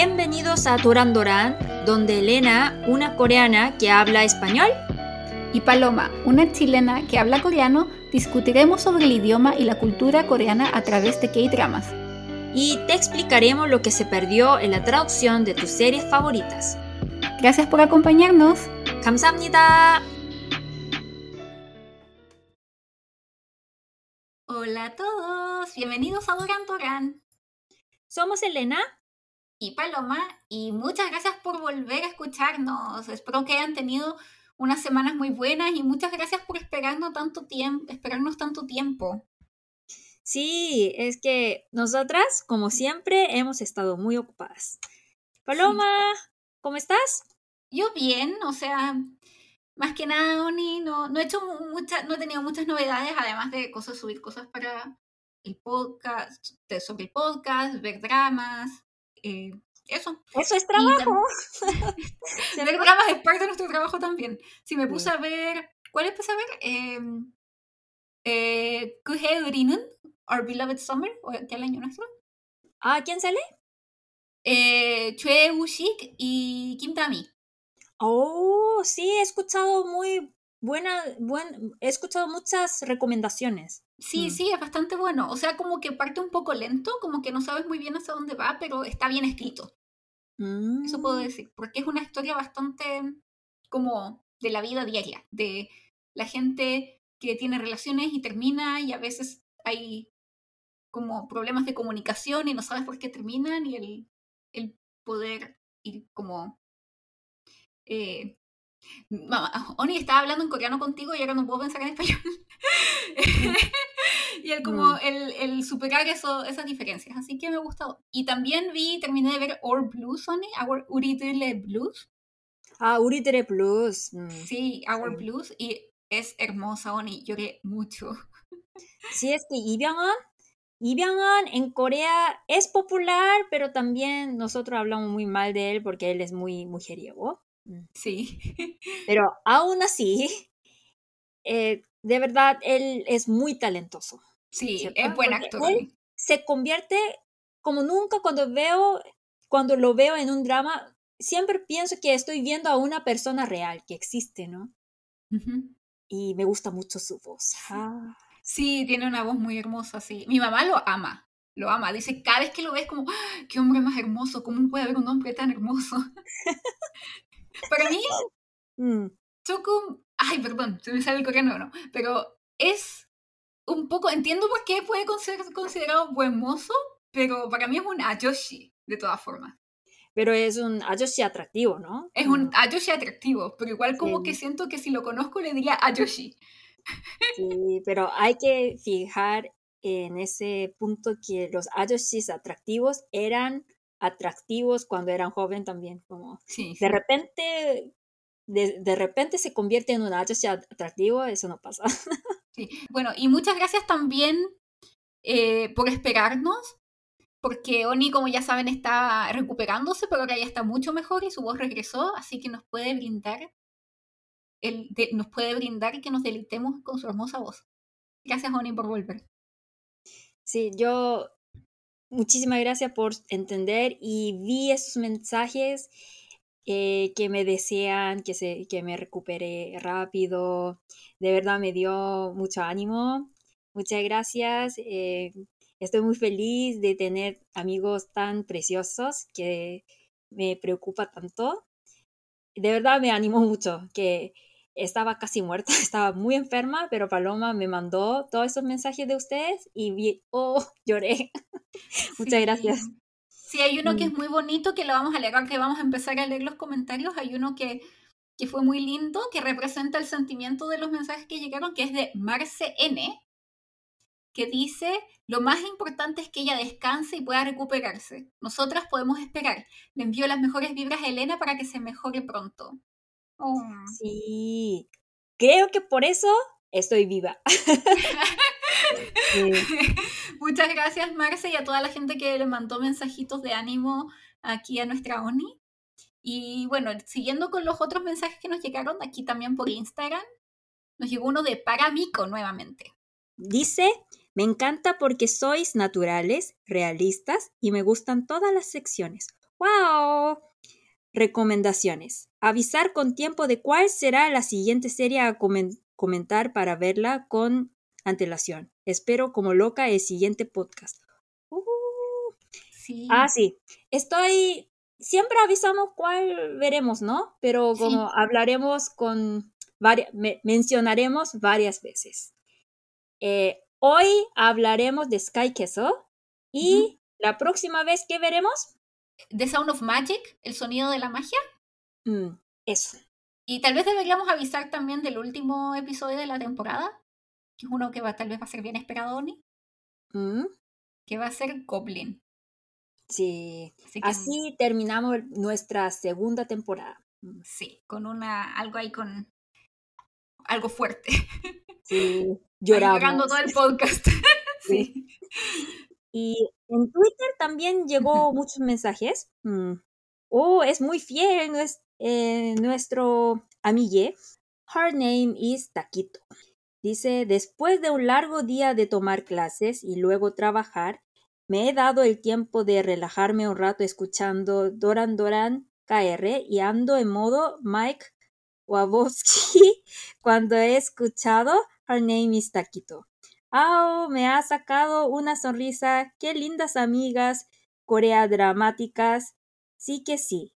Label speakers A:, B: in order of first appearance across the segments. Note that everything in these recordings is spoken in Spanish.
A: Bienvenidos a Doran Doran, donde Elena, una coreana que habla español,
B: y Paloma, una chilena que habla coreano, discutiremos sobre el idioma y la cultura coreana a través de K-dramas.
A: y te explicaremos lo que se perdió en la traducción de tus series favoritas.
B: Gracias por acompañarnos.
A: 감사합니다.
B: Hola a todos, bienvenidos a Doran Doran.
A: Somos Elena.
B: y Paloma, y muchas gracias por volver a escucharnos. Espero que hayan tenido unas semanas muy buenas y muchas gracias por esperarnos tanto tiempo, esperarnos tanto tiempo.
A: Sí, es que nosotras, como siempre, hemos estado muy ocupadas. Paloma, ¿cómo estás?
B: Yo bien, o sea, más que nada, Oni, no, no he hecho muchas, no he tenido muchas novedades, además de cosas, subir cosas para el podcast, sobre el podcast, ver dramas, eh, eso.
A: Eso es trabajo.
B: Ver dramas es parte de nuestro trabajo también. Si me puse
A: Sí.
B: a ver, ¿cuál empecé a ver? Eh, eh, Urinun, Our Beloved Summer, o ¿qué el año nuestro?
A: ¿Ah, quién sale?
B: Eh, Chue Woo-sik y Kim Tami.
A: Oh, sí, he escuchado muy buena, buen, he escuchado muchas recomendaciones.
B: Sí,
A: Mm.
B: sí, es bastante bueno. O sea, como que parte un poco lento, como que no sabes muy bien hacia dónde va, pero está bien escrito. Eso puedo
A: Mm.
B: decir. Porque es una historia bastante como de la vida diaria, de la gente que tiene relaciones y termina y a veces hay como problemas de comunicación y no sabes por qué terminan y el, el poder ir como... Eh, mamá, Oni estaba hablando en coreano contigo y ahora no puedo pensar en español. y el como
A: Mm.
B: el, el superar eso, esas diferencias. Así que me ha gustado. Y también vi, terminé de ver Our Blues, Oni, Our Uridule Blues.
A: Ah, Uritere Plus. mm.
B: Sí, Our
A: Sí.
B: Blues. Y es hermosa, Oni. Lloré mucho.
A: Sí, es que Lee Byung-hun en Corea es popular, pero también nosotros hablamos muy mal de él porque él es muy mujeriego. Mm.
B: Sí.
A: Pero aún así, eh, de verdad, él es muy talentoso.
B: Sí,
A: ¿cierto?
B: es buen actor.
A: él
B: Oni.
A: se convierte como nunca cuando veo, cuando lo veo en un drama, siempre pienso que estoy viendo a una persona real que existe, ¿no? Y me gusta mucho su voz. Ah.
B: Sí, tiene una voz muy hermosa, sí. Mi mamá lo ama, lo ama. Dice, cada vez que lo ves como, "Ah, qué hombre más hermoso, ¿cómo puede haber un hombre tan hermoso? Para mí,
A: Mm.
B: Ay, perdón, se me sale el coreano, no, pero es un poco, entiendo por qué puede ser considerado buen mozo, pero para mí es un ayoshi, de todas formas.
A: Pero es un ayoshi atractivo, ¿no?
B: Es
A: Mm.
B: un ayoshi atractivo, pero igual como
A: Sí.
B: que siento que si lo conozco le diría ayoshi.
A: Sí, pero hay que fijar en ese punto que los ayoshis atractivos eran atractivos cuando eran joven también, como
B: Sí,
A: de repente de, de repente se convierte en un ayoshi atractivo, eso no pasa.
B: Sí. Bueno, y muchas gracias también eh, por esperarnos, porque Oni, como ya saben, está recuperándose, pero ahora ya está mucho mejor y su voz regresó, así que nos puede brindar, el, de- nos puede brindar que nos deleitemos con su hermosa voz. Gracias, Oni, por volver.
A: Sí, yo muchísimas gracias por entender y vi esos mensajes eh, que me desean que, se, que me recupere rápido. De verdad me dio mucho ánimo. Muchas gracias. eh, estoy muy feliz de tener amigos tan preciosos que me preocupa tanto. De verdad me animó mucho, que estaba casi muerta, estaba muy enferma, pero Paloma me mandó todos esos mensajes de ustedes y vi, oh, lloré. Muchas
B: Sí.
A: gracias.
B: Sí, hay uno que
A: Mm.
B: es muy bonito, que lo vamos a leer, que vamos a empezar a leer los comentarios. Hay uno que, que fue muy lindo, que representa el sentimiento de los mensajes que llegaron, que es de Marce N, que dice, lo más importante es que ella descanse y pueda recuperarse. Nosotras podemos esperar. Le envío las mejores vibras a Elena para que se mejore pronto. Oh.
A: Sí, creo que por eso estoy viva. Sí.
B: Muchas gracias, Marce, y a toda la gente que le mandó mensajitos de ánimo aquí a nuestra ONI. Y bueno, siguiendo con los otros mensajes que nos llegaron aquí también por Instagram, nos llegó uno de Paramico nuevamente.
A: Dice, me encanta porque sois naturales, realistas y me gustan todas las secciones. ¡Wow! Recomendaciones. Avisar con tiempo de cuál será la siguiente serie a comentar para verla con antelación. Espero como loca el siguiente podcast. Uh. sí. Ah, sí. Estoy. Siempre avisamos cuál veremos, ¿no? Pero como hablaremos con. Varias, mencionaremos varias veces. Eh, hoy hablaremos de Sky Castle y la próxima vez que veremos.
B: The Sound of Magic, el sonido de la magia.
A: Mm, eso.
B: Y tal vez deberíamos avisar también del último episodio de la temporada, que es uno que va, tal vez va a ser bien esperado, Oni.
A: Mm.
B: Que va a ser Goblin.
A: Sí. Así, terminamos nuestra segunda temporada.
B: Mm. Sí, con una. algo ahí con. algo fuerte.
A: Sí, lloramos.
B: Llorando todo el podcast. sí.
A: Y en Twitter también llegó muchos mensajes. Mm. Oh, es muy fiel eh, nuestro amigue. Her name is Taquito. Dice, después de un largo día de tomar clases y luego trabajar, me he dado el tiempo de relajarme un rato escuchando Doran Doran KR y ando en modo Mike Wabowski cuando he escuchado Her Name is Taquito. ¡Ah! Me ha sacado una sonrisa. ¡Qué lindas amigas! Corea dramáticas. Sí que sí.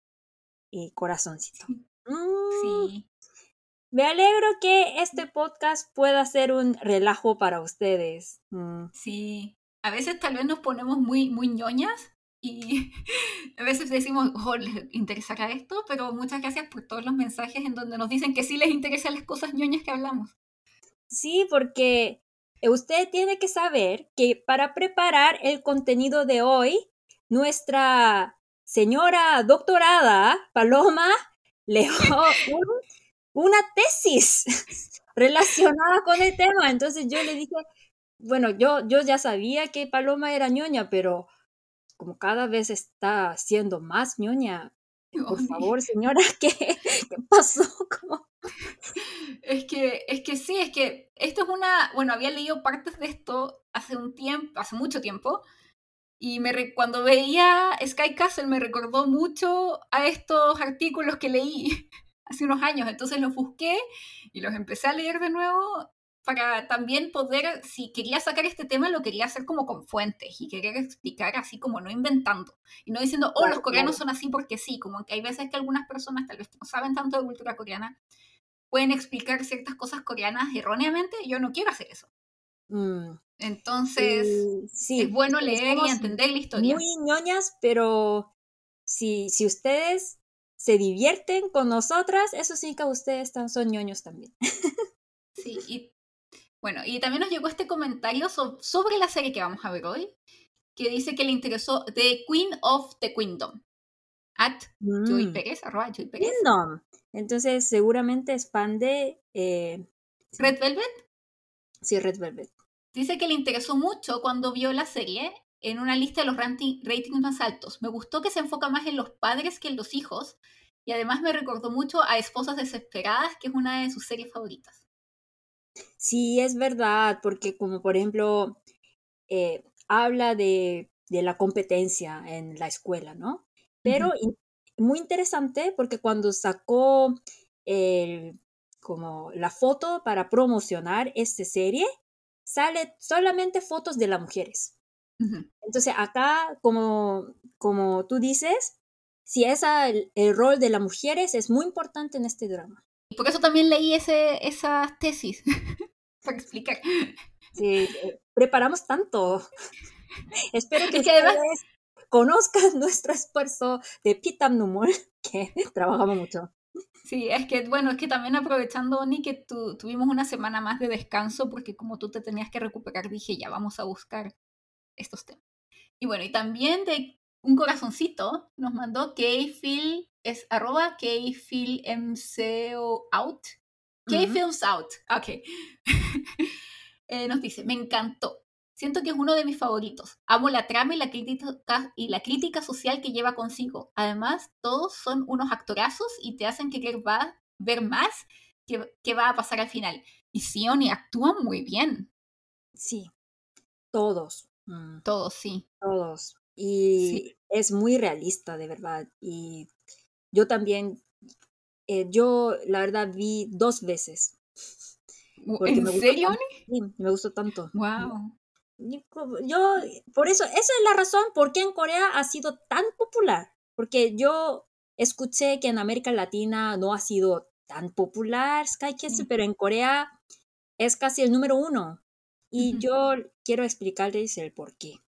A: Eh, corazoncito. Mm.
B: Sí.
A: Me alegro que este podcast pueda ser un relajo para ustedes. Mm.
B: Sí. A veces tal vez nos ponemos muy, muy ñoñas y a veces decimos, oh, les interesará esto, pero muchas gracias por todos los mensajes en donde nos dicen que sí les interesan las cosas ñoñas que hablamos.
A: Sí, porque usted tiene que saber que para preparar el contenido de hoy, nuestra señora doctorada Paloma leyó una tesis relacionada con el tema. Entonces yo le dije, bueno, yo, yo ya sabía que Paloma era ñoña, pero como cada vez está siendo más ñoña, por favor, señora, ¿qué, qué pasó?
B: Es que, es que sí, es que esto es una, bueno, había leído partes de esto hace un tiempo, hace mucho tiempo, y me, cuando veía Sky Castle me recordó mucho a estos artículos que leí hace unos años, entonces los busqué y los empecé a leer de nuevo para también poder, si quería sacar este tema, lo quería hacer como con fuentes y querer explicar así como no inventando y no diciendo, oh, los coreanos son así porque sí, como que hay veces que algunas personas tal vez no saben tanto de cultura coreana, pueden explicar ciertas cosas coreanas erróneamente, yo no quiero hacer eso.
A: Mm.
B: Entonces, sí, es bueno leer y entender la historia.
A: Muy ñoñas, pero si, si ustedes se divierten con nosotras, eso sí que ustedes son ñoños también.
B: Sí, y bueno, y también nos llegó este comentario sobre la serie que vamos a ver hoy, que dice que le interesó The Queen of the Kingdom. At Joy mm. Pérez, arroba Joy Pérez.
A: Kingdom. Entonces, seguramente es fan de... Eh,
B: ¿Red Velvet?
A: Sí, Red Velvet.
B: Dice que le interesó mucho cuando vio la serie en una lista de los ratings más altos. Me gustó que se enfoca más en los padres que en los hijos y además me recordó mucho a Esposas Desesperadas, que es una de sus series favoritas.
A: Sí, es verdad, porque como por ejemplo, eh, habla de, de, la competencia en la escuela, ¿no? Pero muy interesante porque cuando sacó el, como la foto para promocionar esta serie, sale solamente fotos de las mujeres. Entonces acá, como, como tú dices, si es el, el, rol de las mujeres es muy importante en este drama.
B: Por eso también leí ese, esa tesis. para explicar.
A: Sí, eh, preparamos tanto. Espero que, ustedes conozcan nuestro esfuerzo de Pitam Numul, que trabajamos mucho.
B: Sí, es que, bueno, es que también aprovechando, Oni, que tuvimos una semana más de descanso, porque como tú te tenías que recuperar, dije, ya vamos a buscar estos temas. Y bueno, y también de un corazoncito nos mandó Kfil, es arroba out, K-Films Out. Ok. Eh, nos dice, me encantó. Siento que es uno de mis favoritos. Amo la trama y la, crítica, y la crítica social que lleva consigo. Además, todos son unos actorazos y te hacen querer va, ver más qué va a pasar al final. Y Sioni actúa muy bien.
A: Sí, todos.
B: Mm. Todos, sí.
A: Todos. Y es muy realista, de verdad. Y yo también, eh, yo la verdad vi dos veces.
B: ¿En serio?
A: Sí, me gustó tanto.
B: Wow.
A: Yo, por eso, esa es la razón por qué en Corea ha sido tan popular. Porque yo escuché que en América Latina no ha sido tan popular Sky Castle, pero en Corea es casi el número uno. Y yo quiero explicarles el por qué.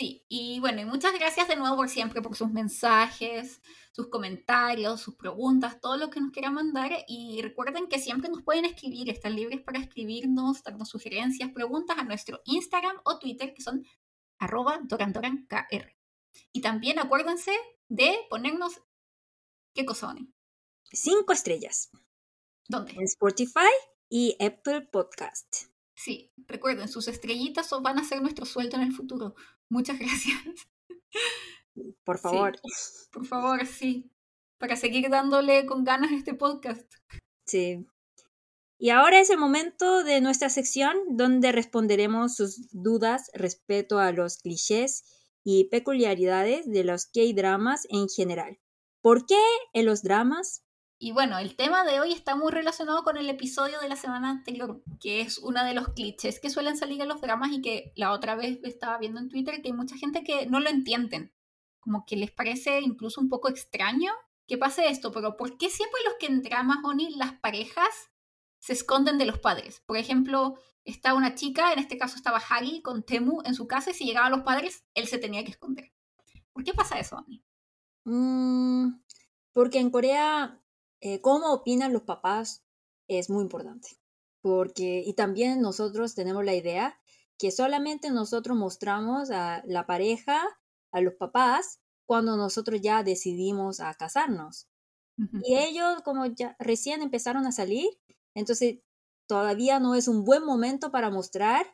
B: Sí, y bueno, y muchas gracias de nuevo por siempre, por sus mensajes, sus comentarios, sus preguntas, todo lo que nos quieran mandar. Y recuerden que siempre nos pueden escribir, están libres para escribirnos, darnos sugerencias, preguntas a nuestro Instagram o Twitter, que son arroba dorandorankr. Y también acuérdense de ponernos qué cosa,
A: Cinco estrellas.
B: ¿Dónde?
A: En Spotify y Apple Podcast.
B: Sí, recuerden, sus estrellitas van a ser nuestro sueldo en el futuro. Muchas gracias.
A: Por favor.
B: por favor, sí. Para seguir dándole con ganas a este podcast.
A: Sí. Y ahora es el momento de nuestra sección donde responderemos sus dudas respecto a los clichés y peculiaridades de los K-dramas en general. ¿Por qué en los dramas
B: y bueno, el tema de hoy está muy relacionado con el episodio de la semana anterior, que es uno de los clichés que suelen salir en los dramas y que la otra vez estaba viendo en Twitter que hay mucha gente que no lo entienden. Como que les parece incluso un poco extraño que pase esto, pero ¿por qué siempre los que en dramas, Oni, las parejas se esconden de los padres? Por ejemplo, está una chica, en este caso estaba Hagi con Temu en su casa y si llegaban los padres, él se tenía que esconder. ¿Por qué pasa eso, Oni?
A: Mm, porque en Corea eh, cómo opinan los papás es muy importante. Porque, y también nosotros tenemos la idea que solamente nosotros mostramos a la pareja, a los papás, cuando nosotros ya decidimos a casarnos. Y ellos, como ya recién empezaron a salir, entonces todavía no es un buen momento para mostrar,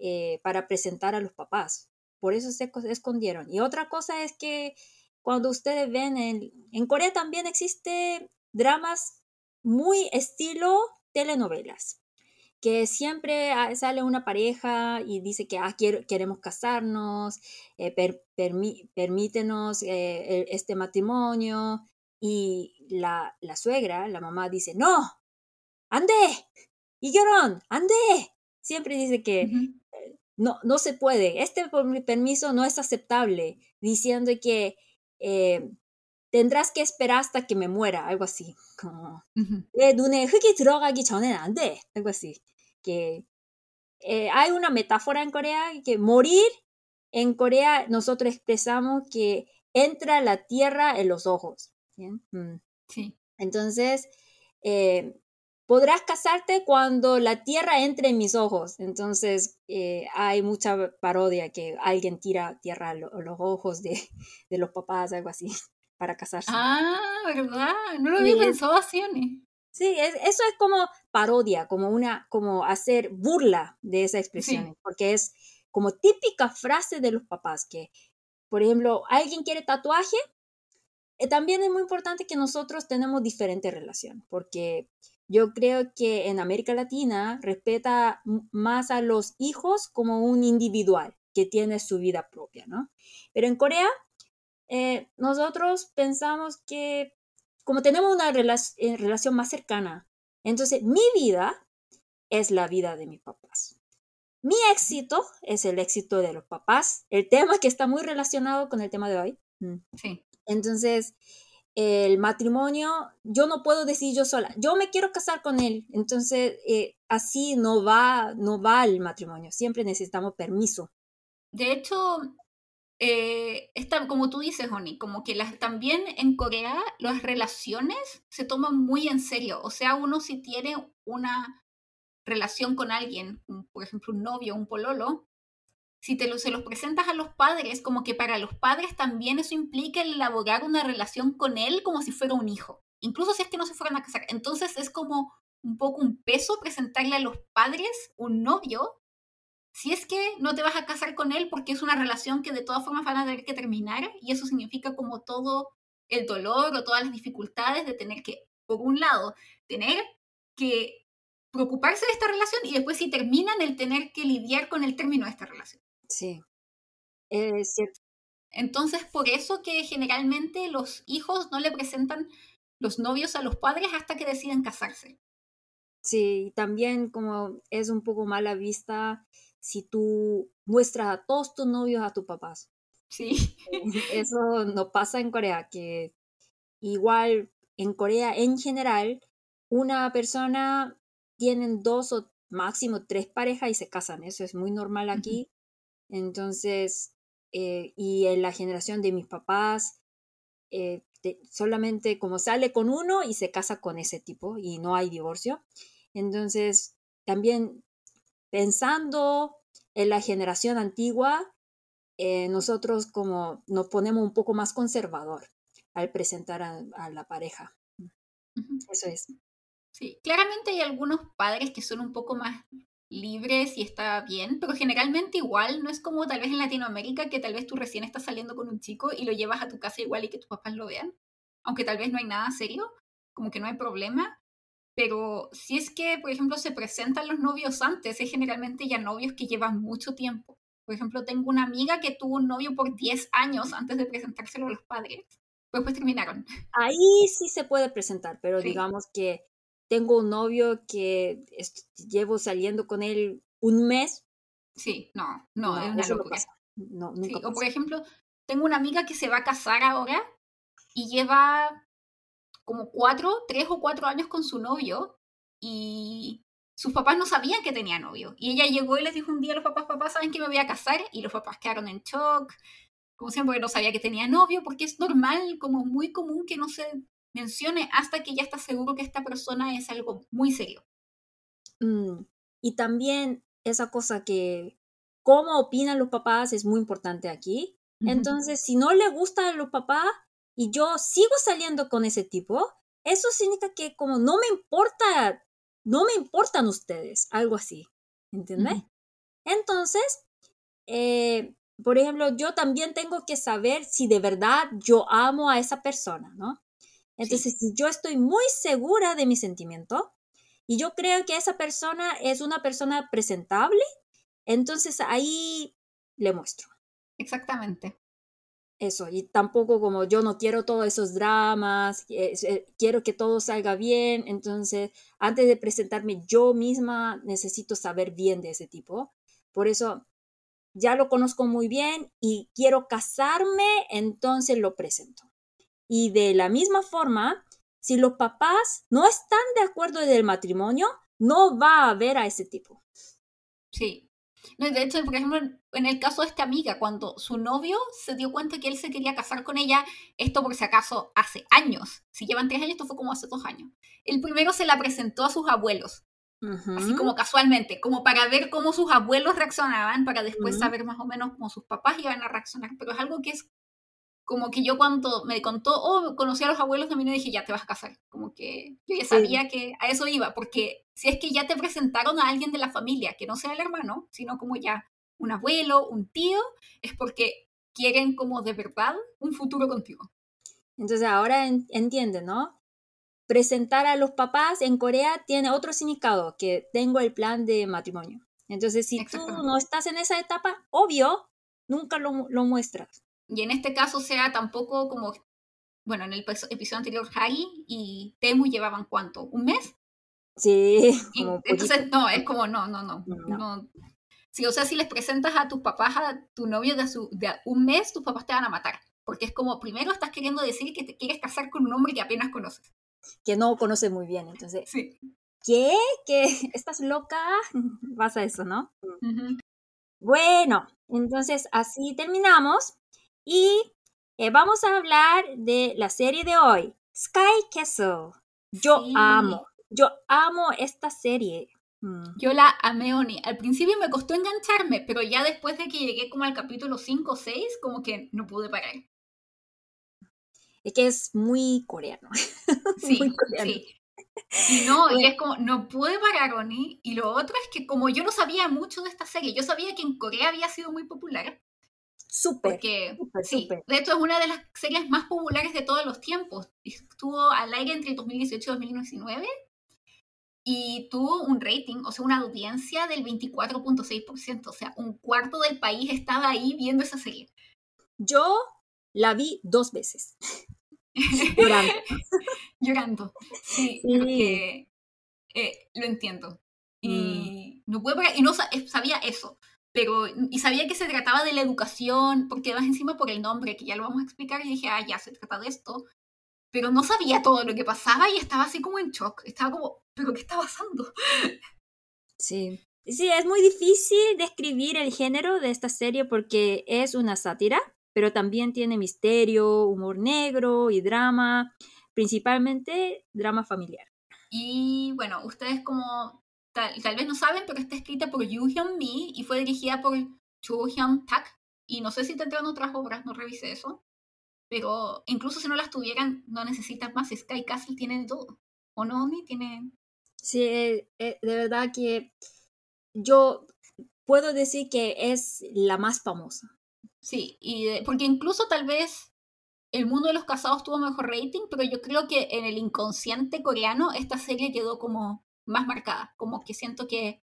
A: eh, para presentar a los papás. Por eso se escondieron. Y otra cosa es que cuando ustedes ven, en, en Corea también existe dramas muy estilo telenovelas, que siempre sale una pareja y dice que ah, queremos casarnos, eh, permítenos eh, este matrimonio, y la, la, suegra, la mamá dice, no, ande, y ande. Siempre dice que eh, no, no se puede, este permiso no es aceptable, diciendo que tendrás que esperar hasta que me muera, algo así. Como, algo así. Que eh, hay una metáfora en Corea que morir, en Corea nosotros expresamos que entra la tierra en los ojos. Mm.
B: Sí.
A: Entonces, eh, podrás casarte cuando la tierra entre en mis ojos. Entonces, eh, hay mucha parodia que alguien tira tierra a, los ojos de, de, los papás, algo así para casarse.
B: Ah, ¿verdad? No lo había pensado así,
A: Sí, es, eso es como parodia, como una, como hacer burla de esa expresión, porque es como típica frase de los papás que, por ejemplo, alguien quiere tatuaje, eh, también es muy importante que nosotros tenemos diferente relación, porque yo creo que en América Latina respeta más a los hijos como un individual que tiene su vida propia, ¿no? Pero en Corea eh, nosotros pensamos que como tenemos una eh, relación más cercana, entonces mi vida es la vida de mis papás. Mi éxito es el éxito de los papás, el tema que está muy relacionado con el tema de hoy.
B: Mm. Sí.
A: Entonces, el matrimonio, yo no puedo decir yo sola, yo me quiero casar con él, entonces eh, así no va, no va el matrimonio, siempre necesitamos permiso.
B: De hecho, eh, como tú dices, Oni, como que las, también en Corea las relaciones se toman muy en serio. O sea, uno si tiene una relación con alguien, por ejemplo, un novio, un pololo, si te lo, se los presentas a los padres, como que para los padres también eso implica elaborar una relación con él como si fuera un hijo, incluso si es que no se fueran a casar. Entonces es como un poco un peso presentarle a los padres un novio si es que no te vas a casar con él porque es una relación que de todas formas van a tener que terminar y eso significa como todo el dolor o todas las dificultades de tener que, por un lado, tener que preocuparse de esta relación y después si terminan el tener que lidiar con el término de esta relación.
A: Sí, es cierto.
B: Entonces, por eso que generalmente los hijos no le presentan los novios a los padres hasta que deciden casarse.
A: Sí, también como es un poco mala vista si tú muestras a todos tus novios a tus papás.
B: Sí.
A: Eso no pasa en Corea, que igual en Corea en general, una persona tiene dos o máximo tres parejas y se casan. Eso es muy normal aquí. Entonces, eh, y en la generación de mis papás, eh, solamente como sale con uno y se casa con ese tipo y no hay divorcio. Entonces, también pensando en la generación antigua, eh, nosotros como nos ponemos un poco más conservador al presentar a, la pareja. Eso es.
B: Sí, claramente hay algunos padres que son un poco más libres y está bien, pero generalmente igual no es como tal vez en Latinoamérica que tal vez tú recién estás saliendo con un chico y lo llevas a tu casa igual y que tus papás lo vean, aunque tal vez no hay nada serio, como que no hay problema, pero si es que, por ejemplo, se presentan los novios antes, es generalmente ya novios que llevan mucho tiempo. Por ejemplo, tengo una amiga que tuvo un novio por 10 años antes de presentárselo a los padres, pues pues terminaron.
A: Ahí sí se puede presentar, pero digamos que tengo un novio que llevo saliendo con él un mes.
B: Sí, no, no, es una locura. No, nunca O por ejemplo, tengo una amiga que se va a casar ahora y lleva como cuatro, tres o cuatro años con su novio y sus papás no sabían que tenía novio. Y ella llegó y les dijo un día a los papás, papás, ¿saben que me voy a casar? Y los papás quedaron en shock, como siempre, porque no sabía que tenía novio, porque es normal, como muy común que no se mencione hasta que ya está seguro que esta persona es algo muy serio.
A: Mm, y también esa cosa que cómo opinan los papás es muy importante aquí. Entonces, si no le gustan a los papás y yo sigo saliendo con ese tipo, eso significa que como no me importa, no me importan ustedes, algo así, ¿entiendes? Entonces, eh, por ejemplo, yo también tengo que saber si de verdad yo amo a esa persona, ¿no? Entonces, si yo estoy muy segura de mi sentimiento y yo creo que esa persona es una persona presentable, entonces ahí le muestro.
B: Exactamente.
A: Eso, y tampoco como yo no quiero todos esos dramas, eh, quiero que todo salga bien, entonces antes de presentarme yo misma necesito saber bien de ese tipo. Por eso ya lo conozco muy bien y quiero casarme, entonces lo presento. Y de la misma forma, si los papás no están de acuerdo del matrimonio, no va a ver a ese tipo.
B: Sí. No, de hecho, por ejemplo, en el caso de esta amiga, cuando su novio se dio cuenta que él se quería casar con ella, esto por si acaso hace años, si llevan tres años, esto fue como hace dos años. El primero se la presentó a sus abuelos, así como casualmente, como para ver cómo sus abuelos reaccionaban, para después saber más o menos cómo sus papás iban a reaccionar, pero es algo que es como que yo cuando me contó, oh, conocí a los abueos de mi dije, ya te vas a casar. Como que yo ya sabía que a eso iba, porque si es que ya te presentaron a alguien de la familia, que no sea el hermano, sino como ya un abuelo, un tío, es porque quieren como de verdad un futuro contigo.
A: Entonces ahora entiende, ¿no? Presentar a los papás en Corea tiene otro significado, que tengo el plan de matrimonio. Entonces, si tú no estás en esa etapa, obvio, nunca lo, lo muestras.
B: Y en este caso sea tampoco como, bueno, en el episodio anterior, Hagi y Temu llevaban cuánto, ¿un mes?
A: Sí.
B: entonces, no, es como, no, no, no, no. Sí, o sea, si les presentas a tus papás, a tu novio de, su, de un mes, tus papás te van a matar. Porque es como, primero estás queriendo decir que te quieres casar con un hombre que apenas conoces.
A: Que no conoces muy bien, entonces.
B: Sí.
A: ¿Qué? ¿Qué? ¿Estás loca? Pasa eso, ¿no? Bueno, entonces así terminamos. Y eh, vamos a hablar de la serie de hoy, Sky Castle. Yo amo, yo amo esta serie.
B: Mm. Yo la amé, Oni. Al principio me costó engancharme, pero ya después de que llegué como al capítulo 5 o 6, como que no pude parar.
A: Es que es muy coreano.
B: Sí, muy coreano. sí. Y no, y es como, no pude parar, Oni. Y lo otro es que como yo no sabía mucho de esta serie, yo sabía que en Corea había sido muy popular,
A: Súper.
B: Porque, sí, de hecho es una de las series más populares de todos los tiempos. Estuvo al aire entre 2018 y 2019 y tuvo un rating, o sea, una audiencia del 24.6%, o sea, un cuarto del país estaba ahí viendo esa serie.
A: Yo la vi dos veces. Llorando.
B: Llorando. Sí, porque eh, lo entiendo. Y mm. no y no eh, sabía eso. Pero, y sabía que se trataba de la educación, porque además encima por el nombre, que ya lo vamos a explicar, y dije, ah, ya se trata de esto. Pero no sabía todo lo que pasaba y estaba así como en shock. Estaba como, ¿pero qué está pasando?
A: Sí. Sí, es muy difícil describir el género de esta serie porque es una sátira, pero también tiene misterio, humor negro y drama, principalmente drama familiar.
B: Y bueno, ustedes como tal, vez no saben, pero está escrita por Yoo Hyun Mi y fue dirigida por Cho Hyun Tak. Y no sé si tendrán otras obras, no revisé eso. Pero incluso si no las tuvieran, no necesitas más. Sky Castle tiene todo. ¿O no, Ni? Tiene...
A: Sí, eh, eh, de verdad que yo puedo decir que es la más famosa.
B: Sí, y porque incluso tal vez el mundo de los casados tuvo mejor rating, pero yo creo que en el inconsciente coreano esta serie quedó como más marcada, como que siento que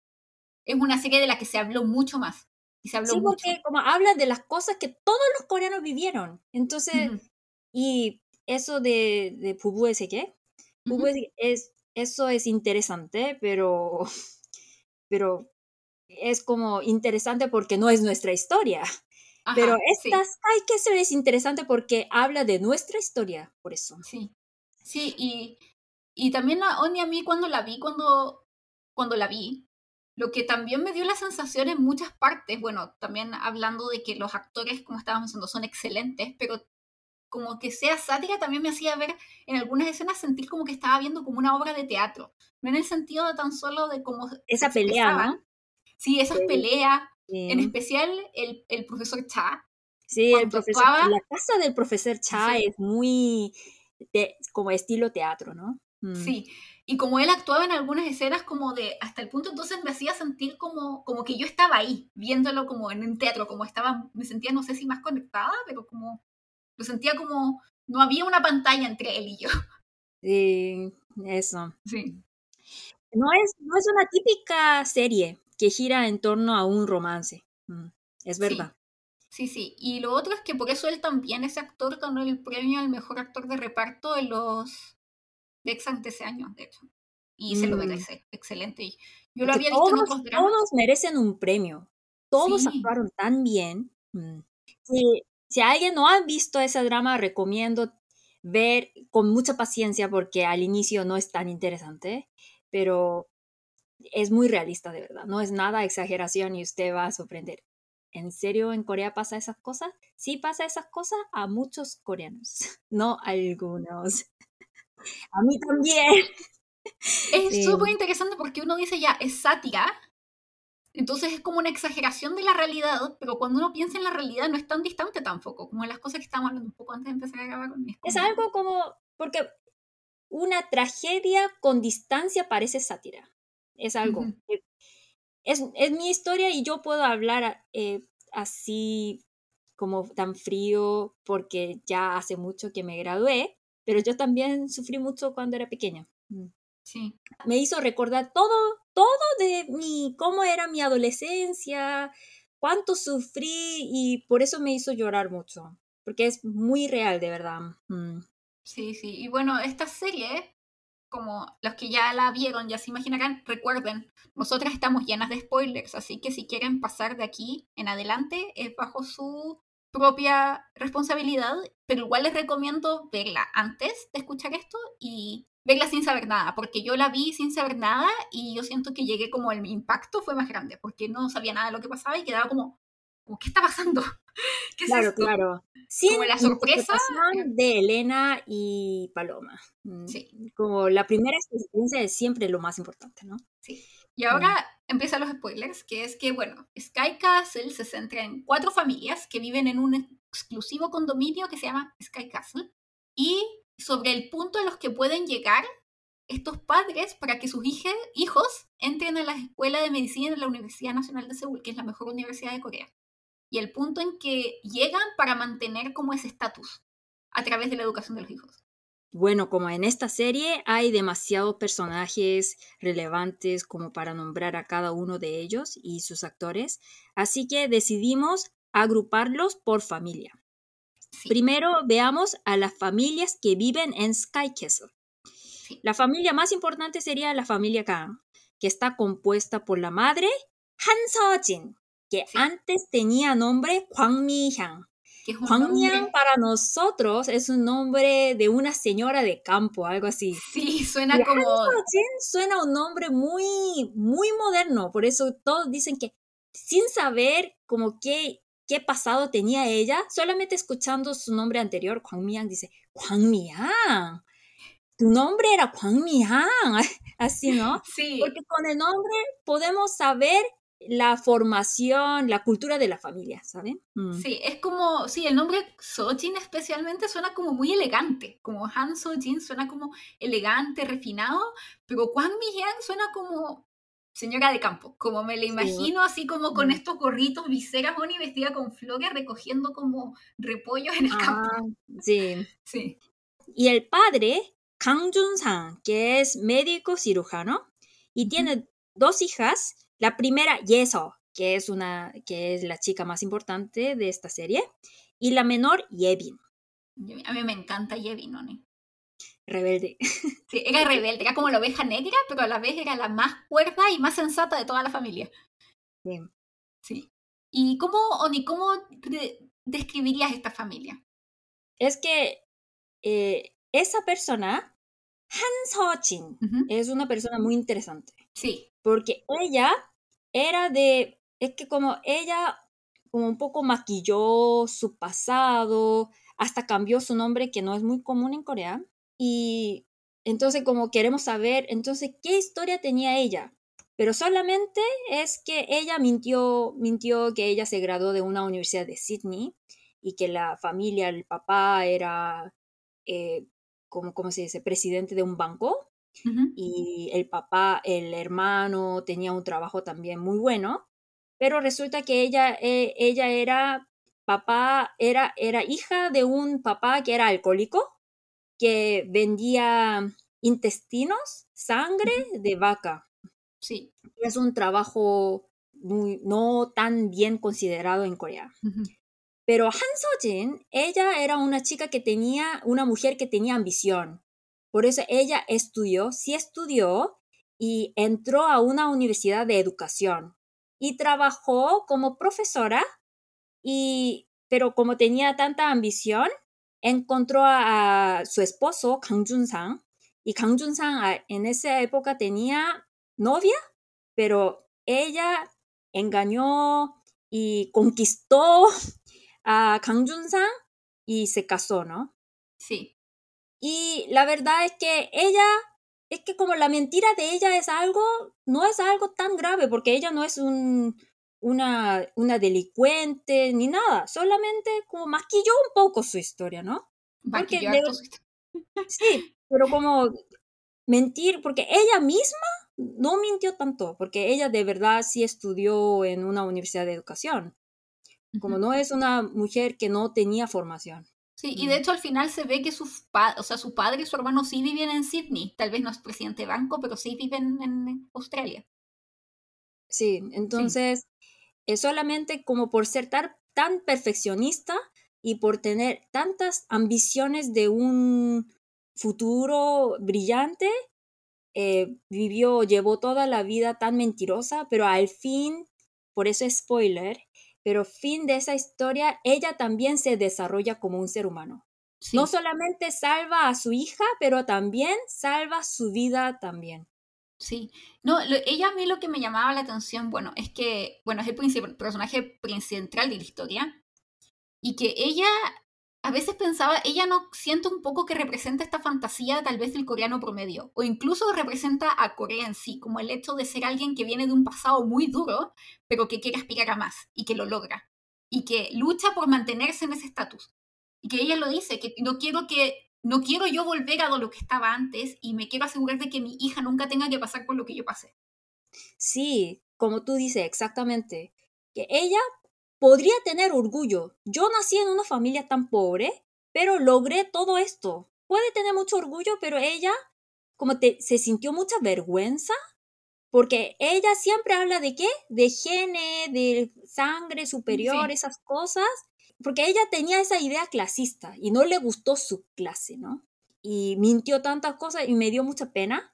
B: es una serie de la que se habló mucho más. Y se habló
A: sí, porque como habla de las cosas que todos los coreanos vivieron. Entonces, y eso de, de Pubu ese qué, es, eso es interesante, pero, pero es como interesante porque no es nuestra historia. Pero estas hay que ser es interesante porque habla de nuestra historia, por eso.
B: Sí, sí, y, y también a Oni a mí cuando la vi, cuando, cuando la vi, lo que también me dio la sensación en muchas partes, bueno, también hablando de que los actores, como estábamos diciendo, son excelentes, pero como que sea sátira también me hacía ver en algunas escenas sentir como que estaba viendo como una obra de teatro, no en el sentido de tan solo de cómo...
A: Esa pelea, ¿no?
B: Sí, esas peleas, en especial el, el profesor Cha.
A: Sí, el profesor, la casa del profesor Cha es muy como estilo teatro, ¿no?
B: Mm. Sí, y como él actuaba en algunas escenas como de, hasta el punto entonces me hacía sentir como, como que yo estaba ahí, viéndolo como en un teatro, como estaba, me sentía no sé si más conectada, pero como, lo sentía como, no había una pantalla entre él y yo.
A: Sí, eso.
B: Sí.
A: No es, no es una típica serie, que gira en torno a un romance. Mm, es verdad.
B: Sí. sí, Y lo otro es que por eso él también, ese actor, ganó el premio al mejor actor de reparto en los De ese año, de hecho. Y se lo mm. merece. Excelente. Yo lo había visto
A: todos, en otros Todos merecen un premio. Todos actuaron tan bien. Mm. Si, si alguien no ha visto ese drama, recomiendo ver con mucha paciencia porque al inicio no es tan interesante, pero es muy realista de verdad, no es nada exageración y usted va a sorprender. ¿En serio en Corea pasa esas cosas? Sí pasa esas cosas a muchos coreanos, no a algunos. A mí también.
B: Es súper interesante porque uno dice ya, es sátira, entonces es como una exageración de la realidad, pero cuando uno piensa en la realidad no es tan distante tampoco, como las cosas que estábamos hablando un poco antes de empezar a grabar.
A: Es, es algo como, porque una tragedia con distancia parece sátira. Es algo. es, es, mi historia y yo puedo hablar eh, así como tan frío porque ya hace mucho que me gradué, pero yo también sufrí mucho cuando era pequeña.
B: Mm. Sí.
A: Me hizo recordar todo, todo de mi, cómo era mi adolescencia, cuánto sufrí y por eso me hizo llorar mucho, porque es muy real, de verdad. Mm.
B: Sí, sí. Y bueno, esta serie como los que ya la vieron, ya se imaginarán, recuerden, nosotras estamos llenas de spoilers, así que si quieren pasar de aquí en adelante es bajo su propia responsabilidad, pero igual les recomiendo verla antes de escuchar esto y verla sin saber nada, porque yo la vi sin saber nada y yo siento que llegué como el impacto fue más grande, porque no sabía nada de lo que pasaba y quedaba como, ¿qué está pasando?
A: ¿Qué claro, claro.
B: Como la sorpresa
A: de Elena y Paloma. Mm, sí. Como la primera experiencia es siempre lo más importante, ¿no?
B: Sí. Y ahora empiezan los spoilers, que es que, bueno, Sky Castle se centra en cuatro familias que viven en un exclusivo condominio que se llama Sky Castle y sobre el punto en los que pueden llegar estos padres para que sus hijos entren a la escuela de medicina de la Universidad Nacional de Seúl, que es la mejor universidad de Corea y el punto en que llegan para mantener como ese estatus a través de la educación de los hijos.
A: Bueno, como en esta serie hay demasiados personajes relevantes como para nombrar a cada uno de ellos y sus actores, así que decidimos agruparlos por familia. Primero veamos a las familias que viven en Sky Castle. La familia más importante sería la familia Kang, que está compuesta por la madre Han Seo-jin, que antes tenía nombre Hwang Mi-hyang. Hwang Mi-hyang para nosotros es un nombre de una señora de campo, algo así.
B: Sí, suena como...
A: Suena un nombre muy, muy moderno, por eso todos dicen que sin saber como qué, qué pasado tenía ella, solamente escuchando su nombre anterior, Hwang Mi-hyang dice, Hwang Mi-hyang tu nombre era Juan Mihan, así, ¿no?
B: Sí.
A: Porque con el nombre podemos saber la formación, la cultura de la familia, ¿saben?
B: Mm. Sí, es como, sí, el nombre Sojin especialmente suena como muy elegante, como Han Sojin suena como elegante, refinado, pero Juan Mihan suena como señora de campo, como me la imagino, así como con mm. estos gorritos, viseras, y vestida con flores, recogiendo como repollos en el campo. Ah,
A: sí.
B: Sí.
A: Y el padre Kang Jun-sang, que es médico cirujano y tiene dos hijas. La primera, Yeso, que es, una, que es la chica más importante de esta serie, y la menor, Yevin.
B: A mí me encanta Yevin, ¿no?
A: Rebelde.
B: Sí, era rebelde, era como la oveja negra, pero a la vez era la más cuerda y más sensata de toda la familia.
A: Sí.
B: Sí. ¿Y cómo, Oni, cómo describirías esta familia?
A: Es que eh, esa persona han Seo-jin es una persona muy interesante.
B: Sí.
A: Porque ella era de, es que como ella como un poco maquilló su pasado, hasta cambió su nombre que no es muy común en Corea. Y entonces como queremos saber, entonces, ¿qué historia tenía ella? Pero solamente es que ella mintió, mintió que ella se graduó de una universidad de Sydney y que la familia, el papá era eh, como, ¿cómo se dice?, presidente de un banco. Y el papá, el hermano, tenía un trabajo también muy bueno. Pero resulta que ella, eh, ella era, papá, era, era hija de un papá que era alcohólico, que vendía intestinos, sangre de vaca.
B: Sí.
A: Es un trabajo muy, no tan bien considerado en Corea. Pero Han Seo-jin, ella era una chica que tenía, una mujer que tenía ambición. Por eso ella estudió, sí estudió y entró a una universidad de educación y trabajó como profesora y pero como tenía tanta ambición, encontró a, su esposo Kang Jun-sang y Kang Jun-sang en esa época tenía novia, pero ella engañó y conquistó a Kang Jun-sang y se casó, ¿no?
B: Sí.
A: Y la verdad es que ella, es que como la mentira de ella es algo, no es algo tan grave, porque ella no es un, una, una delincuente ni nada, solamente como maquilló un poco su historia, ¿no?
B: Porque
A: Sí, pero como mentir, porque ella misma no mintió tanto, porque ella de verdad sí estudió en una universidad de educación como no es una mujer que no tenía formación.
B: Sí, y de hecho al final se ve que sus o sea, su padre y su hermano sí viven en Sydney. Tal vez no es presidente de banco, pero sí viven en Australia.
A: Sí, entonces es solamente como por ser tan, tan perfeccionista y por tener tantas ambiciones de un futuro brillante, eh, vivió, llevó toda la vida tan mentirosa, pero al fin, por eso es spoiler, pero fin de esa historia, ella también se desarrolla como un ser humano. No solamente salva a su hija, pero también salva su vida también.
B: Sí, no, ella a mí lo que me llamaba la atención, bueno, es que, bueno, es el personaje central de la historia y que ella a veces pensaba, ella no siente un poco que representa esta fantasía tal vez del coreano promedio, o incluso representa a Corea en sí, como el hecho de ser alguien que viene de un pasado muy duro, pero que quiere aspirar a más y que lo logra, y que lucha por mantenerse en ese estatus. Y que ella lo dice, que no quiero que no quiero yo volver a lo que estaba antes y me quiero asegurar de que mi hija nunca tenga que pasar por lo que yo pasé.
A: Sí, como tú dices, exactamente. Que ella podría tener orgullo. Yo nací en una familia tan pobre, pero logré todo esto. Puede tener mucho orgullo, pero ella como te, se sintió mucha vergüenza porque ella siempre habla de qué? De gene, de sangre superior, esas cosas. porque ella tenía esa idea clasista y no le gustó su clase, ¿no? Y mintió tantas cosas y me dio mucha pena.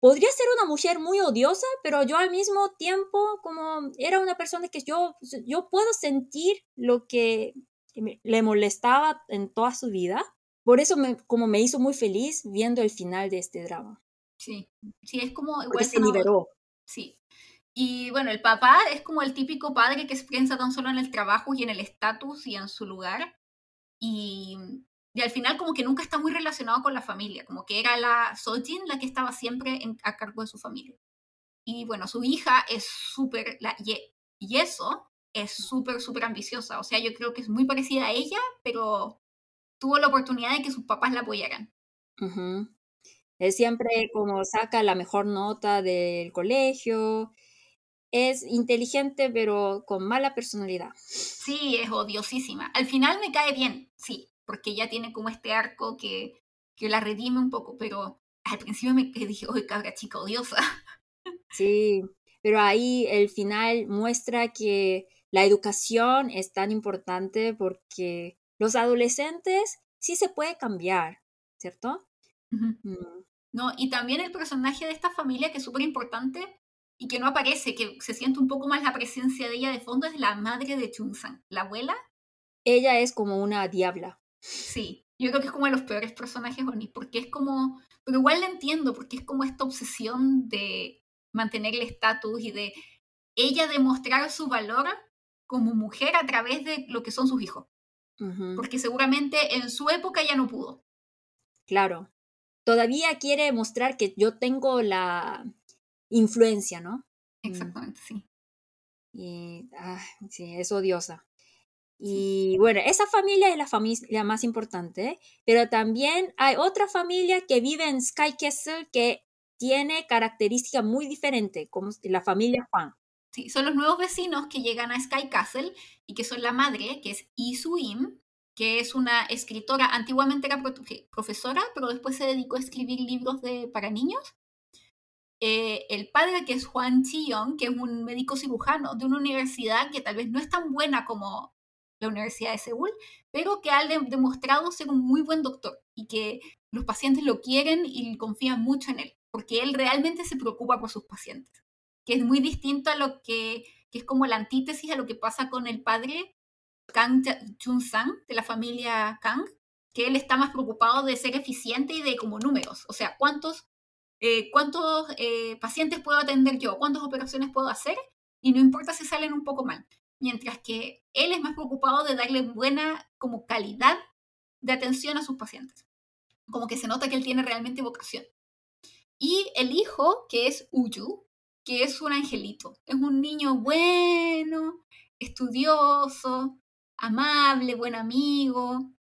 A: Podría ser una mujer muy odiosa, pero yo al mismo tiempo, como era una persona que yo, yo puedo sentir lo que le molestaba en toda su vida. Por eso, me, como me hizo muy feliz viendo el final de este drama.
B: Sí, sí, es como...
A: Igual se liberó.
B: Sí, y bueno, el papá es como el típico padre que se piensa tan solo en el trabajo y en el estatus y en su lugar. Y, y, al final como que nunca está muy relacionado con la familia, como que era la Sojin la que estaba siempre a cargo de su familia. Y bueno, su hija es súper, y eso es súper, súper ambiciosa. O sea, yo creo que es muy parecida a ella, pero tuvo la oportunidad de que sus papás la apoyaran.
A: Él siempre como saca la mejor nota del colegio, es inteligente pero con mala personalidad.
B: Sí, es odiosísima. Al final me cae bien, sí, porque ella tiene como este arco que, que la redime un poco, pero al principio me dije, oye, cabra chica odiosa.
A: Sí, pero ahí el final muestra que la educación es tan importante porque los adolescentes sí se puede cambiar, ¿cierto?
B: Mm. No, y también el personaje de esta familia que es súper importante y que no aparece, que se siente un poco más la presencia de ella de fondo, es la madre de Chunsan, la abuela.
A: Ella es como una diabla.
B: Sí, yo creo que es como de los peores personajes Oni, porque es como, pero igual la entiendo, porque es como esta obsesión de mantener el estatus y de ella demostrar su valor como mujer a través de lo que son sus hijos. Porque seguramente en su época ya no pudo.
A: Claro. Todavía quiere mostrar que yo tengo la, influencia, ¿no?
B: Mm. Exactamente, sí.
A: Y ah, sí, es odiosa. Y bueno, esa familia es la familia más importante, pero también hay otra familia que vive en Sky Castle que tiene características muy diferentes, como la familia Juan.
B: Sí, son los nuevos vecinos que llegan a Sky Castle y que son la madre, que es Isuim, que es una escritora, antiguamente era profesora, pero después se dedicó a escribir libros de, para niños eh, el padre que es Juan Chiyong, que es un médico cirujano de una universidad que tal vez no es tan buena como la Universidad de Seúl, pero que ha demostrado ser un muy buen doctor y que los pacientes lo quieren y confían mucho en él, porque él realmente se preocupa por sus pacientes, que es muy distinto a lo que, es como la antítesis a lo que pasa con el padre Kang Chun-sang de la familia Kang, que él está más preocupado de ser eficiente y de como números, o sea, cuántos eh, cuántos eh, pacientes puedo atender yo, cuántas operaciones puedo hacer, y no importa si salen un poco mal. Mientras que él es más preocupado de darle buena como calidad de atención a sus pacientes. Como que se nota que él tiene realmente vocación. Y el hijo, que es Uyu, que es un angelito, es un niño bueno, estudioso, amable, buen amigo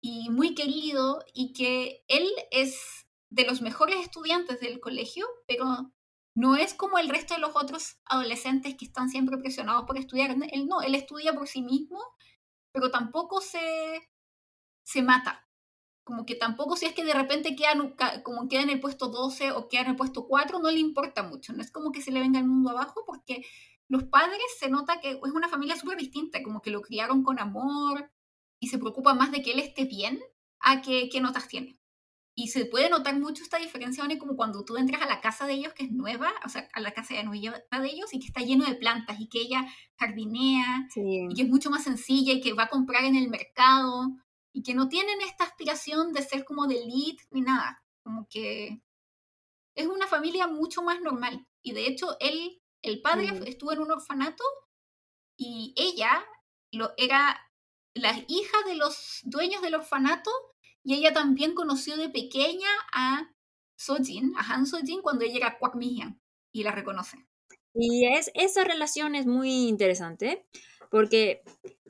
B: y muy querido, y que él es de los mejores estudiantes del colegio, pero no es como el resto de los otros adolescentes que están siempre presionados por estudiar. Él no, él estudia por sí mismo, pero tampoco se, se mata. Como que tampoco si es que de repente queda, como queda en el puesto 12 o queda en el puesto 4, no le importa mucho. No es como que se le venga el mundo abajo porque los padres se nota que es una familia súper distinta, como que lo criaron con amor y se preocupa más de que él esté bien a que qué notas tiene. Y se puede notar mucho esta diferencia, como cuando tú entras a la casa de ellos, que es nueva, o sea, a la casa de nueva de ellos, y que está lleno de plantas, y que ella jardinea, y que es mucho más sencilla, y que va a comprar en el mercado, y que no tienen esta aspiración de ser como de elite ni nada. Como que es una familia mucho más normal. Y de hecho, él, el padre estuvo en un orfanato, y ella lo, era la hija de los dueños del orfanato y ella también conoció de pequeña a Sojin, a Han Sojin, cuando ella era Kwak Mi-hyun, y la reconoce.
A: Y es, esa relación es muy interesante, porque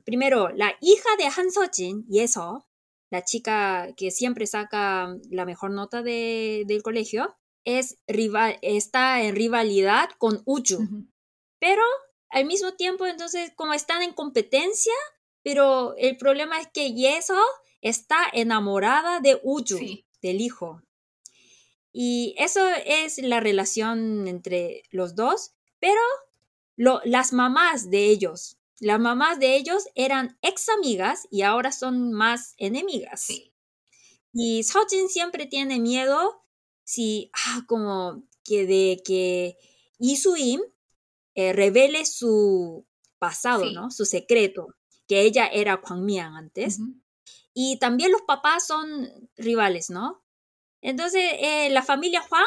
A: primero, la hija de Han Sojin, y eso, la chica que siempre saca la mejor nota de, del colegio, es rival, está en rivalidad con Uchu. Pero al mismo tiempo, entonces, como están en competencia, pero el problema es que Yeso está enamorada de Uyu, del hijo. Y eso es la relación entre los dos, pero las mamás de ellos, las mamás de ellos eran ex amigas y ahora son más enemigas.
B: Sí.
A: Y Seojin siempre tiene miedo si, ah, como que de que Isuim eh, revele su pasado,
B: Sí.
A: ¿no? Su secreto, que ella era Kwangmian antes.
B: Ujú.
A: Y también los papás son rivales, ¿no? Entonces, eh, la familia Juan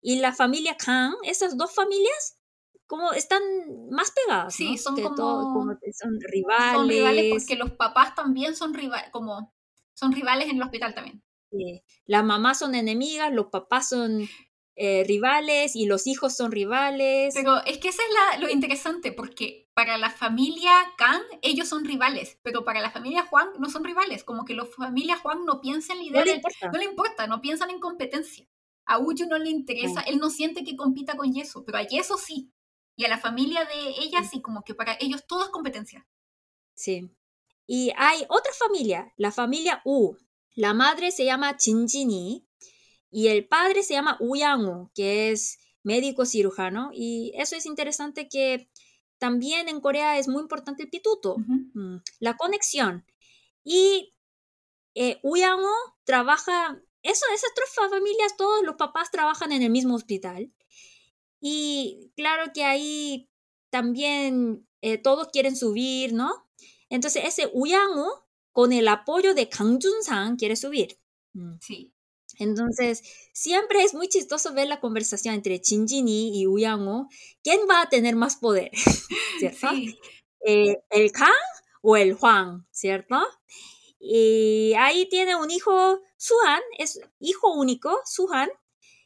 A: y la familia Kang, esas dos familias, como están más pegadas,
B: Sí,
A: ¿no?
B: son
A: Que
B: como-
A: todo- como que son rivales.
B: Son rivales porque los papás también son rivales, como son rivales en el hospital también.
A: eh, las mamás son enemigas, los papás son eh, rivales y los hijos son rivales.
B: Pero es que eso es la- lo interesante, porque para la familia Kang ellos son rivales, pero para la familia Juan no son rivales. Como que la familia Juan no piensa en la idea
A: no le
B: de-
A: importa.
B: no le importa, no piensan en competencia. A Uyu no le interesa, él no siente que compita con Yeso, pero a Yeso sí. Y a la familia de ella sí, como que para ellos todo es competencia.
A: Sí. Y hay otra familia, la familia U. La madre se llama Jinjini y el padre se llama Uyang-woo, que es médico cirujano. Y eso es interesante que también en Corea es muy importante el pituto, mm, la conexión. Y eh, Uyang-woo trabaja, eso, esas tres familias, todos los papás trabajan en el mismo hospital. Y claro que ahí también eh, todos quieren subir, ¿no? Entonces ese Uyang-woo, con el apoyo de Kang Jun-sang, quiere subir. Mm.
B: Sí.
A: Entonces, siempre es muy chistoso ver la conversación entre Jinjini y Uyang-woo. ¿Quién va a tener más poder? ¿Cierto?
B: Sí.
A: Eh, ¿El Kang o el Juan? ¿Cierto? Y ahí tiene un hijo, Suhan, es hijo único, Suhan.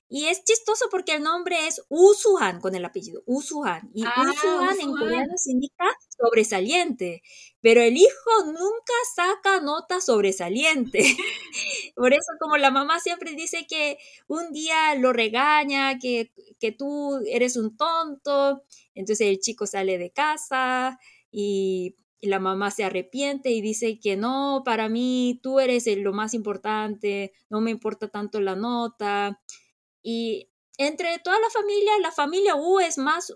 A: Y es chistoso porque el nombre es Usuhan con el apellido, Usuhan. Y
B: Ah,
A: Usuhan en coreano significa sobresaliente. Pero el hijo nunca saca nota sobresaliente. Por eso como la mamá siempre dice que un día lo regaña, que, que tú eres un tonto, entonces el chico sale de casa y, y la mamá se arrepiente y dice que no, para mí tú eres lo más importante, no me importa tanto la nota. Y entre toda la familia, la familia U es más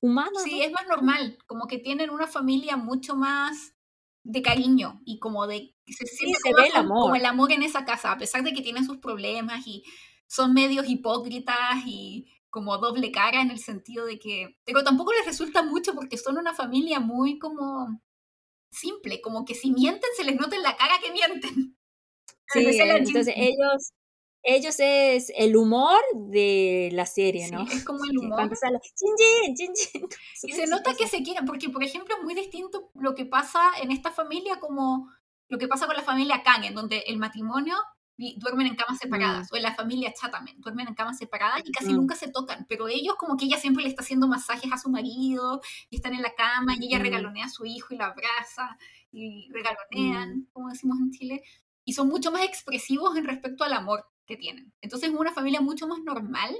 A: humana.
B: Sí,
A: ¿no?
B: es más normal, como que tienen una familia mucho más de cariño y como de se siente
A: se
B: como,
A: ve el amor.
B: como el amor en esa casa, a pesar de que tienen sus problemas y son medios hipócritas y como doble cara en el sentido de que, pero tampoco les resulta mucho porque son una familia muy como simple, como que si mienten se les nota en la cara que mienten.
A: Sí, entonces ellos, ellos es el humor de la serie,
B: Sí,
A: ¿no?
B: es como el humor.
A: Cuando sale, Jinjin, Jinjin.
B: Y se nota que se quieren, porque por ejemplo es muy distinto lo que pasa en esta familia como lo que pasa con la familia Kang, en donde el matrimonio duermen en camas separadas, o en la familia Cha también, duermen en camas separadas y casi
A: Mm.
B: nunca se tocan, pero ellos como que ella siempre le está haciendo masajes a su marido, y están en la cama, y ella
A: Mm.
B: regalonea a su hijo y lo abraza, y regalonean, como decimos en Chile, y son mucho más expresivos en respecto al amor que tienen. Entonces es una familia mucho más normal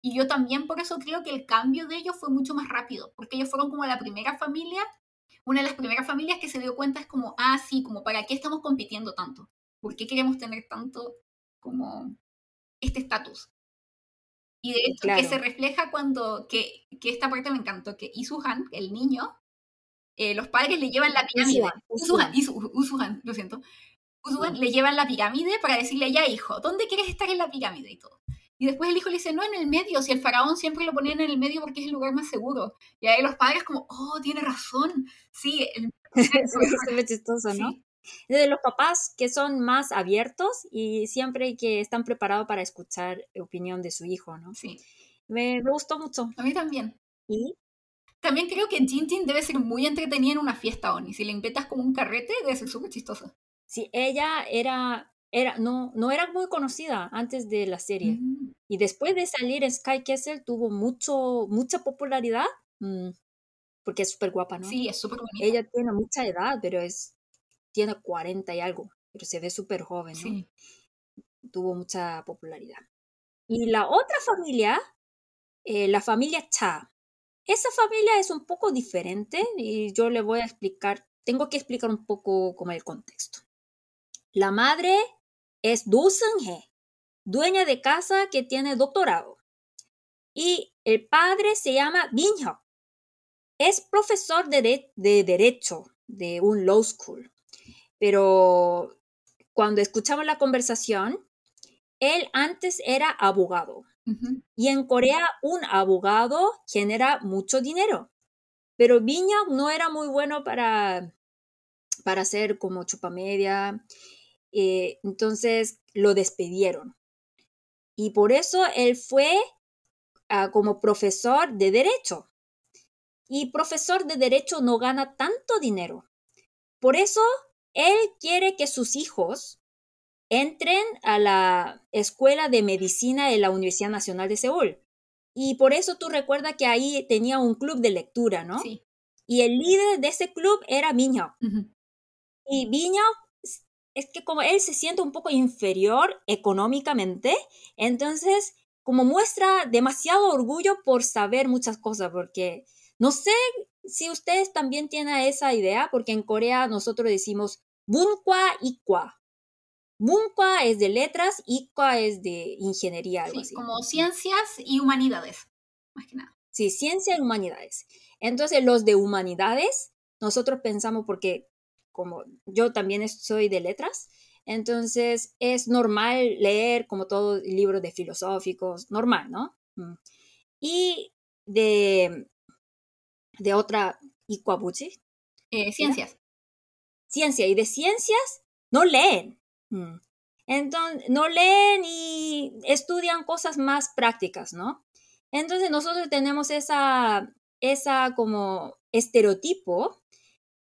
B: y yo también por eso creo que el cambio de ellos fue mucho más rápido, porque ellos fueron como la primera familia, una de las primeras familias que se dio cuenta es como, ah, sí, como para qué estamos compitiendo tanto, por qué queremos tener tanto como este estatus. Y de hecho que se refleja cuando, que, que esta parte me encantó, que Isuhan, el niño, eh, los padres le llevan la pirámide.
A: Usuhan,
B: Usuhan, Usuhan, lo siento. Le llevan la pirámide para decirle, ya hijo, ¿dónde quieres estar en la pirámide? Y todo. Y después el hijo le dice, no, en el medio, si el faraón siempre lo ponían en el medio porque es el lugar más seguro. Y ahí los padres como, oh, tiene razón. Sí, el,
A: se ve chistoso, ¿no?
B: sí.
A: De los papás que son más abiertos y siempre que están preparados para escuchar opinión de su hijo, ¿no?
B: sí.
A: Me, me gustó mucho.
B: A mí también.
A: Y
B: También creo que Jin debe ser muy entretenida en una fiesta, Oni. Si le inventas como un carrete, debe ser súper chistoso.
A: Sí, ella era, era no, no era muy conocida antes de la serie.
B: Mm.
A: Y después de salir en Sky Castle tuvo mucho, mucha popularidad, mm, porque es súper guapa, ¿no?
B: Sí, es súper bonita.
A: Ella tiene mucha edad, pero es, tiene 40 y algo, pero se ve súper joven, ¿no?
B: Sí.
A: Tuvo mucha popularidad. Y la otra familia, eh, la familia Cha. Esa familia es un poco diferente y yo le voy a explicar, tengo que explicar un poco como el contexto. La madre es Seung-hee, dueña de casa que tiene doctorado. Y el padre se llama Min Hyuk. es profesor de, de Derecho de un law school, pero cuando escuchamos la conversación, él antes era abogado. Y en Corea un abogado genera mucho dinero. Pero Viña no era muy bueno para, para hacer como chupamedia. Eh, entonces lo despidieron. Y por eso él fue ah, como profesor de derecho. Y profesor de derecho no gana tanto dinero. Por eso él quiere que sus hijos entren a la Escuela de Medicina de la Universidad Nacional de Seúl. Y por eso tú recuerdas que ahí tenía un club de lectura, ¿no? Sí. Y el líder de ese club era Miño. Y Miño es que como él se siente un poco inferior económicamente, entonces como muestra demasiado orgullo por saber muchas cosas, porque no sé si ustedes también tienen esa idea, porque en Corea nosotros decimos Bunkwa Ikwa. Bunkwa es de letras, Ikwa es de ingeniería.
B: sí, como ciencias y humanidades, más que nada.
A: Sí, ciencia y humanidades. Entonces, los de humanidades, nosotros pensamos, porque como yo también soy de letras, entonces es normal leer como todos libros de filosóficos, normal, ¿no? Mm. Y de, de otra, Ikwabuchi.
B: Eh, ciencias.
A: Ciencia, y de ciencias no leen. Mm. Entonces, no leen y estudian cosas más prácticas, ¿no? Entonces nosotros tenemos esa, esa como estereotipo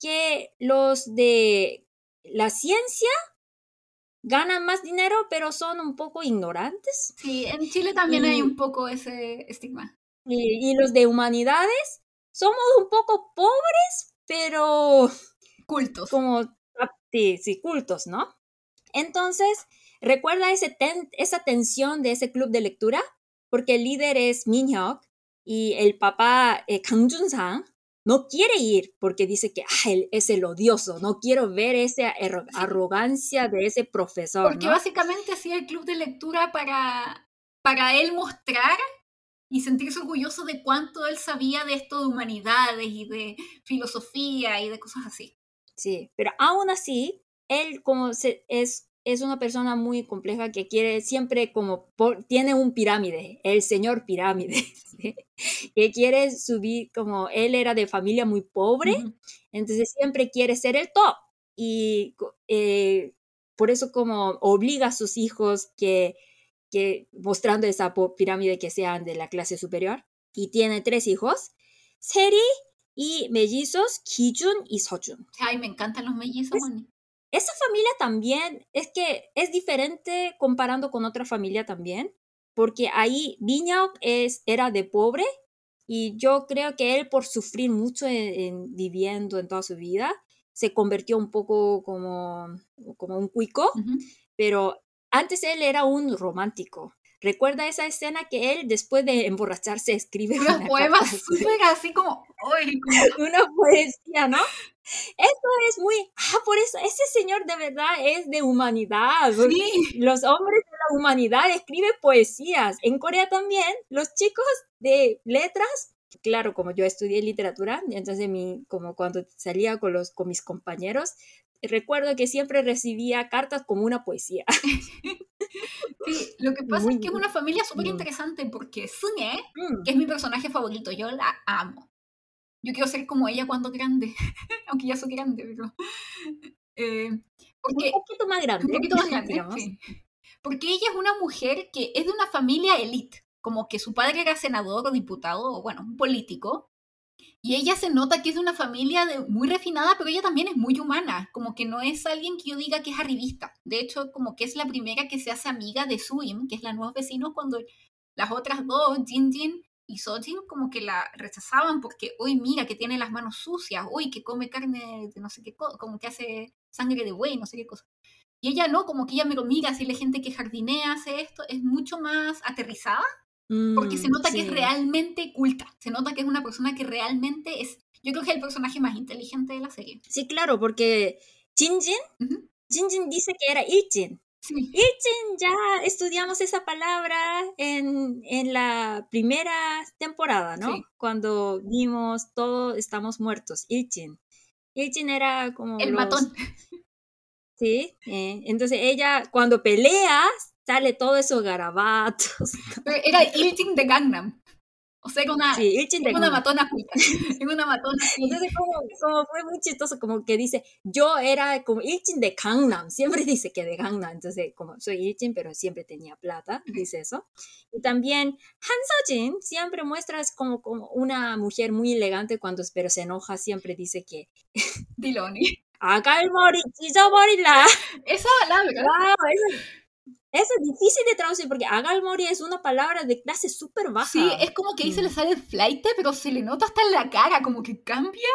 A: que los de la ciencia ganan más dinero, pero son un poco ignorantes.
B: Sí, en Chile también hay un poco ese estigma.
A: Y, y, los de humanidades somos un poco pobres, pero...
B: Cultos.
A: Como, ah, sí, sí, cultos, ¿no? Entonces, recuerda ese esa tensión de ese club de lectura, porque el líder es Min Hyuk y el papá eh, Kang Jun-sang no quiere ir porque dice que ah, él es el odioso, no quiero ver esa arrogancia de ese profesor.
B: Porque básicamente hacía el club de lectura para, para él mostrar y sentirse orgulloso de cuánto él sabía de esto de humanidades y de filosofía y de cosas así.
A: Sí, pero aún así, él como se, es es una persona muy compleja que quiere siempre como, tiene un pirámide, el señor pirámide, que quiere subir, como él era de familia muy pobre, entonces siempre quiere ser el top. Y eh, por eso como obliga a sus hijos que, que mostrando esa pirámide que sean de la clase superior. Y tiene tres hijos, Seri y mellizos, Kijun y Sojun.
B: Ay, me encantan los mellizos,
A: esa familia también es que es diferente comparando con otra familia también, porque ahí Viña es, era de pobre y yo creo que él por sufrir mucho en, viviendo en toda su vida, se convirtió un poco como, como un cuico, pero antes él era un romántico. Recuerda esa escena que él, después de emborracharse, escribe
B: una poema así como,
A: una poesía, ¿no? Esto es muy, ah, por eso, ese señor de verdad es de humanidad. Sí. Los hombres de la humanidad escriben poesías. En Corea también, los chicos de letras, claro, como yo estudié literatura, entonces mi, como cuando salía con, los, con mis compañeros, recuerdo que siempre recibía cartas como una poesía.
B: Sí, lo que pasa es que es una familia súper interesante porque Sunye, mm. que es mi personaje favorito, yo la amo. Yo quiero ser como ella cuando grande, aunque ya soy grande, pero...
A: Eh, porque, un poquito más grande.
B: Un poquito más grande, sí. Porque ella es una mujer que es de una familia elite, como que su padre era senador o diputado, o bueno, un político, y ella se nota que es de una familia de, muy refinada, pero ella también es muy humana, como que no es alguien que yo diga que es arribista. De hecho, como que es la primera que se hace amiga de Suim, que es la nueva vecina, cuando las otras dos, Jin Jin y Sojin, como que la rechazaban porque, uy, mira, que tiene las manos sucias, uy, que come carne de no sé qué cosa, como que hace sangre de buey, no sé qué cosa. Y ella no, como que ella me lo mira, si la gente que jardinea hace esto, es mucho más aterrizada porque se mm, nota que es realmente culta, se nota que es una persona que realmente es, yo creo que es el personaje más inteligente de la serie.
A: Sí, claro, porque Jinjin, Jinjin dice que era Iljin,
B: Sí.
A: Ilchin, ya estudiamos esa palabra en, en la primera temporada, ¿no?
B: Sí.
A: Cuando vimos todos estamos muertos. Ilchin. Ilchin era como.
B: El
A: los-
B: matón.
A: Sí. eh, entonces ella, cuando pelea, sale todo esos garabatos.
B: Pero Era Ilting de Gangnam. O sea, con una,
A: sí,
B: con una matona puta. una matona.
A: Entonces, como, como, fue muy chistoso, como que dice, yo era como Ilchin de Gangnam, siempre dice que de Gangnam, entonces, como soy Ilchin, pero siempre tenía plata, dice eso. Y también Han Sojin siempre muestra como, como una mujer muy elegante cuando, pero se enoja, siempre dice que...
B: Diloni.
A: Acá el mori, yo morirla.
B: Esa, la verdad.
A: Wow, esa, eso es difícil de traducir porque haga el mori es una palabra de clase súper baja.
B: Sí, es como que ahí se le
A: Mm.
B: sale el flight, pero se le nota hasta en la cara, como que cambia.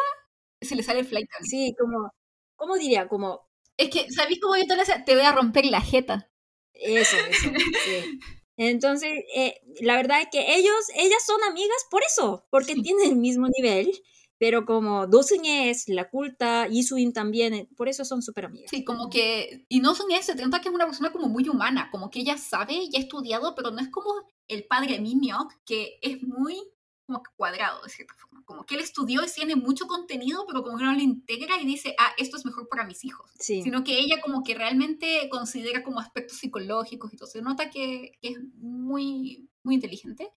B: Se le sale el flight.
A: Sí, como, ¿cómo diría? Como
B: Es que, ¿sabéis cómo yo te voy a romper la jeta.
A: Eso, eso, sí. Entonces, eh, la verdad es que ellos, ellas son amigas por eso, porque
B: Sí.
A: tienen el mismo nivel, pero como Dosunye es la culta, Isuin también, eh, por eso son súper amigas.
B: Sí, como que. Y no son ese, se trata que es una persona como muy humana, como que ella sabe y ha estudiado, pero no es como el padre Minhyuk, que es muy como que cuadrado de cierta forma. Como que él estudió y tiene mucho contenido, pero como que no lo integra y dice, ah, esto es mejor para mis hijos.
A: Sí,
B: Sino que ella como que realmente considera como aspectos psicológicos y todo. Se nota que, que es muy, muy inteligente.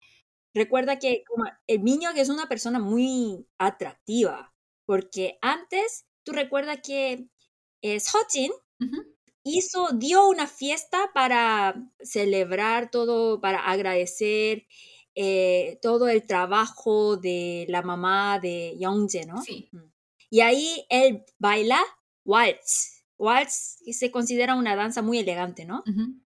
A: Recuerda que como el niño es una persona muy atractiva, porque antes, tú recuerdas que eh, Sojin
B: Ujú.
A: hizo, dio una fiesta para celebrar todo, para agradecer eh, todo el trabajo de la mamá de Youngjae, ¿no?
B: Sí.
A: Y ahí él baila waltz. Waltz se considera una danza muy elegante, ¿no?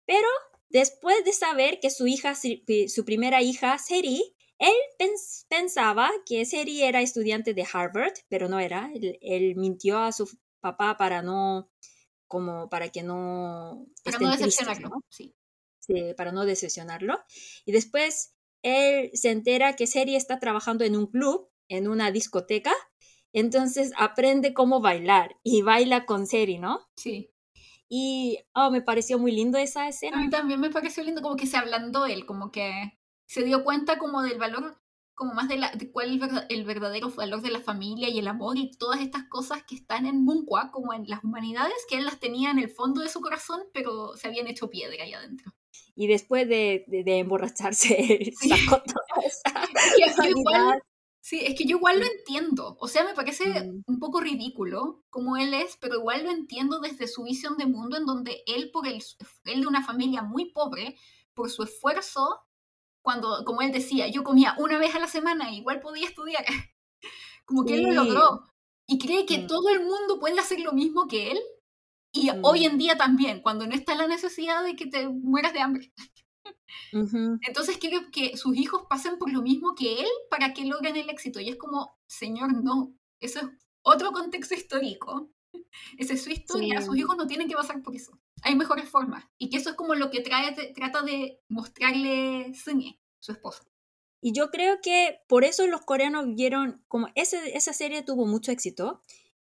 A: Pero después de saber que su hija, su primera hija, Seri, él pens- pensaba que Seri era estudiante de Harvard, pero no era. Él, él mintió a su papá para no, como para que no
B: Para no decepcionarlo.
A: ¿no?
B: Sí.
A: Sí, para no decepcionarlo. Y después él se entera que Seri está trabajando en un club, en una discoteca, entonces aprende cómo bailar y baila con Seri, ¿no?
B: Sí.
A: Y oh, me pareció muy lindo esa
B: A
A: escena.
B: mí también me pareció lindo como que se ablandó él, como que se dio cuenta como del valor, como más de, la, de cuál es el verda- el verdadero valor de la familia y el amor y todas estas cosas que están en Munqua, como en las humanidades, que él las tenía en el fondo de su corazón, pero se habían hecho piedra ahí adentro.
A: Y después de, de, de emborracharse, sacó toda esa
B: Es que yo igual. Sí, es que yo igual lo entiendo. O sea, me parece
A: Mm.
B: un poco ridículo como él es, pero igual lo entiendo desde su visión de mundo, en donde él, por el, él de una familia muy pobre, por su esfuerzo, cuando, como él decía, yo comía una vez a la semana, igual podía estudiar. Como que él lo
A: Sí.
B: logró. Y cree que
A: Mm.
B: todo el mundo puede hacer lo mismo que él. Y
A: Mm.
B: hoy en día también, cuando no está la necesidad de que te mueras de hambre. Entonces quiere que sus hijos pasen por lo mismo que él para que logren el éxito. Y es como, señor, no. Eso es otro contexto histórico. Esa es su historia.
A: Sí.
B: Sus hijos no tienen que pasar por eso. Hay mejores formas. Y que eso es como lo que trae, trata de mostrarle Sunye, su esposa.
A: Y yo creo que por eso los coreanos vieron, como ese, esa serie tuvo mucho éxito,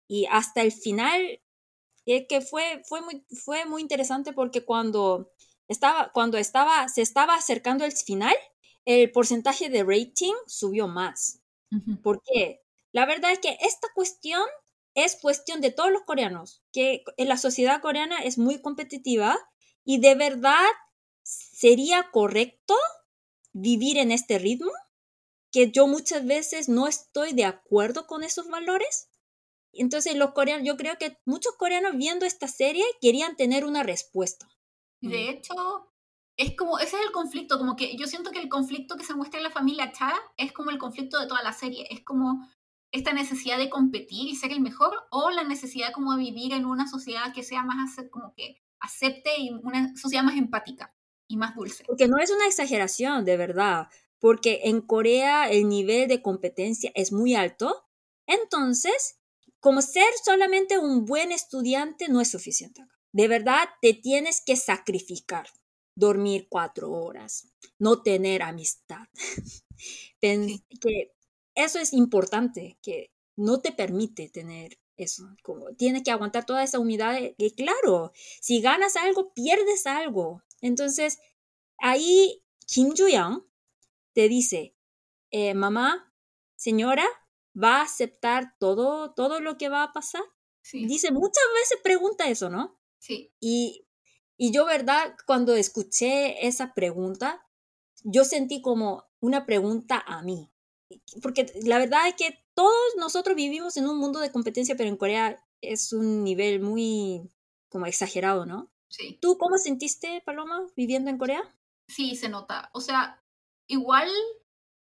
A: y hasta el final, es que fue, fue, muy, fue muy interesante porque cuando, estaba, cuando estaba, se estaba acercando el final, el porcentaje de rating subió más. ¿Por qué? La verdad es que esta cuestión es cuestión de todos los coreanos, que en la sociedad coreana es muy competitiva y de verdad sería correcto vivir en este ritmo, que yo muchas veces no estoy de acuerdo con esos valores. Entonces los coreanos, yo creo que muchos coreanos viendo esta serie querían tener una respuesta.
B: Y de
A: Mm.
B: hecho, es como, ese es el conflicto, como que yo siento que el conflicto que se muestra en la familia Cha es como el conflicto de toda la serie, es como esta necesidad de competir y ser el mejor o la necesidad como de vivir en una sociedad que sea más como que acepte y una sociedad más empática y más dulce.
A: Porque no es una exageración, de verdad, porque en Corea el nivel de competencia es muy alto, entonces, como ser solamente un buen estudiante no es suficiente. acá. De verdad, te tienes que sacrificar, dormir cuatro horas, no tener amistad. Que eso es importante, que no te permite tener eso, como tienes que aguantar toda esa humildad. Y claro, si ganas algo, pierdes algo. Entonces, ahí Kim Joo-young te dice, eh, mamá, señora, ¿va a aceptar todo, todo lo que va a pasar? Dice, muchas veces pregunta eso, ¿no?
B: Sí.
A: Y, y yo, ¿verdad? Cuando escuché esa pregunta, yo sentí como una pregunta a mí. Porque la verdad es que todos nosotros vivimos en un mundo de competencia, pero en Corea es un nivel muy como exagerado, ¿no?
B: Sí.
A: ¿Tú cómo sentiste, Paloma, viviendo en Corea?
B: Sí, se nota. O sea, igual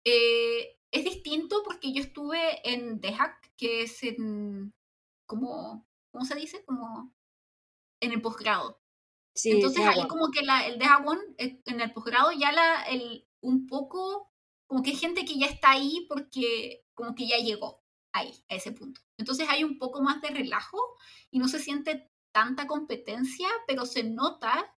B: eh, es distinto porque yo estuve en Hack, que es en como, ¿cómo se dice? Como en el posgrado. Sí, Entonces ahí como que la, el Dehawon, eh, en el posgrado ya la, el, un poco, como que hay gente que ya está ahí porque como que ya llegó ahí, a ese punto. Entonces hay un poco más de relajo y no se siente tanta competencia, pero se nota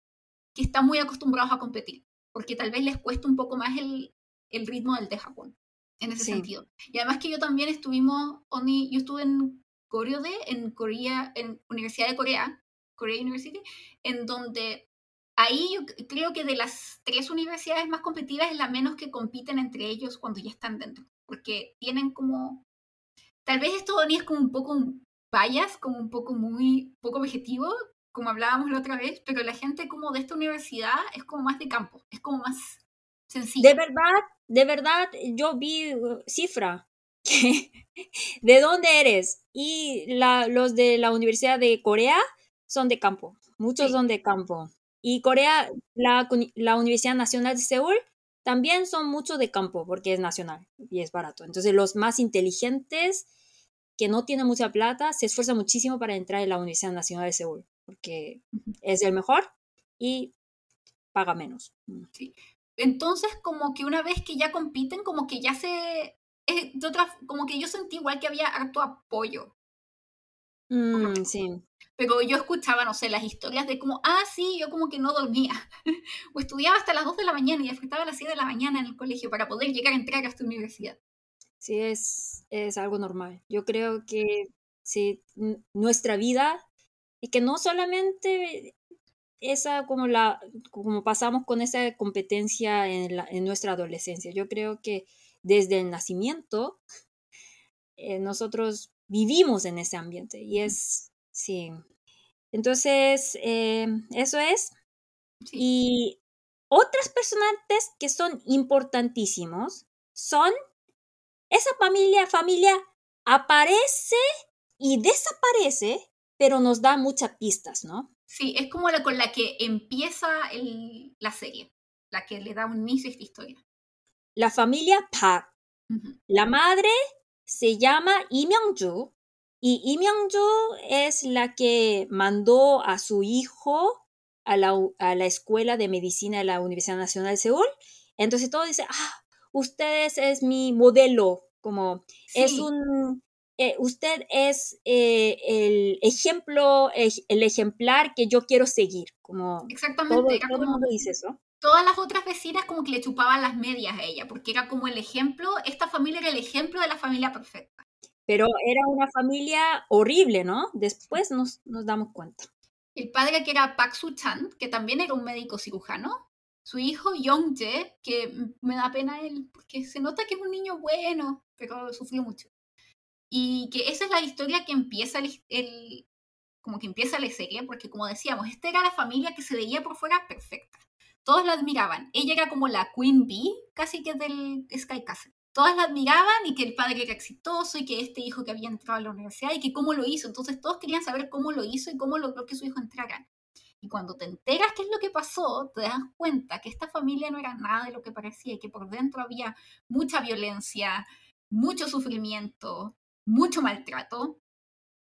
B: que están muy acostumbrados a competir, porque tal vez les cuesta un poco más el, el ritmo del de Japón, en ese sentido. Y además que yo también estuvimos, Oni, yo estuve en Koreode, en Corea, en Universidad de Corea, Korea University, en donde ahí yo creo que de las tres universidades más competitivas es la menos que compiten entre ellos cuando ya están dentro, porque tienen como, tal vez esto Oni es como un poco un bias, como un poco muy, poco objetivo, como hablábamos la otra vez, pero la gente como de esta universidad es como más de campo, es como más sencillo.
A: De verdad, de verdad, yo vi uh, cifra. ¿De dónde eres? Y la, los de la Universidad de Corea son de campo, muchos son de campo. Y Corea, la, la Universidad Nacional de Seúl, también son muchos de campo porque es nacional y es barato. Entonces los más inteligentes que no tienen mucha plata se esfuerzan muchísimo para entrar en la Universidad Nacional de Seúl porque es el mejor y paga menos.
B: Sí. Entonces, como que una vez que ya compiten, como que ya se... de otra, como que yo sentí igual que había harto apoyo.
A: Mm, sí.
B: Pero yo escuchaba, no sé, las historias de como, ah, sí, yo como que no dormía. o estudiaba hasta las 2 de la mañana y despertaba a las 7 de la mañana en el colegio para poder llegar a entrar a esta universidad.
A: Sí, es, es algo normal. Yo creo que sí, nuestra vida y que no solamente esa como la como pasamos con esa competencia en, en nuestra adolescencia. Yo creo que desde el nacimiento eh, nosotros vivimos en ese ambiente y es sí. Entonces eh, eso es. Y otras personajes que son importantísimos son esa familia, familia aparece y desaparece pero nos da muchas pistas, ¿no?
B: Sí, es como la con la que empieza la serie, la que le da un inicio a esta historia.
A: La familia Park. La madre se llama Lee Myung-ju y Lee Myung-ju es la que mandó a su hijo a la, a la, escuela de medicina de la Universidad Nacional de Seúl. Entonces todo dice, ah, ustedes es mi modelo, como es un eh, usted es eh, el ejemplo, el ejemplar que yo quiero seguir. Como
B: Exactamente.
A: Todo, el mundo dice eso.
B: Todas las otras vecinas como que le chupaban las medias a ella, porque era como el ejemplo, esta familia era el ejemplo de la familia perfecta.
A: Pero era una familia horrible, ¿no? Después nos, nos damos cuenta.
B: El padre que era Pak Su-chan, que también era un médico cirujano, su hijo Yong-jae, que me da pena él, porque se nota que es un niño bueno, pero sufrió mucho. Y que esa es la historia que empieza el, como que empieza la serie, porque como decíamos, esta era la familia que se veía por fuera perfecta. Todos la admiraban. Ella era como la Queen Bee, casi que del Sky Castle. Todas la admiraban y que el padre era exitoso y que este hijo que había entrado a la universidad y que cómo lo hizo. Entonces todos querían saber cómo lo hizo y cómo logró que su hijo entrara. Y cuando te enteras qué es lo que pasó, te das cuenta que esta familia no era nada de lo que parecía y que por dentro había mucha violencia, mucho sufrimiento, mucho maltrato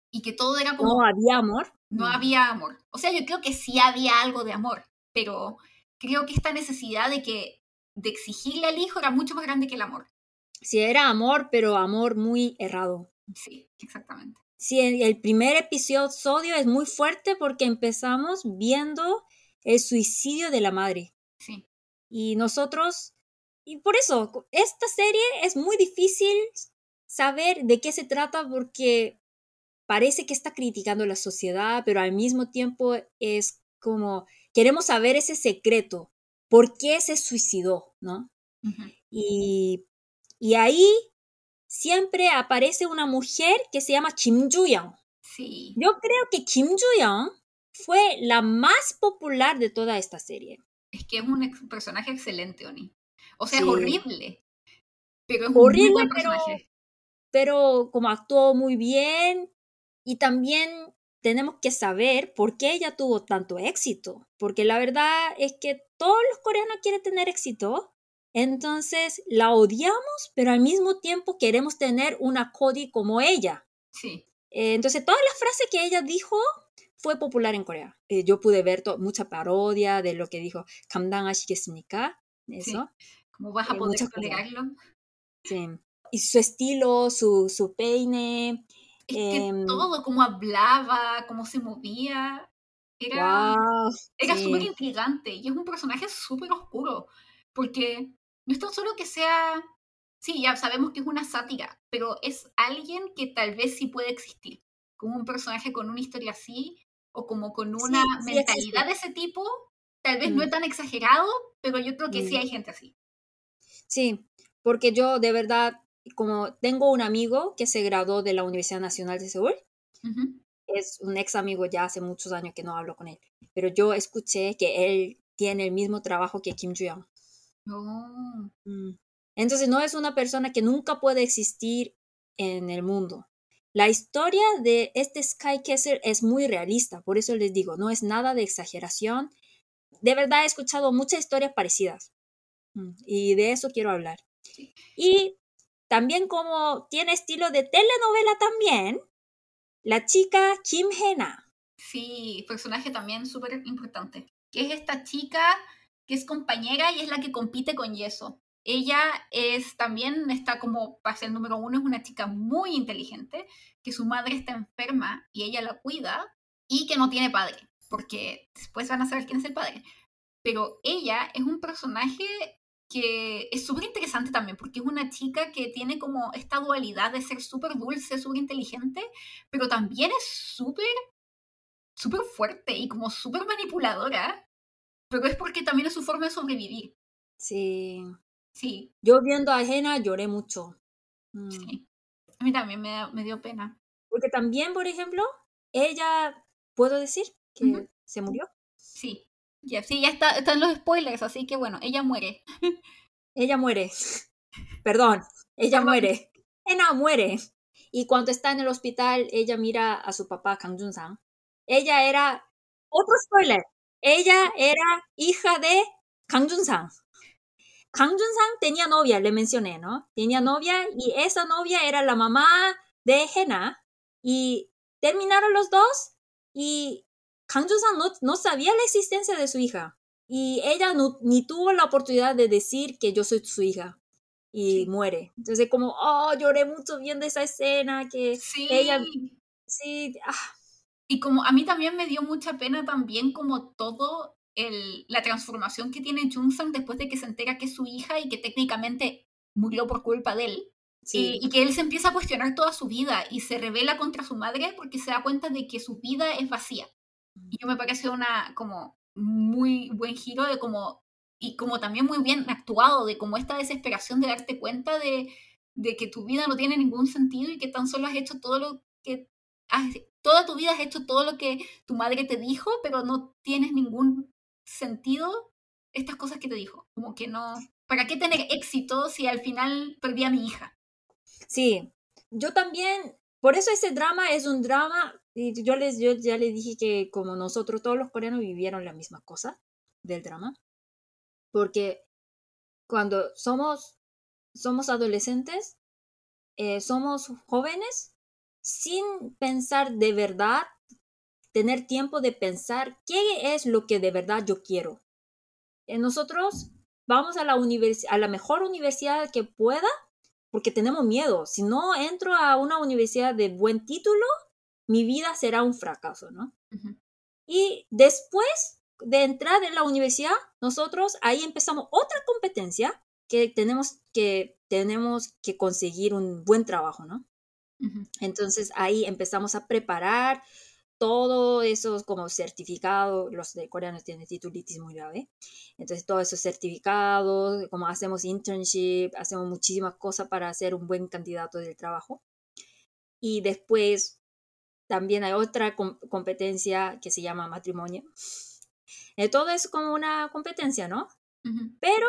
B: y que todo era como...
A: No había amor.
B: No había amor. O sea, yo creo que sí había algo de amor, pero creo que esta necesidad de que de exigirle al hijo era mucho más grande que el amor.
A: Sí, era amor, pero amor muy errado.
B: Sí, exactamente.
A: Sí, el primer episodio es muy fuerte porque empezamos viendo el suicidio de la madre.
B: Sí.
A: Y nosotros, y por eso, esta serie es muy difícil saber de qué se trata porque parece que está criticando la sociedad, pero al mismo tiempo es como, queremos saber ese secreto, ¿por qué se suicidó? ¿no? y, y ahí siempre aparece una mujer que se llama Kim Joo-young.
B: Sí.
A: Yo creo que Kim Joo-young fue la más popular de toda esta serie.
B: Es que es un personaje excelente, Oni. O sea, es horrible. Pero es
A: horrible,
B: un buen
A: personaje. Pero, como actuó muy bien y también tenemos que saber por qué ella tuvo tanto éxito. Porque la verdad es que todos los coreanos quieren tener éxito. Entonces la odiamos, pero al mismo tiempo queremos tener una Cody como ella.
B: Sí.
A: Eh, entonces todas las frases que ella dijo fue popular en Corea. Eh, yo pude ver mucha parodia de lo que dijo 감당하시겠습니까? Eso.
B: ¿Cómo vas a eh, poder tolerarlo?
A: Sí. Y su estilo, su, su peine.
B: es que em, todo, cómo hablaba, cómo se movía, era, era súper intrigante y es un personaje súper oscuro, porque no es tan solo que sea, sí, ya sabemos que es una sátira, pero es alguien que tal vez sí puede existir, como un personaje con una historia así, o como con una mentalidad de ese tipo, tal vez no es mm. tan exagerado, pero yo creo que sí mm. hay gente así.
A: Sí, porque yo de verdad, como tengo un amigo que se graduó de la Universidad Nacional de Seúl, es un ex amigo ya hace muchos años que no hablo con él, pero yo escuché que él tiene el mismo trabajo que Kim Joo-young.
B: Oh.
A: Mm. Entonces no es una persona que nunca puede existir en el mundo. La historia de este Sky Kessler es muy realista, por eso les digo, no es nada de exageración. De verdad he escuchado muchas historias parecidas mm, y de eso quiero hablar. Y también como tiene estilo de telenovela también, la chica Kim Hena.
B: Sí, personaje también súper importante. Que es esta chica que es compañera y es la que compite con Yeso. Ella es también, está como, para ser el número uno, es una chica muy inteligente, que su madre está enferma y ella la cuida y que no tiene padre, porque después van a saber quién es el padre. Pero ella es un personaje que es súper interesante también, porque es una chica que tiene como esta dualidad de ser súper dulce, súper inteligente, pero también es súper, súper fuerte y como súper manipuladora, pero es porque también es su forma de sobrevivir.
A: Sí.
B: Sí.
A: Yo viendo a Jena lloré mucho.
B: Mm. Sí. A mí también me, me, dio pena.
A: Porque también, por ejemplo, ella, ¿puedo decir que se murió?
B: Sí. Ya, sí, ya está, están los spoilers, así que bueno, ella muere.
A: ella muere. Perdón, ella muere. Jena muere. Y cuando está en el hospital, ella mira a su papá, Kang Jun-sang. Ella era, otro spoiler, ella era hija de Kang Jun-sang. Kang Jun-sang tenía novia, le mencioné, ¿no? Tenía novia y esa novia era la mamá de Hena y terminaron los dos y Kang Jun-sang no, sabía la existencia de su hija y ella ni tuvo la oportunidad de decir que yo soy su hija y muere. Entonces como, oh, lloré mucho viendo esa escena que
B: sí.
A: ella... Sí, ah.
B: Y como a mí también me dio mucha pena también como todo la transformación que tiene Junsan después de que se entera que es su hija y que técnicamente murió por culpa de él. Y, que él se empieza a cuestionar toda su vida y se revela contra su madre porque se da cuenta de que su vida es vacía. Y yo me parece una como muy buen giro de como y como también muy bien actuado de como esta desesperación de darte cuenta de, de que tu vida no tiene ningún sentido y que tan solo has hecho todo lo que has, toda tu vida has hecho todo lo que tu madre te dijo, pero no tienes ningún sentido estas cosas que te dijo. Como que no. ¿Para qué tener éxito si al final perdí a mi hija?
A: Sí, yo también. Por eso ese drama es un drama. Yo, les, yo ya les dije que como nosotros, todos los coreanos vivieron la misma cosa del drama. Porque cuando somos, somos adolescentes, eh, somos jóvenes, sin pensar de verdad tener tiempo de pensar qué es lo que de verdad yo quiero. Eh, nosotros vamos a la, a la mejor universidad que pueda porque tenemos miedo. Si no entro a una universidad de buen título, mi vida será un fracaso, ¿no? Y después de entrar en la universidad, nosotros ahí empezamos otra competencia que tenemos que, tenemos que conseguir un buen trabajo, ¿no? Entonces ahí empezamos a preparar todo esos como certificados, los de coreanos tienen titulitis muy grave, entonces todos esos certificados, como hacemos internship, hacemos muchísimas cosas para ser un buen candidato del trabajo. Y después también hay otra competencia que se llama matrimonio. Eh, todo es como una competencia, ¿no? Pero,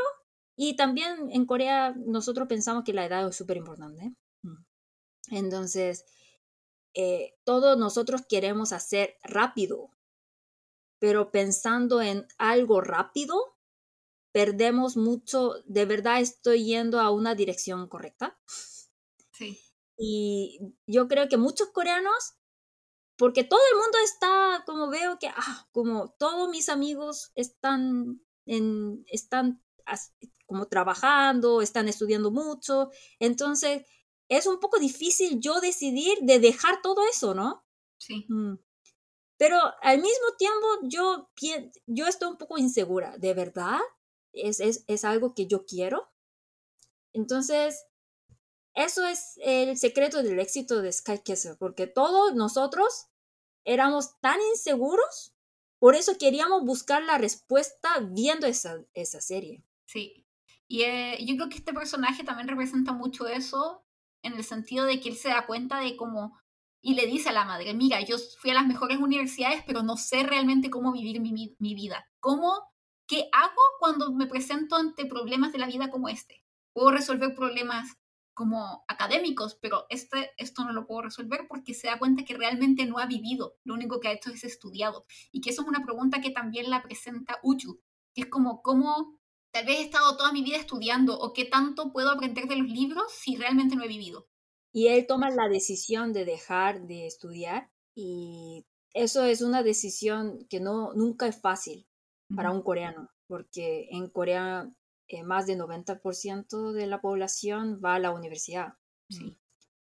A: y también en Corea nosotros pensamos que la edad es súper importante. Mm. Entonces, eh, todos nosotros queremos hacer rápido, pero pensando en algo rápido, perdemos mucho, de verdad estoy yendo a una dirección correcta.
B: Sí.
A: Y yo creo que muchos coreanos, porque todo el mundo está, como veo que, ah, como todos mis amigos están, en, están como trabajando, están estudiando mucho, entonces es un poco difícil yo decidir de dejar todo eso, ¿no?
B: Sí.
A: Mm. Pero al mismo tiempo yo, yo estoy un poco insegura, ¿de verdad? ¿Es, es, es algo que yo quiero? Entonces, eso es el secreto del éxito de Sky porque todos nosotros éramos tan inseguros, por eso queríamos buscar la respuesta viendo esa, esa serie.
B: Sí, y eh, yo creo que este personaje también representa mucho eso, en el sentido de que él se da cuenta de cómo, y le dice a la madre, mira, yo fui a las mejores universidades, pero no sé realmente cómo vivir mi, mi vida. ¿Cómo, qué hago cuando me presento ante problemas de la vida como este? Puedo resolver problemas como académicos, pero este, esto no lo puedo resolver porque se da cuenta que realmente no ha vivido, lo único que ha hecho es estudiado. Y que eso es una pregunta que también la presenta Uchu, que es como, ¿cómo tal vez he estado toda mi vida estudiando o qué tanto puedo aprender de los libros si realmente no he vivido.
A: Y él toma la decisión de dejar de estudiar y eso es una decisión que no nunca es fácil para un coreano, porque en Corea eh, más del 90% de la población va a la universidad. Sí.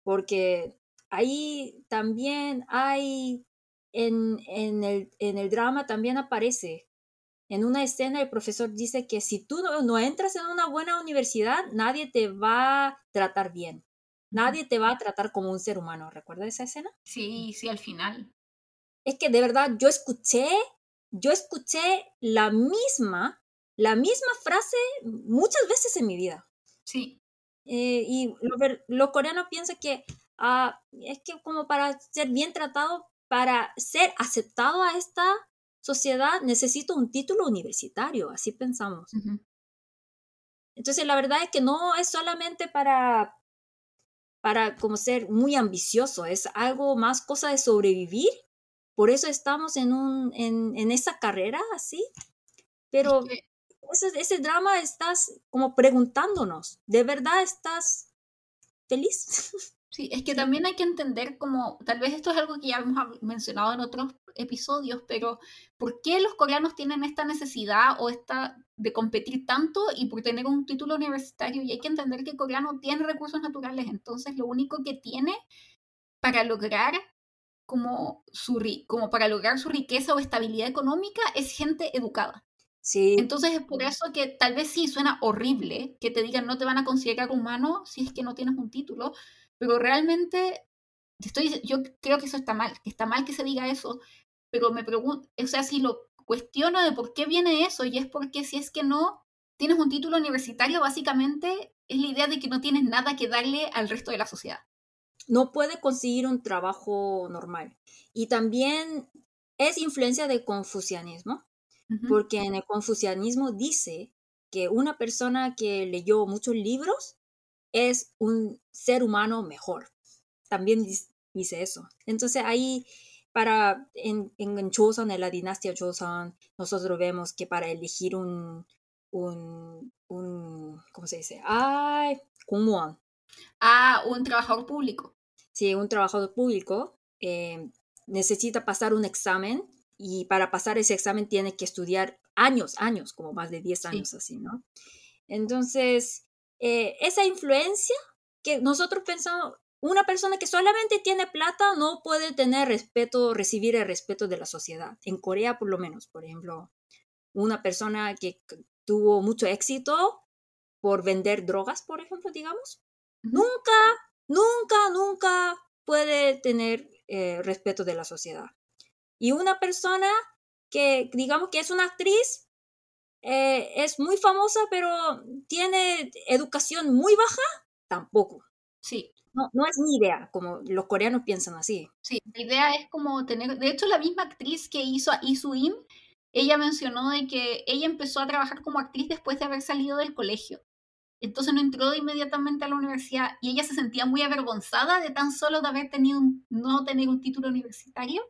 A: Porque ahí también hay, en, en, el, en el drama también aparece en una escena el profesor dice que si tú no, entras en una buena universidad, nadie te va a tratar bien. Nadie te va a tratar como un ser humano. ¿Recuerdas esa escena?
B: Sí, sí, al final.
A: Es que de verdad yo escuché, yo escuché la misma, la misma frase muchas veces en mi vida.
B: Sí.
A: Eh, y los coreanos piensan que ah, es que como para ser bien tratado, para ser aceptado a esta sociedad necesito un título universitario, así pensamos. Entonces, la verdad es que no es solamente para, para como ser muy ambicioso, es algo más cosa de sobrevivir. Por eso estamos en, un, en, en esa carrera así. Pero ese, ese drama estás como preguntándonos, ¿de verdad estás feliz?
B: Sí, es que también hay que entender como, tal vez esto es algo que ya hemos mencionado en otros episodios, pero ¿por qué los coreanos tienen esta necesidad o esta de competir tanto y por tener un título universitario? Y hay que entender que el coreano tiene recursos naturales, entonces lo único que tiene para lograr como, su, como para lograr su riqueza o estabilidad económica es gente educada.
A: Sí.
B: Entonces es por eso que tal vez sí suena horrible que te digan no te van a considerar humano si es que no tienes un título, pero realmente, estoy, yo creo que eso está mal, que está mal que se diga eso, pero me pregunto, o sea, si lo cuestiono de por qué viene eso, y es porque si es que no tienes un título universitario, básicamente es la idea de que no tienes nada que darle al resto de la sociedad.
A: No puede conseguir un trabajo normal. Y también es influencia del confucianismo, porque en el confucianismo dice que una persona que leyó muchos libros es un ser humano mejor. También dice eso. Entonces ahí, para, en, en Joseon, en la dinastía Joseon, nosotros vemos que para elegir un, un, un ¿cómo se dice? Ay,
B: un Ah, un trabajador público.
A: Sí, un trabajador público eh, necesita pasar un examen y para pasar ese examen tiene que estudiar años, años, como más de 10 años así, ¿no? Entonces, eh, esa influencia que nosotros pensamos, una persona que solamente tiene plata no puede tener respeto, recibir el respeto de la sociedad. En Corea, por lo menos, por ejemplo, una persona que tuvo mucho éxito por vender drogas, por ejemplo, digamos, nunca nunca, nunca puede tener eh, respeto de la sociedad. Y una persona que digamos que es una actriz, eh, es muy famosa, pero tiene educación muy baja, tampoco.
B: Sí.
A: No, no es mi idea, como los coreanos piensan así.
B: Sí, la idea es como tener, de hecho la misma actriz que hizo a Isuin, ella mencionó de que ella empezó a trabajar como actriz después de haber salido del colegio. Entonces no entró inmediatamente a la universidad y ella se sentía muy avergonzada de tan solo de haber tenido no tener un título universitario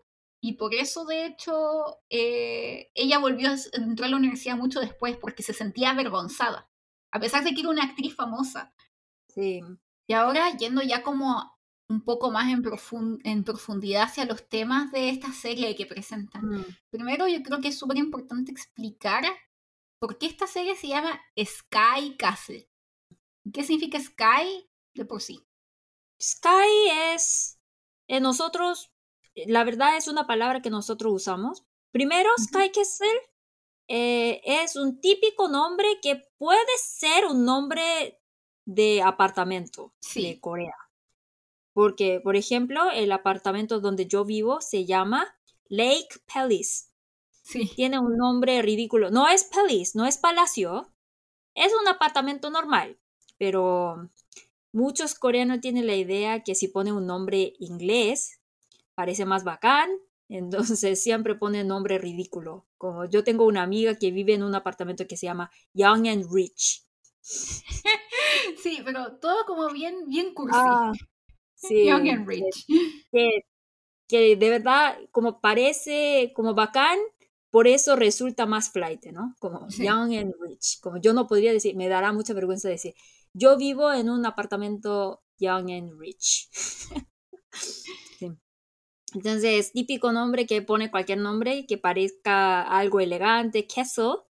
B: y por eso, de hecho, eh, ella volvió, a, entró a la universidad mucho después porque se sentía avergonzada, a pesar de que era una actriz famosa.
A: Sí.
B: Y ahora, yendo ya como un poco más en, en profundidad hacia los temas de esta serie que presentan. Mm. Primero, yo creo que es súper importante explicar por qué esta serie se llama Sky Castle. ¿Qué significa Sky de por sí?
A: Sky es, en eh, nosotros la verdad es una palabra que nosotros usamos. Primero, Sky Castle eh, es un típico nombre que puede ser un nombre de apartamento de Corea. Porque, por ejemplo, el apartamento donde yo vivo se llama Lake Palace.
B: Sí.
A: Tiene un nombre ridículo. No es Palace, no es palacio. Es un apartamento normal. Pero muchos coreanos tienen la idea que si pone un nombre inglés, parece más bacán, entonces siempre pone nombre ridículo. Como yo tengo una amiga que vive en un apartamento que se llama Young and Rich.
B: Sí, pero todo como bien, bien cursi.
A: Ah, sí,
B: Young and Rich.
A: Que, que, de verdad, como parece como bacán, por eso resulta más flight, ¿no? Como Young and Rich. Como yo no podría decir, me dará mucha vergüenza decir, yo vivo en un apartamento Young and Rich. Entonces, típico nombre que pone cualquier nombre que parezca algo elegante, queso.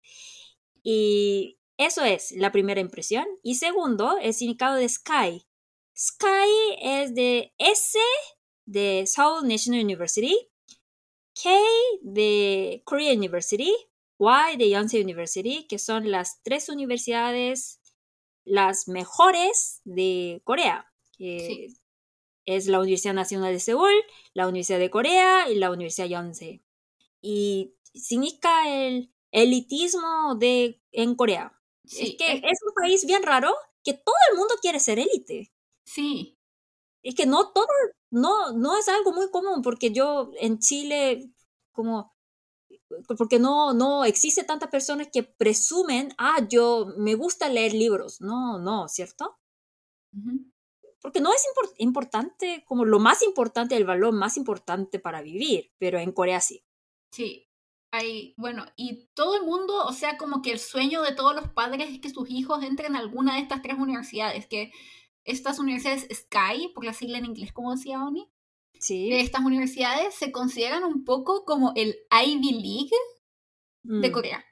A: Y eso es la primera impresión. Y segundo, el significado de sky. Sky es de S de Seoul National University, K de Korea University, Y de Yonsei University, que son las tres universidades las mejores de Corea. Que es la Universidad Nacional de Seúl, la Universidad de Corea y la Universidad Yonsei. Y significa el elitismo de, en Corea. es que es... un país bien raro que todo el mundo quiere ser élite.
B: Sí.
A: Es que no todo, no, no es algo muy común porque yo en Chile, como, porque no, no existe tantas personas que presumen, ah, yo me gusta leer libros. No, no, ¿cierto? Porque no es importante como lo más importante, el valor más importante para vivir, pero en Corea sí.
B: Sí, hay, bueno, y todo el mundo, o sea, como que el sueño de todos los padres es que sus hijos entren a alguna de estas tres universidades, que estas universidades Sky, por la sigla en inglés, como decía Oni,
A: sí.
B: estas universidades se consideran un poco como el Ivy League de mm. Corea.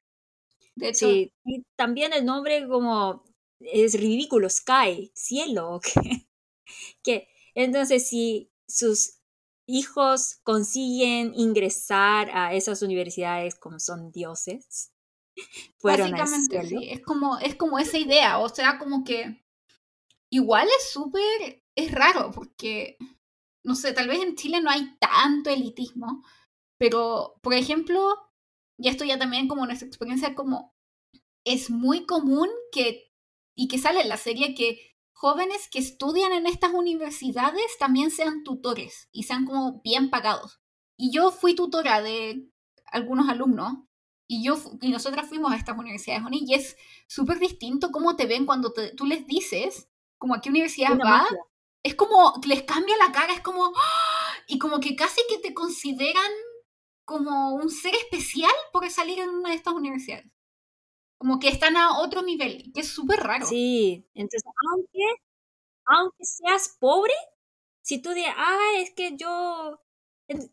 A: De hecho, sí, y también el nombre como es ridículo, Sky, cielo. Que entonces si sus hijos consiguen ingresar a esas universidades como son dioses,
B: fueron Básicamente, sí, es como, es como esa idea, o sea, como que igual es súper, es raro, porque, no sé, tal vez en Chile no hay tanto elitismo, pero, por ejemplo, y esto ya también como nuestra experiencia, como es muy común que, y que sale en la serie, que jóvenes que estudian en estas universidades también sean tutores y sean como bien pagados. Y yo fui tutora de algunos alumnos y yo y nosotras fuimos a estas universidades y es súper distinto cómo te ven cuando tú les dices como a qué universidad va. Es como les cambia la cara, es como ¡ah! y como que casi que te consideran como un ser especial por salir en una de estas universidades como que están a otro nivel, que es súper raro.
A: Sí, entonces, aunque, aunque seas pobre, si tú dices, ah, es que yo,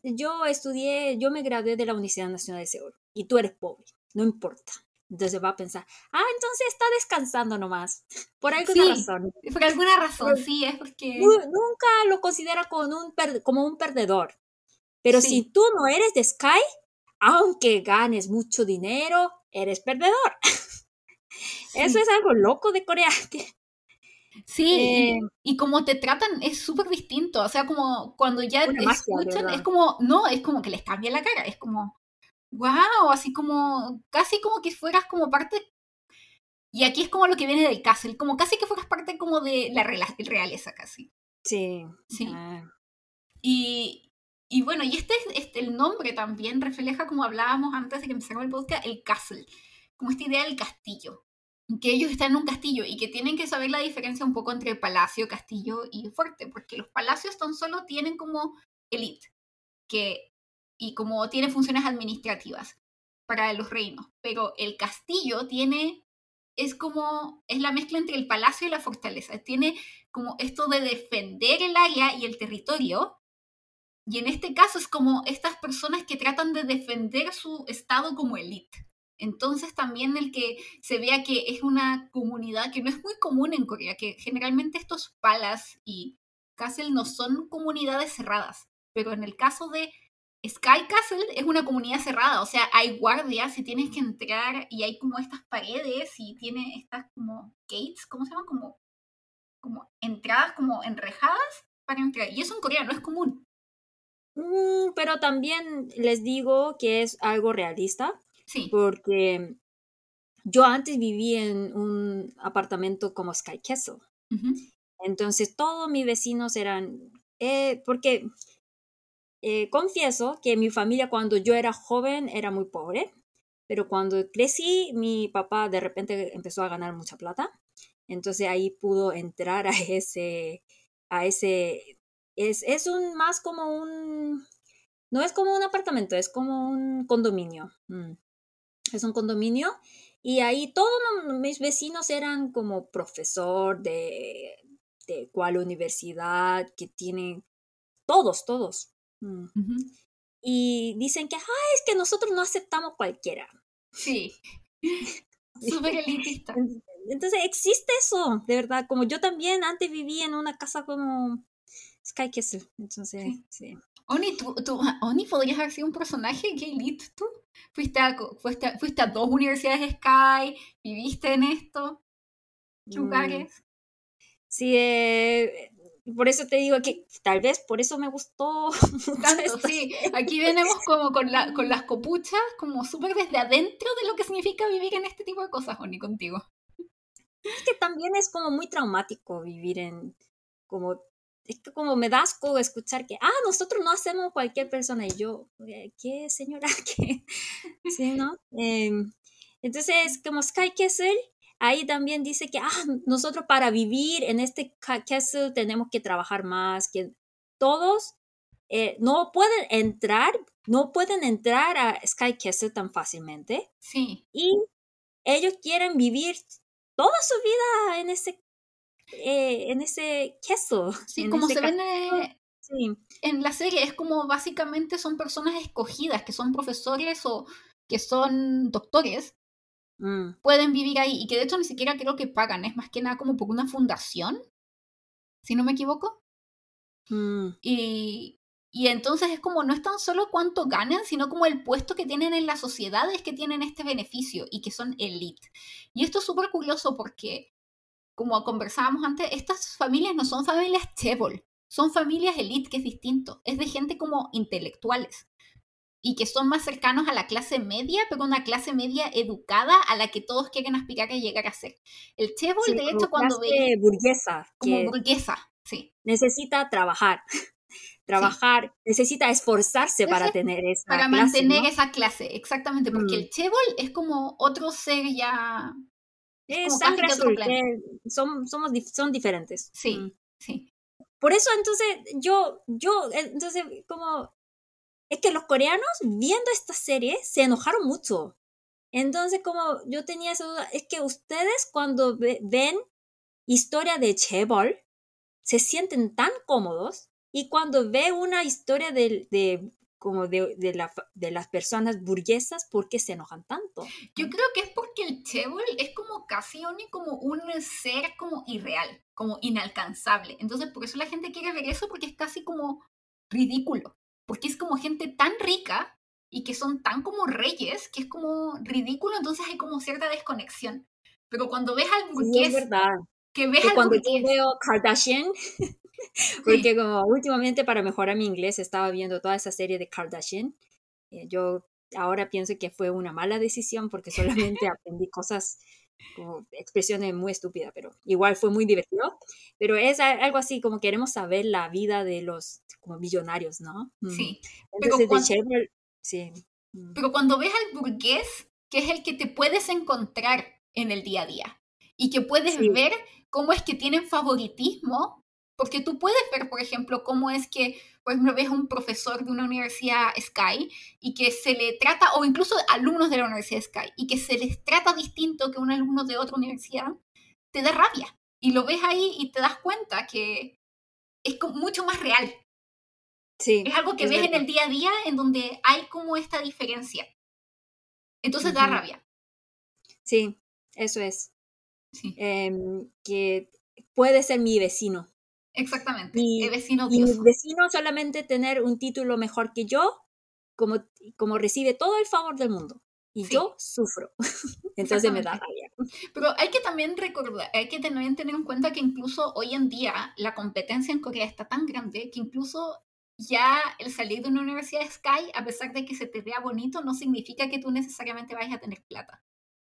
A: yo estudié, yo me gradué de la Universidad Nacional de Seúl y tú eres pobre, no importa. Entonces va a pensar, ah, entonces está descansando nomás, por alguna razón.
B: Por alguna razón, sí, es porque...
A: Nunca lo considera como un, como un perdedor. Pero si tú no eres de Sky, aunque ganes mucho dinero, eres perdedor. Eso es algo loco de Corea.
B: Sí,
A: Eh,
B: y, y como te tratan es súper distinto. O sea, como cuando ya te
A: magia,
B: escuchan, es como, no, es como que les cambia la cara. Es como, wow, así como, casi como que fueras como parte. Y aquí es como lo que viene del castle, como casi que fueras parte como de la realeza, casi.
A: sí.
B: Sí.
A: ah,
B: Y, y bueno, y este, es- este, el nombre también refleja, como hablábamos antes de que empezáramos el podcast, el castle, como esta idea del castillo. Que ellos están en un castillo y que tienen que saber la diferencia un poco entre palacio, castillo y fuerte, porque los palacios tan solo tienen como elite, que, y como tiene funciones administrativas para los reinos, pero el castillo tiene, es como, es la mezcla entre el palacio y la fortaleza, tiene como esto de defender el área y el territorio, y en este caso es como estas personas que tratan de defender su estado como elite. Entonces también el que se vea que es una comunidad que no es muy común en Corea, que generalmente estos palas y castle no son comunidades cerradas, pero en el caso de Sky Castle es una comunidad cerrada, o sea, hay guardias y tienes que entrar y hay como estas paredes y tiene estas como gates, ¿cómo se llaman? Como, como entradas como enrejadas para entrar. Y eso en Corea no es común.
A: Mm, pero también les digo que es algo realista,
B: Sí.
A: porque yo antes viví en un apartamento como Sky Castle. Entonces todos mis vecinos eran, eh, porque eh, confieso que mi familia cuando yo era joven era muy pobre, pero cuando crecí mi papá de repente empezó a ganar mucha plata, entonces ahí pudo entrar a ese, a ese, es, es un más como un, no es como un apartamento, es como un condominio. mm. Es un condominio y ahí todos mis vecinos eran como profesor de, de cuál universidad, que tienen, todos, todos. Mm. Y dicen que, ah, es que nosotros no aceptamos cualquiera.
B: Sí. Súper elitista.
A: Entonces existe eso, de verdad. Como yo también antes viví en una casa como Sky Castle. Entonces,
B: Sí.
A: sí.
B: Oni, tú, tú, Oni, podrías haber sido un personaje gay elite, tú. Fuiste a, fuiste, a- fuiste a dos universidades Sky, viviste en estos
A: Mm,
B: lugares.
A: Sí, eh, por eso te digo que tal vez por eso me gustó
B: Tanto, sí. Aquí venimos como con, la, con las copuchas, como súper desde adentro de lo que significa vivir en este tipo de cosas, Oni, contigo.
A: Es que también es como muy traumático vivir en, como, es que como me da asco escuchar que, ah, nosotros no hacemos cualquier persona. Y yo, eh, ¿qué señora? ¿Qué? Sí, ¿no? Em, entonces, como Sky Castle, ahí también dice que, ah, nosotros para vivir en este ca- castle tenemos que trabajar más, que todos eh, no pueden entrar, no pueden entrar a Sky Castle tan fácilmente
B: Sí.
A: y ellos quieren vivir toda su vida en ese eh, en ese castle.
B: Sí,
A: en
B: como se ven eh,
A: Sí.
B: en la serie, es como básicamente son personas escogidas, que son profesores o que son doctores,
A: Mm,
B: pueden vivir ahí y que de hecho ni siquiera creo que pagan, es más que nada como por una fundación, si no me equivoco.
A: mm,
B: Y, y entonces es como no es tan solo cuánto ganan, sino como el puesto que tienen en la sociedad es que tienen este beneficio y que son elite. Y esto es súper curioso porque, como conversábamos antes, estas familias no son familias chebol, son familias elite, que es distinto. Es de gente como intelectuales y que son más cercanos a la clase media, pero una clase media educada a la que todos quieren aspirar a llegar a ser. El chebol,
A: sí,
B: de hecho, cuando
A: clase
B: ve
A: burguesa
B: como
A: que
B: burguesa, sí.
A: necesita trabajar, trabajar, necesita esforzarse para
B: Ese-
A: tener esa
B: para
A: clase,
B: mantener
A: ¿no?
B: esa clase, exactamente, porque
A: Mm.
B: el chebol es como otro ser ya,
A: Es sangre azul, son, somos, son diferentes.
B: sí,
A: Mm.
B: sí,
A: Por eso, entonces, yo, yo, entonces, como, es que los coreanos viendo esta serie se enojaron mucho. Entonces, como yo tenía esa duda, es que ustedes cuando ve- ven historia de Chebol, se sienten tan cómodos y cuando ve una historia de, de como de, de, la, fa- de las personas burguesas, ¿por qué se enojan tanto?
B: Yo creo que es porque el chebol es como casi como un ser como irreal, como inalcanzable. Entonces, por eso la gente quiere ver eso porque es casi como ridículo, porque es como gente tan rica y que son tan como reyes que es como ridículo, entonces hay como cierta desconexión. Pero cuando ves al
A: Sí, es
B: burgués
A: verdad.
B: que ves
A: que
B: algo
A: cuando
B: que
A: yo veo Kardashian, porque como últimamente para mejorar mi inglés estaba viendo toda esa serie de Kardashian, eh, yo ahora pienso que fue una mala decisión porque solamente aprendí cosas como expresiones muy estúpidas, pero igual fue muy divertido. Pero es algo así como queremos saber la vida de los como millonarios, ¿no? Mm.
B: Sí, pero
A: Entonces de
B: cuan-
A: Chevrolet, sí. mm,
B: pero cuando ves al burgués, que es el que te puedes encontrar en el día a día y que puedes
A: Sí.
B: ver cómo es que tienen favoritismo, porque tú puedes ver, por ejemplo, cómo es que, por ejemplo, ves a un profesor de una universidad Sky y que se le trata, o incluso alumnos de la universidad Sky, y que se les trata distinto que un alumno de otra universidad, te da rabia. Y lo ves ahí y te das cuenta que es mucho más real.
A: Sí,
B: Es algo que
A: es
B: ves en
A: verdad.
B: el día a día en donde hay como esta diferencia. Entonces da
A: Ujú.
B: rabia.
A: Sí, eso es.
B: Sí,
A: Em, que puede ser mi vecino.
B: Exactamente.
A: Y-
B: el vecino
A: Y mi vecino solamente tener un título mejor que yo, como, como recibe todo el favor del mundo. Y
B: Sí.
A: yo sufro. Entonces me da rabia.
B: Pero hay que también recordar, hay que también tener en cuenta que incluso hoy en día la competencia en Corea está tan grande que incluso ya el salir de una universidad Sky, a pesar de que se te vea bonito, no significa que tú necesariamente vayas a tener plata.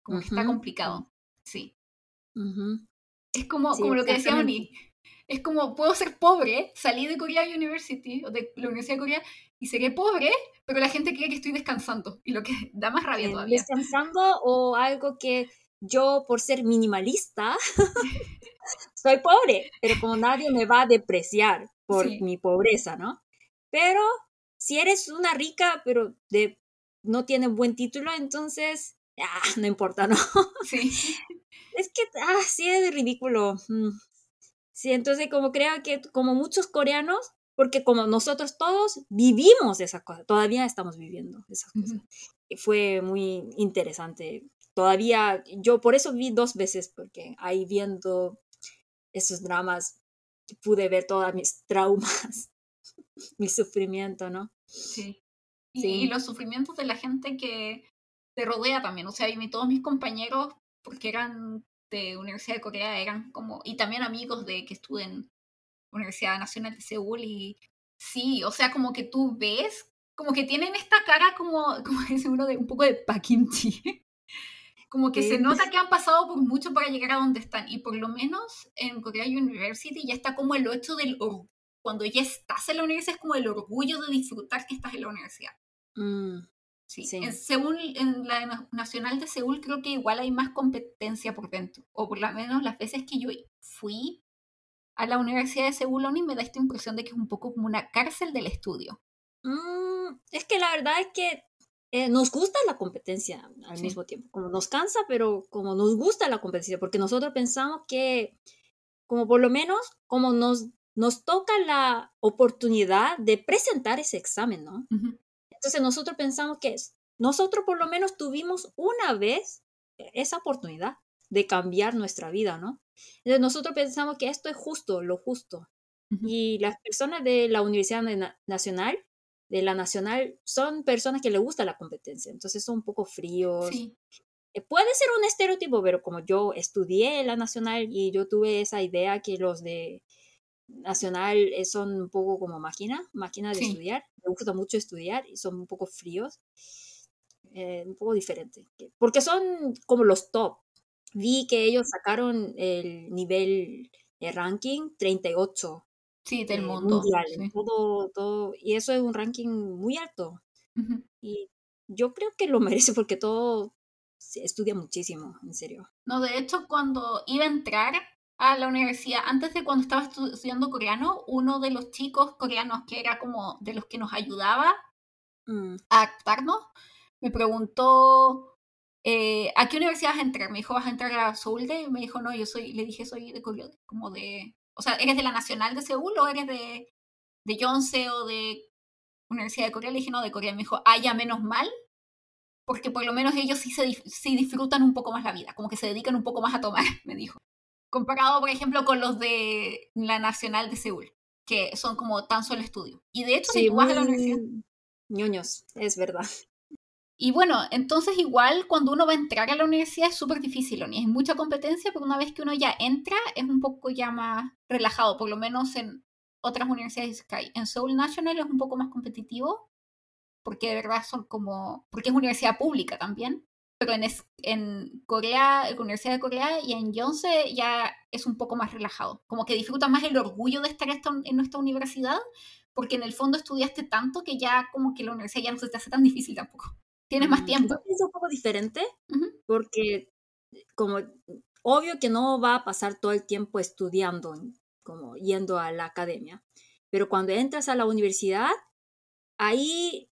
B: Como que está complicado. Sí.
A: Ujú.
B: Es como,
A: Sí,
B: como lo que decía
A: exactamente.
B: Es como, puedo ser pobre, salí de Korea University, o de la Universidad de Corea, y seré pobre, pero la gente cree que estoy descansando. Y lo que da más rabia
A: Eh,
B: todavía.
A: descansando o algo que yo por ser minimalista soy pobre, pero como nadie me va a depreciar por
B: Sí.
A: mi pobreza, ¿no? Pero si eres una rica, pero de no tiene buen título, entonces ah, no importa, ¿no?
B: Sí.
A: Es que ah, sí es ridículo. Sí, entonces como creo que como muchos coreanos, porque como nosotros todos vivimos esas cosas, todavía estamos viviendo esas cosas
B: Ujú.
A: y fue muy interesante. Todavía, yo por eso vi dos veces, porque ahí viendo esos dramas pude ver todas mis traumas, mi sufrimiento, ¿no?
B: Sí. Y,
A: Sí.
B: y los sufrimientos de la gente que te rodea también. O sea, y todos mis compañeros, porque eran de Universidad de Corea, eran como, y también amigos de que estuve en Universidad Nacional de Seúl, y sí, o sea, como que tú ves, como que tienen esta cara como, como dice uno, de un poco de paquinchi. Como que se nota que han pasado por mucho para llegar a donde están. Y por lo menos en Korea University ya está como el hecho del orgullo. Cuando ya estás en la universidad es como el orgullo de disfrutar que estás en la universidad.
A: Mm,
B: Sí.
A: Sí.
B: En Seúl, en la na- Nacional de Seúl, creo que igual hay más competencia por dentro. O por lo menos las veces que yo fui a la Universidad de Seúl, Oni, me da esta impresión de que es un poco como una cárcel del estudio.
A: mm, es que la verdad es que eh, nos gusta la competencia al
B: Sí.
A: mismo tiempo, como nos cansa, pero como nos gusta la competencia, porque nosotros pensamos que como por lo menos como nos, nos toca la oportunidad de presentar ese examen, ¿no? Entonces nosotros pensamos que es- nosotros por lo menos tuvimos una vez esa oportunidad de cambiar nuestra vida, ¿no? Entonces nosotros pensamos que esto es justo, lo justo. Y las personas de la Universidad Na- Nacional, de la Nacional, son personas que les gusta la competencia, entonces son un poco fríos.
B: Sí,
A: Eh, Puede ser un estereotipo, pero como yo estudié en la Nacional y yo tuve esa idea que los de Nacional eh, son un poco como máquina, máquina de
B: Sí.
A: estudiar, me gusta mucho estudiar y son un poco fríos, eh, un poco diferente, que- porque son como los top. Vi que ellos sacaron el nivel de ranking 38
B: sí, del
A: eh,
B: mundo.
A: mundial,
B: sí.
A: todo, todo, y eso es un ranking muy alto. Y yo creo que lo merece porque todo se estudia muchísimo, en serio.
B: No, de hecho, cuando iba a entrar a la universidad, antes de cuando estaba estu- estudiando coreano, uno de los chicos coreanos que era como de los que nos ayudaba
A: Mm,
B: a adaptarnos, me preguntó eh, ¿a qué universidad vas a entrar? Me dijo, ¿vas a entrar a Seúlde? Y me dijo, no, yo soy, le dije, soy de Corea, como de, o sea, ¿eres de la Nacional de Seúl o eres de, de Yonsei o de Universidad de Corea? Le dije, no, de Corea. Me dijo, ah, ya menos mal, porque por lo menos ellos sí, se, sí disfrutan un poco más la vida, como que se dedican un poco más a tomar, me dijo. Comparado, por ejemplo, con los de la Nacional de Seúl, que son como tan solo estudio. Y de hecho, si
A: Sí,
B: tú vas a la universidad,
A: ñoños, es verdad.
B: Y bueno, entonces igual cuando uno va a entrar a la universidad es súper difícil, Oni. Hay mucha competencia, pero una vez que uno ya entra es un poco ya más relajado, por lo menos en otras universidades que. En Seoul National es un poco más competitivo, porque de verdad son como, porque es universidad pública también, pero en, en Corea, en la Universidad de Corea y en Yonsei ya es un poco más relajado, como que disfruta más el orgullo de estar en nuestra universidad, porque en el fondo estudiaste tanto que ya como que la universidad ya no se te hace tan difícil tampoco tienes más mm, tiempo.
A: Es un poco diferente porque como obvio que no va a pasar todo el tiempo estudiando, como yendo a la academia, pero cuando entras a la universidad, ahí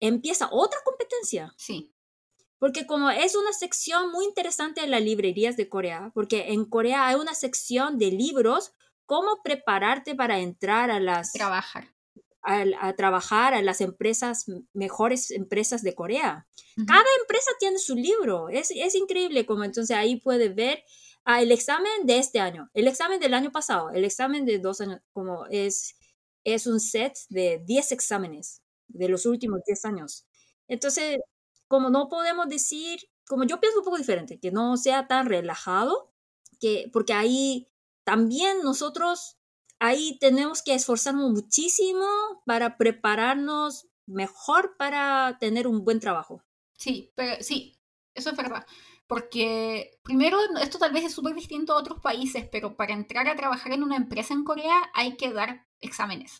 A: empieza otra competencia.
B: Sí.
A: Porque como es una sección muy interesante en las librerías de Corea, porque en Corea hay una sección de libros, cómo prepararte para entrar a las...
B: Trabajar
A: a, trabajar a las empresas, mejores empresas de Corea. Cada empresa tiene su libro, es, es increíble como entonces ahí puede ver ah, el examen de este año, el examen del año pasado, el examen de dos años, como es, es un set de 10 exámenes de los últimos 10 años. Entonces, como no podemos decir, como yo pienso un poco diferente, que no sea tan relajado, que, porque ahí también nosotros ahí tenemos que esforzarnos muchísimo para prepararnos mejor para tener un buen trabajo.
B: Sí, pero sí, eso es verdad. Porque primero, esto tal vez es súper distinto a otros países, pero para entrar a trabajar en una empresa en Corea hay que dar exámenes.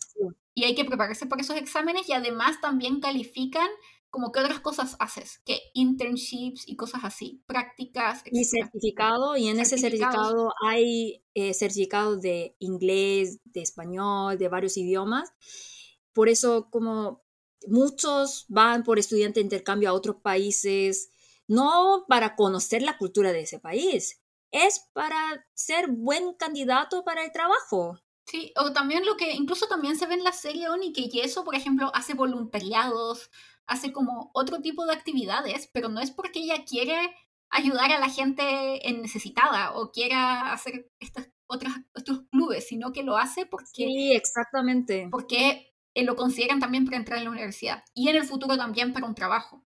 B: Y hay que prepararse para esos exámenes y además también califican como que otras cosas haces, que internships y cosas así, prácticas.
A: Y certificado, y en ese certificado hay eh, certificados de inglés, de español, de varios idiomas. Por eso como muchos van por estudiante de intercambio a otros países, no para conocer la cultura de ese país, es para ser buen candidato para el trabajo.
B: Sí, o también lo que incluso también se ve en la serie Oni, que Yeso, por ejemplo, hace voluntariados, hace como otro tipo de actividades, pero no es porque ella quiere ayudar a la gente en necesitada o quiera hacer estas otras, estos clubes, sino que lo hace porque...
A: Sí, exactamente.
B: Porque eh, lo consideran también para entrar en la universidad y en el futuro también para un trabajo.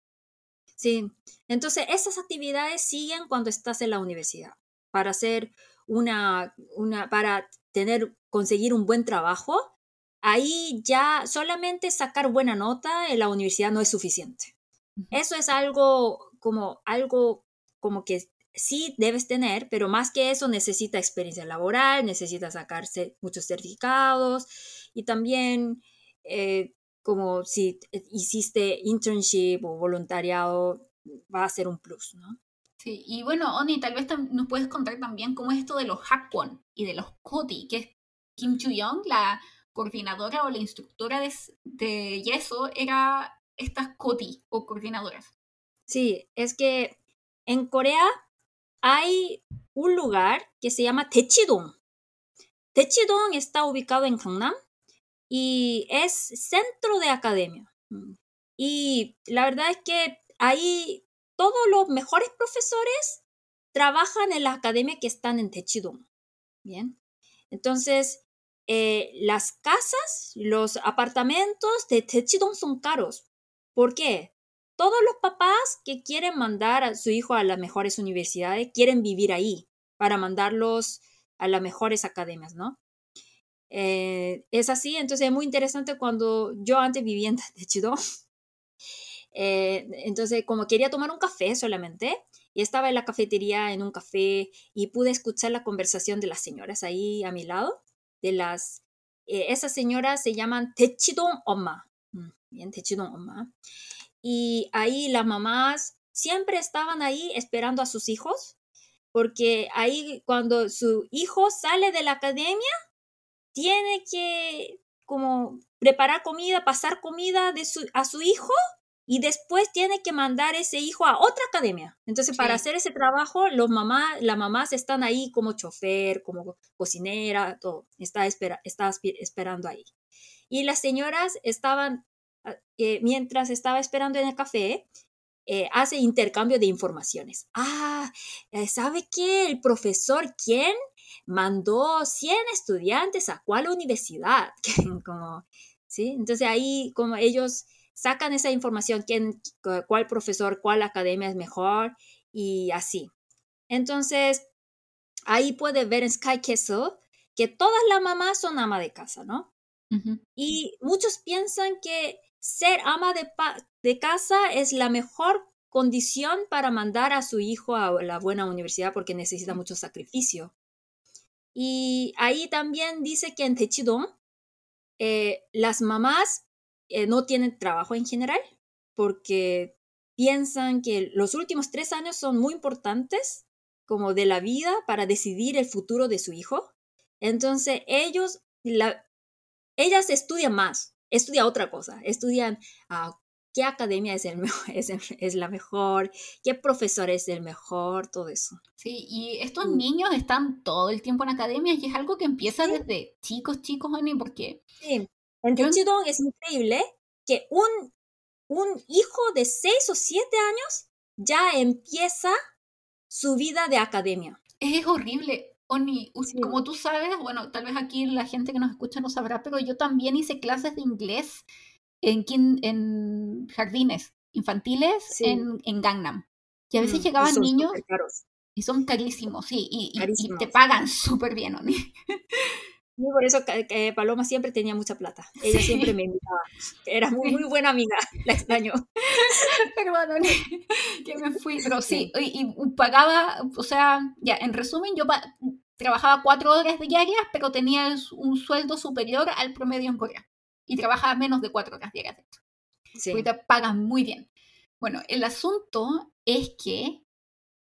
A: Sí, entonces esas actividades siguen cuando estás en la universidad para hacer una, una para tener, conseguir un buen trabajo ahí ya solamente sacar buena nota en la universidad no es suficiente. Eso es algo como algo como que sí debes tener, pero más que eso necesita experiencia laboral, necesita sacarse muchos certificados y también eh, como si hiciste internship o voluntariado va a ser un plus, ¿no?
B: Sí, y bueno, Oni, tal vez nos puedes contar también cómo es esto de los Hakwon y de los Koti, que es Kim Chu-young, la coordinadora o la instructora de, yeso era estas COTI o coordinadoras.
A: Sí, es que en Corea hay un lugar que se llama Techidong. Techidong está ubicado en Gangnam y es centro de academia. Y la verdad es que ahí todos los mejores profesores trabajan en la academia que están en Techidong. Bien. Entonces, eh, las casas, los apartamentos de Techidong son caros. ¿Por qué? Todos los papás que quieren mandar a su hijo a las mejores universidades quieren vivir ahí para mandarlos a las mejores academias, ¿no? Eh, es así, entonces es muy interesante cuando yo antes vivía en Techidong. Eh, entonces, como quería tomar un café solamente, y estaba en la cafetería en un café y pude escuchar la conversación de las señoras ahí a mi lado de las, eh, esas señoras se llaman Techidong Oma, mm, bien, Techidong Oma. Y ahí las mamás siempre estaban ahí esperando a sus hijos, porque ahí cuando su hijo sale de la academia, tiene que como preparar comida, pasar comida de su, a su hijo y después tiene que mandar ese hijo a otra academia. Entonces, para hacer ese trabajo, los mamás, las mamás están ahí como chofer, como cocinera, todo. Está, espera, está esperando ahí. Y las señoras estaban, ah, eh, mientras estaba esperando en el café, eh, hace intercambio de informaciones. Ah, eh, ¿sabe qué? El profesor, ¿quién? Mandó 100 estudiantes a cuál universidad. como, ¿sí? Entonces ahí como ellos sacan esa información, quién, cuál profesor, cuál academia es mejor y así. Entonces, ahí puede ver en Sky Castle que todas las mamás son ama de casa, ¿no? Y muchos piensan que ser ama de, de casa es la mejor condición para mandar a su hijo a la buena universidad porque necesita mucho sacrificio. Y ahí también dice que en Techidong eh, las mamás eh, no tienen trabajo en general porque piensan que los últimos tres años son muy importantes como de la vida para decidir el futuro de su hijo. Entonces ellos, la, ellas estudian más, estudian otra cosa, estudian ah, qué academia es, el es, es, la mejor, qué profesor es el mejor, todo eso.
B: Sí, y estos niños están todo el tiempo en academia y es algo que empieza desde chicos, chicos, Ani, porque...
A: Sí, en Chidong es increíble que un, un hijo de 6 o 7 años ya empieza su vida de academia.
B: Es horrible. Oni, como tú sabes, bueno, tal vez aquí la gente que nos escucha no sabrá, pero yo también hice clases de inglés en, en jardines infantiles en, en, Gangnam. Y a veces mm, llegaban niños y son carísimos, sí, y, y te pagan súper bien, Oni.
A: Y por eso Paloma siempre tenía mucha plata. Ella siempre me invitaba. Era muy, muy buena amiga. La extraño.
B: Perdón, que me fui. Pero sí, y, pagaba, o sea, ya, en resumen, yo trabajaba cuatro horas diarias, pero tenía un sueldo superior al promedio en Corea. Y trabajaba menos de cuatro horas diarias. Sí. Ahorita pagan muy bien. Bueno, el asunto es que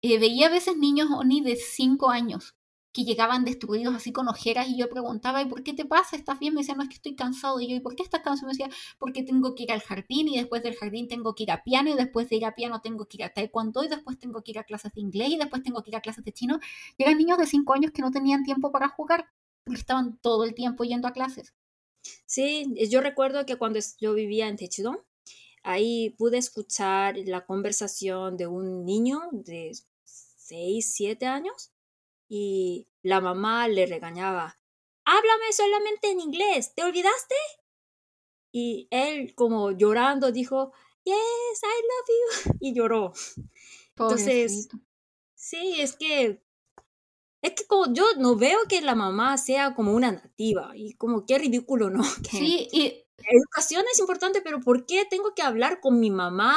B: eh, veía a veces niños Oni de cinco años que llegaban destruidos así con ojeras y yo preguntaba, ¿y por qué te pasa? ¿Estás bien? Me decía, no, es que estoy cansado. Y yo, ¿y por qué estás cansado? Me decía, porque tengo que ir al jardín y después del jardín tengo que ir a piano y después de ir a piano tengo que ir a taekwondo y después tengo que ir a clases de inglés y después tengo que ir a clases de chino. Y eran niños de 5 años que no tenían tiempo para jugar porque estaban todo el tiempo yendo a clases.
A: Sí, yo recuerdo que cuando yo vivía en Techidong, ahí pude escuchar la conversación de un niño de 6, 7 años y la mamá le regañaba, háblame solamente en inglés, ¿te olvidaste? Y él como llorando dijo, yes, I love you, y lloró. Entonces, sí, es que, es que como yo no veo que la mamá sea como una nativa, y como qué ridículo, ¿no?
B: sí, y...
A: Educación es importante, pero ¿por qué tengo que hablar con mi mamá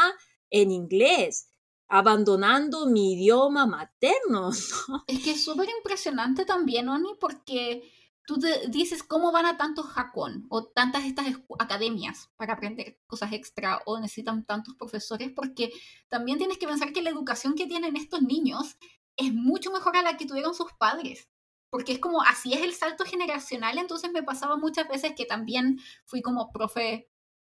A: en inglés? Abandonando mi idioma materno.
B: Es que es súper impresionante también, Oni, porque tú dices cómo van a tantos Hakon o tantas estas academias para aprender cosas extra o necesitan tantos profesores, porque también tienes que pensar que la educación que tienen estos niños es mucho mejor a la que tuvieron sus padres. Porque es como, así es el salto generacional, entonces me pasaba muchas veces que también fui como profe,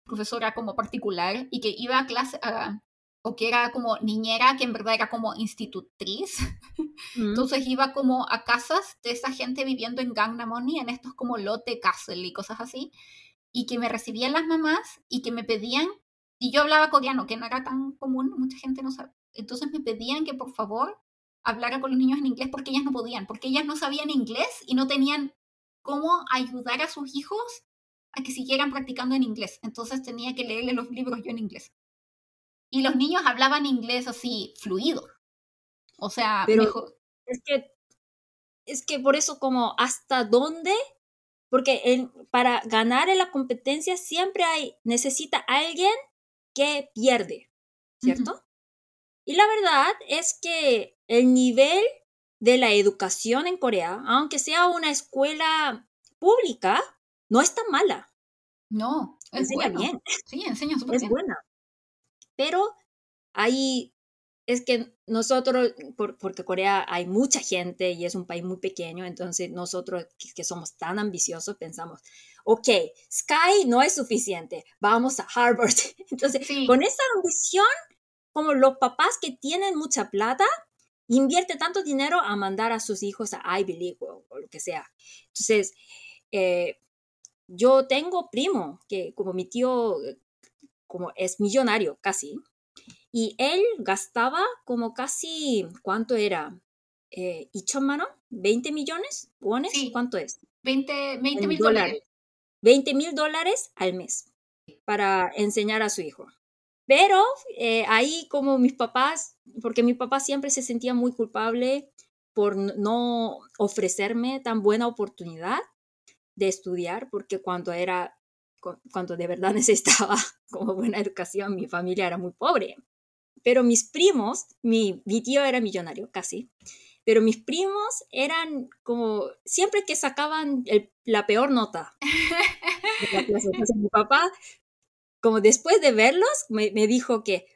B: profesora como particular y que iba a clase, a, o que era como niñera, que en verdad era como institutriz. Mm. Entonces iba como a casas de esa gente viviendo en Gangnam en estos como lote castle y cosas así, y que me recibían las mamás y que me pedían, y yo hablaba coreano, que no era tan común, mucha gente no sabe. Entonces me pedían que por favor hablara con los niños en inglés porque ellas no podían, porque ellas no sabían inglés y no tenían cómo ayudar a sus hijos a que siguieran practicando en inglés. Entonces tenía que leerle los libros yo en inglés. Y los niños hablaban inglés así fluido. O sea,
A: Pero es que es que por eso como hasta dónde porque para ganar en la competencia siempre hay necesita alguien que pierde, ¿cierto? Y la verdad es que el nivel de la educación en Corea, aunque sea una escuela pública, no es tan mala.
B: No,
A: es enseña bien.
B: Sí, enseña súper
A: Es buena pero ahí es que nosotros, porque Corea hay mucha gente y es un país muy pequeño, entonces nosotros que, somos tan ambiciosos pensamos, ok, Sky no es suficiente, vamos a Harvard. Entonces, con esa ambición, como los papás que tienen mucha plata, invierte tanto dinero a mandar a sus hijos a Ivy League o, lo que sea. Entonces, eh, yo tengo primo que como mi tío como es millonario casi, y él gastaba como casi, ¿cuánto era? Eh, ¿Y mano? ¿20 millones? ¿Cuánto es?
B: 20 mil dólares.
A: 20 mil dólares al mes para enseñar a su hijo. Pero eh, ahí como mis papás, porque mi papá siempre se sentía muy culpable por no ofrecerme tan buena oportunidad de estudiar, porque cuando era, cuando de verdad necesitaba como buena educación, mi familia era muy pobre. Pero mis primos, mi, mi tío era millonario, casi, pero mis primos eran como, siempre que sacaban la peor nota. mi papá, como después de verlos, me, me, dijo que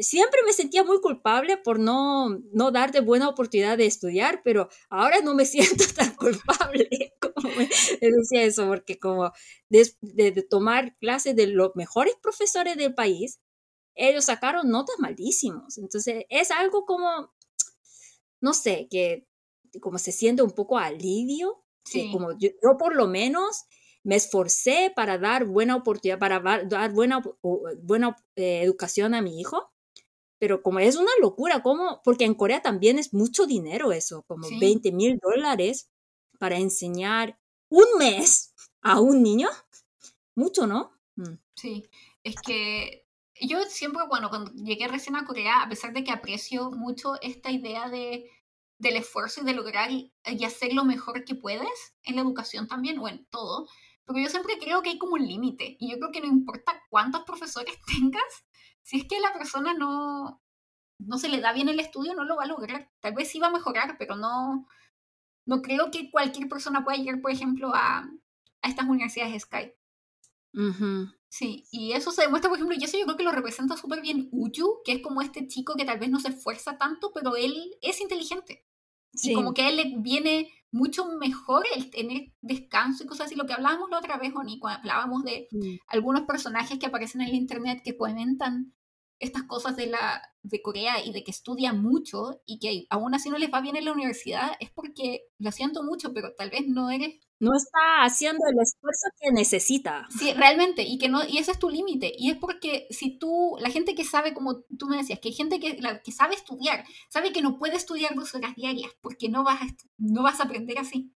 A: siempre me sentía muy culpable por no, no darte buena oportunidad de estudiar, pero ahora no me siento tan culpable como me, decía eso, porque como de, de tomar clases de los mejores profesores del país, ellos sacaron notas malísimos. Entonces es algo como no sé, que como se siente un poco alivio, sí. como yo, por lo menos me esforcé para dar buena oportunidad, para dar buena, buena eh, educación a mi hijo, pero como es una locura, como, porque en Corea también es mucho dinero eso, como 20 mil dólares para enseñar un mes a un niño, mucho, ¿no?
B: Mm. Sí, es que yo siempre, bueno, cuando llegué recién a Corea, a pesar de que aprecio mucho esta idea de, del esfuerzo y de lograr y, hacer lo mejor que puedes en la educación también o en todo, pero yo siempre creo que hay como un límite y yo creo que no importa cuántos profesores tengas, si es que la persona no, no se le da bien el estudio, no lo va a lograr. Tal vez sí va a mejorar, pero no, no creo que cualquier persona pueda llegar, por ejemplo, a, a estas universidades Skype. Sí, y eso se demuestra, por ejemplo, y eso yo creo que lo representa súper bien Uyu, que es como este chico que tal vez no se esfuerza tanto, pero él es inteligente. Sí. Y como que a él le viene mucho mejor el tener descanso y cosas así. Lo que hablábamos la otra vez, Oni, cuando hablábamos de mm. algunos personajes que aparecen en el internet que comentan estas cosas de, la, de Corea y de que estudian mucho y que aún así no les va bien en la universidad, es porque lo siento mucho, pero tal vez no eres
A: no está haciendo el esfuerzo que necesita.
B: Sí, realmente, y que no, y ese es tu límite. Y es porque si tú, la gente que sabe, como tú me decías, que hay gente que, que sabe estudiar, sabe que no puede estudiar dos horas diarias, porque no vas a, no vas a aprender así.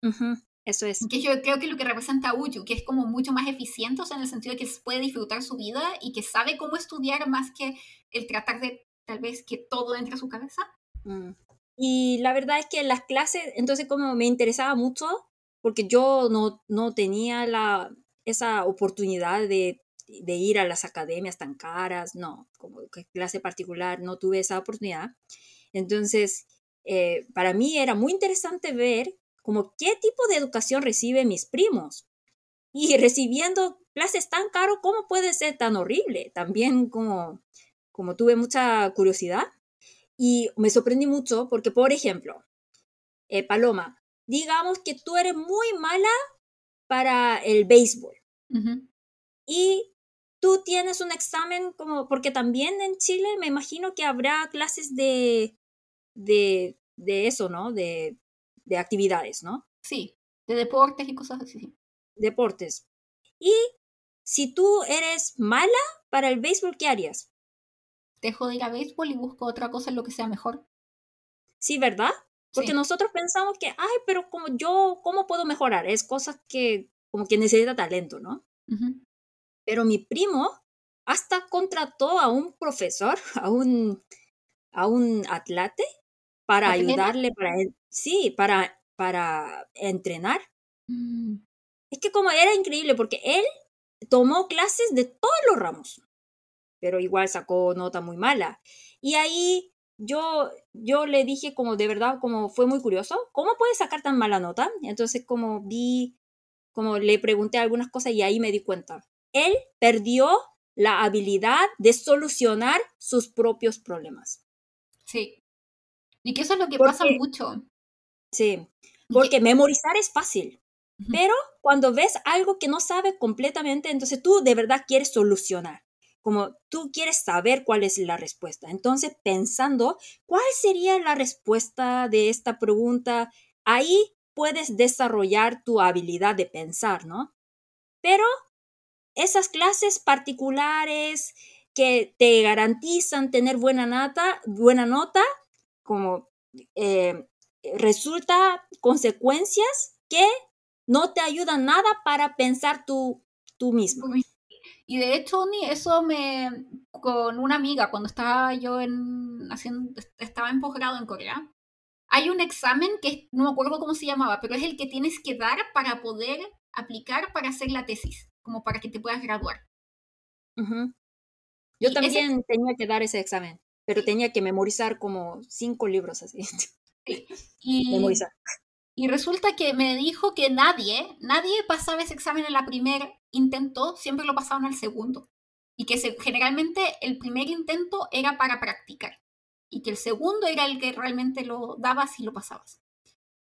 A: Eso es.
B: Que yo creo que lo que representa a Uyu, que es como mucho más eficiente, o sea, en el sentido de que puede disfrutar su vida y que sabe cómo estudiar más que el tratar de tal vez que todo entre a su cabeza.
A: Mm. Y la verdad es que las clases, entonces como me interesaba mucho, porque yo no, no tenía la, esa oportunidad de, de, ir a las academias tan caras, no, como clase particular, no tuve esa oportunidad. Entonces, eh, para mí era muy interesante ver como qué tipo de educación reciben mis primos. Y recibiendo clases tan caras, ¿cómo puede ser tan horrible? También como, como tuve mucha curiosidad y me sorprendí mucho porque, por ejemplo, eh, Paloma, digamos que tú eres muy mala para el béisbol. Y tú tienes un examen como, porque también en Chile me imagino que habrá clases de, de, de eso, ¿no? De, de actividades, ¿no?
B: Sí, de deportes y cosas así.
A: Deportes. Y si tú eres mala para el béisbol, ¿qué harías?
B: Dejo de ir a béisbol y busco otra cosa en lo que sea mejor.
A: Sí, ¿verdad? Porque nosotros pensamos que, ay, pero como yo, ¿cómo puedo mejorar? Es cosas que como que necesita talento, ¿no? Pero mi primo hasta contrató a un profesor, a un, a un atlete, para ayudarle, para, sí, para, para entrenar. Mm. Es que como era increíble, porque él tomó clases de todos los ramos, pero igual sacó nota muy mala. Y ahí yo, yo le dije como de verdad, como fue muy curioso, ¿cómo puede sacar tan mala nota? Entonces como vi, como le pregunté algunas cosas y ahí me di cuenta. Él perdió la habilidad de solucionar sus propios problemas.
B: Sí. Y que eso es lo que pasa mucho.
A: Sí, porque memorizar es fácil, pero cuando ves algo que no sabes completamente, entonces tú de verdad quieres solucionar como tú quieres saber cuál es la respuesta. Entonces, pensando cuál sería la respuesta de esta pregunta, ahí puedes desarrollar tu habilidad de pensar, ¿no? Pero esas clases particulares que te garantizan tener buena nota, buena nota como eh, resulta consecuencias que no te ayudan nada para pensar tú, tú mismo.
B: Y de hecho, eso me. con una amiga, cuando estaba yo en. haciendo. estaba en posgrado en Corea, hay un examen que no me acuerdo cómo se llamaba, pero es el que tienes que dar para poder aplicar para hacer la tesis, como para que te puedas graduar.
A: Yo también tenía que dar ese examen, pero tenía que memorizar como cinco libros así.
B: Y, memorizar. Y resulta que me dijo que nadie, nadie pasaba ese examen en la primer intento, siempre lo pasaban al segundo. Y que generalmente el primer intento era para practicar. Y que el segundo era el que realmente lo dabas y lo pasabas.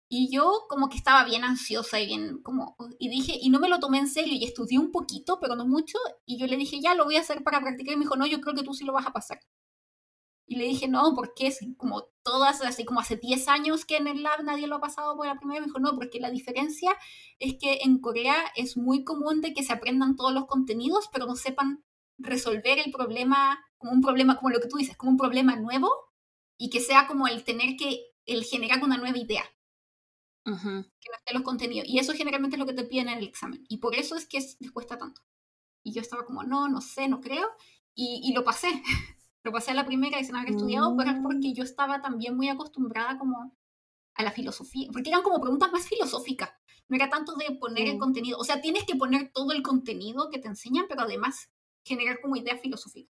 B: Y yo como que estaba bien ansiosa y bien como... Y dije, y no me lo tomé en serio y estudié un poquito, pero no mucho. Y yo le dije, ya lo voy a hacer para practicar. Y me dijo, no, yo creo que tú sí lo vas a pasar. Y le dije, no, porque es como todas, así como hace 10 años que en el lab nadie lo ha pasado por la primera vez. Me dijo, no, porque la diferencia es que en Corea es muy común de que se aprendan todos los contenidos, pero no sepan resolver el problema como un problema, como lo que tú dices, como un problema nuevo y que sea como el tener que, el generar una nueva idea. Que no esté los contenidos. Y eso generalmente es lo que te piden en el examen. Y por eso es que les cuesta tanto. Y yo estaba como, no, no sé, no creo. Y, y lo pasé. Lo pasé a la primera y sin haber estudiado, pero es porque mm. yo estaba también muy acostumbrada como a la filosofía, porque eran como preguntas más filosóficas, no era tanto de poner el contenido, o sea, tienes que poner todo el contenido que te enseñan, pero además generar como idea filosófica.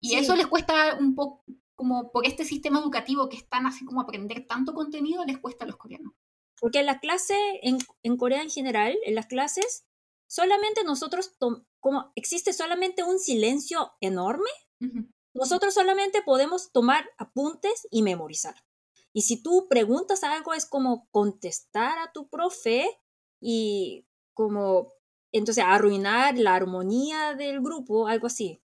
B: Y eso les cuesta un poco, como por este sistema educativo que están así como aprender tanto contenido, les cuesta a los coreanos.
A: Porque en la clase, en, en Corea en general, en las clases, solamente nosotros, como existe solamente un silencio enorme, nosotros solamente podemos tomar apuntes y memorizar. Y si tú preguntas algo es como contestar a tu profe y como entonces arruinar la armonía del grupo, algo así.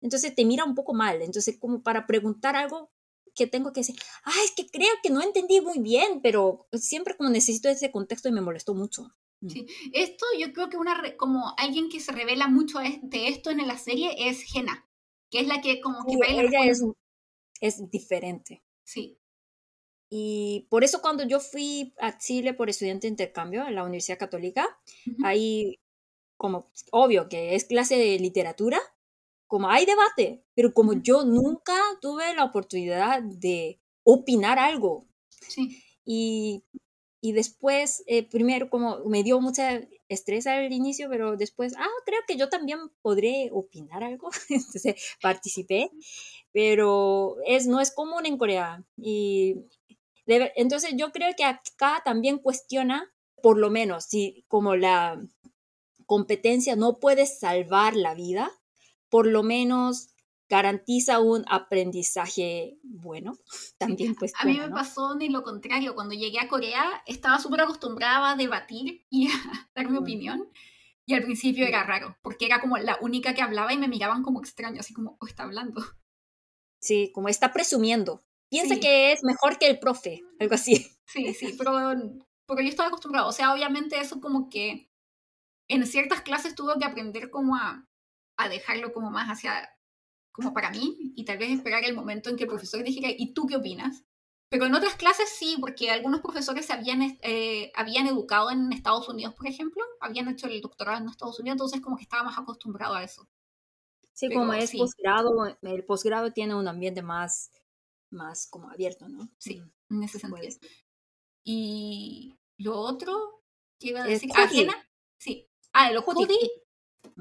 A: Entonces te mira un poco mal. Entonces como para preguntar algo que tengo que decir, ah, es que creo que no entendí muy bien, pero siempre como necesito ese contexto y me molestó mucho.
B: Mm. Sí. Esto yo creo que una como alguien que se revela mucho de esto en la serie es Jena que es la que como que
A: ella es, es diferente.
B: Sí.
A: Y por eso cuando yo fui a Chile por estudiante de intercambio en la Universidad Católica, ahí como obvio que es clase de literatura, como hay debate, pero como yo nunca tuve la oportunidad de opinar algo.
B: Sí.
A: Y, y después, eh, primero como me dio mucha estrés al inicio, pero después, ah, creo que yo también podré opinar algo. Entonces participé, pero es, no es común en Corea. Y entonces yo creo que acá también cuestiona, por lo menos, si como la competencia no puede salvar la vida, por lo menos garantiza un aprendizaje bueno. También pues,
B: a mí me pasó ni lo contrario. Cuando llegué a Corea estaba súper acostumbrada a debatir y a dar mi mm. opinión. Y al principio era raro, porque era como la única que hablaba y me miraban como extraño, así como, oh, está hablando.
A: Sí, como está presumiendo. Piensa que es mejor que el profe, algo así.
B: Sí, sí, pero porque yo estaba acostumbrada. O sea, obviamente eso como que en ciertas clases tuve que aprender como a, a dejarlo como más hacia como para mí y tal vez esperar el momento en que el profesor dijera, ¿y tú qué opinas? Pero en otras clases sí, porque algunos profesores se habían, eh, habían educado en Estados Unidos, por ejemplo, habían hecho el doctorado en Estados Unidos, entonces como que estaba más acostumbrado a eso.
A: Sí, como es posgrado, el posgrado tiene un ambiente más, más como abierto, ¿no?
B: Sí, mm, en ese sentido. Y lo otro que iba a decir, ¿Ah, Sí. Ah, el Cody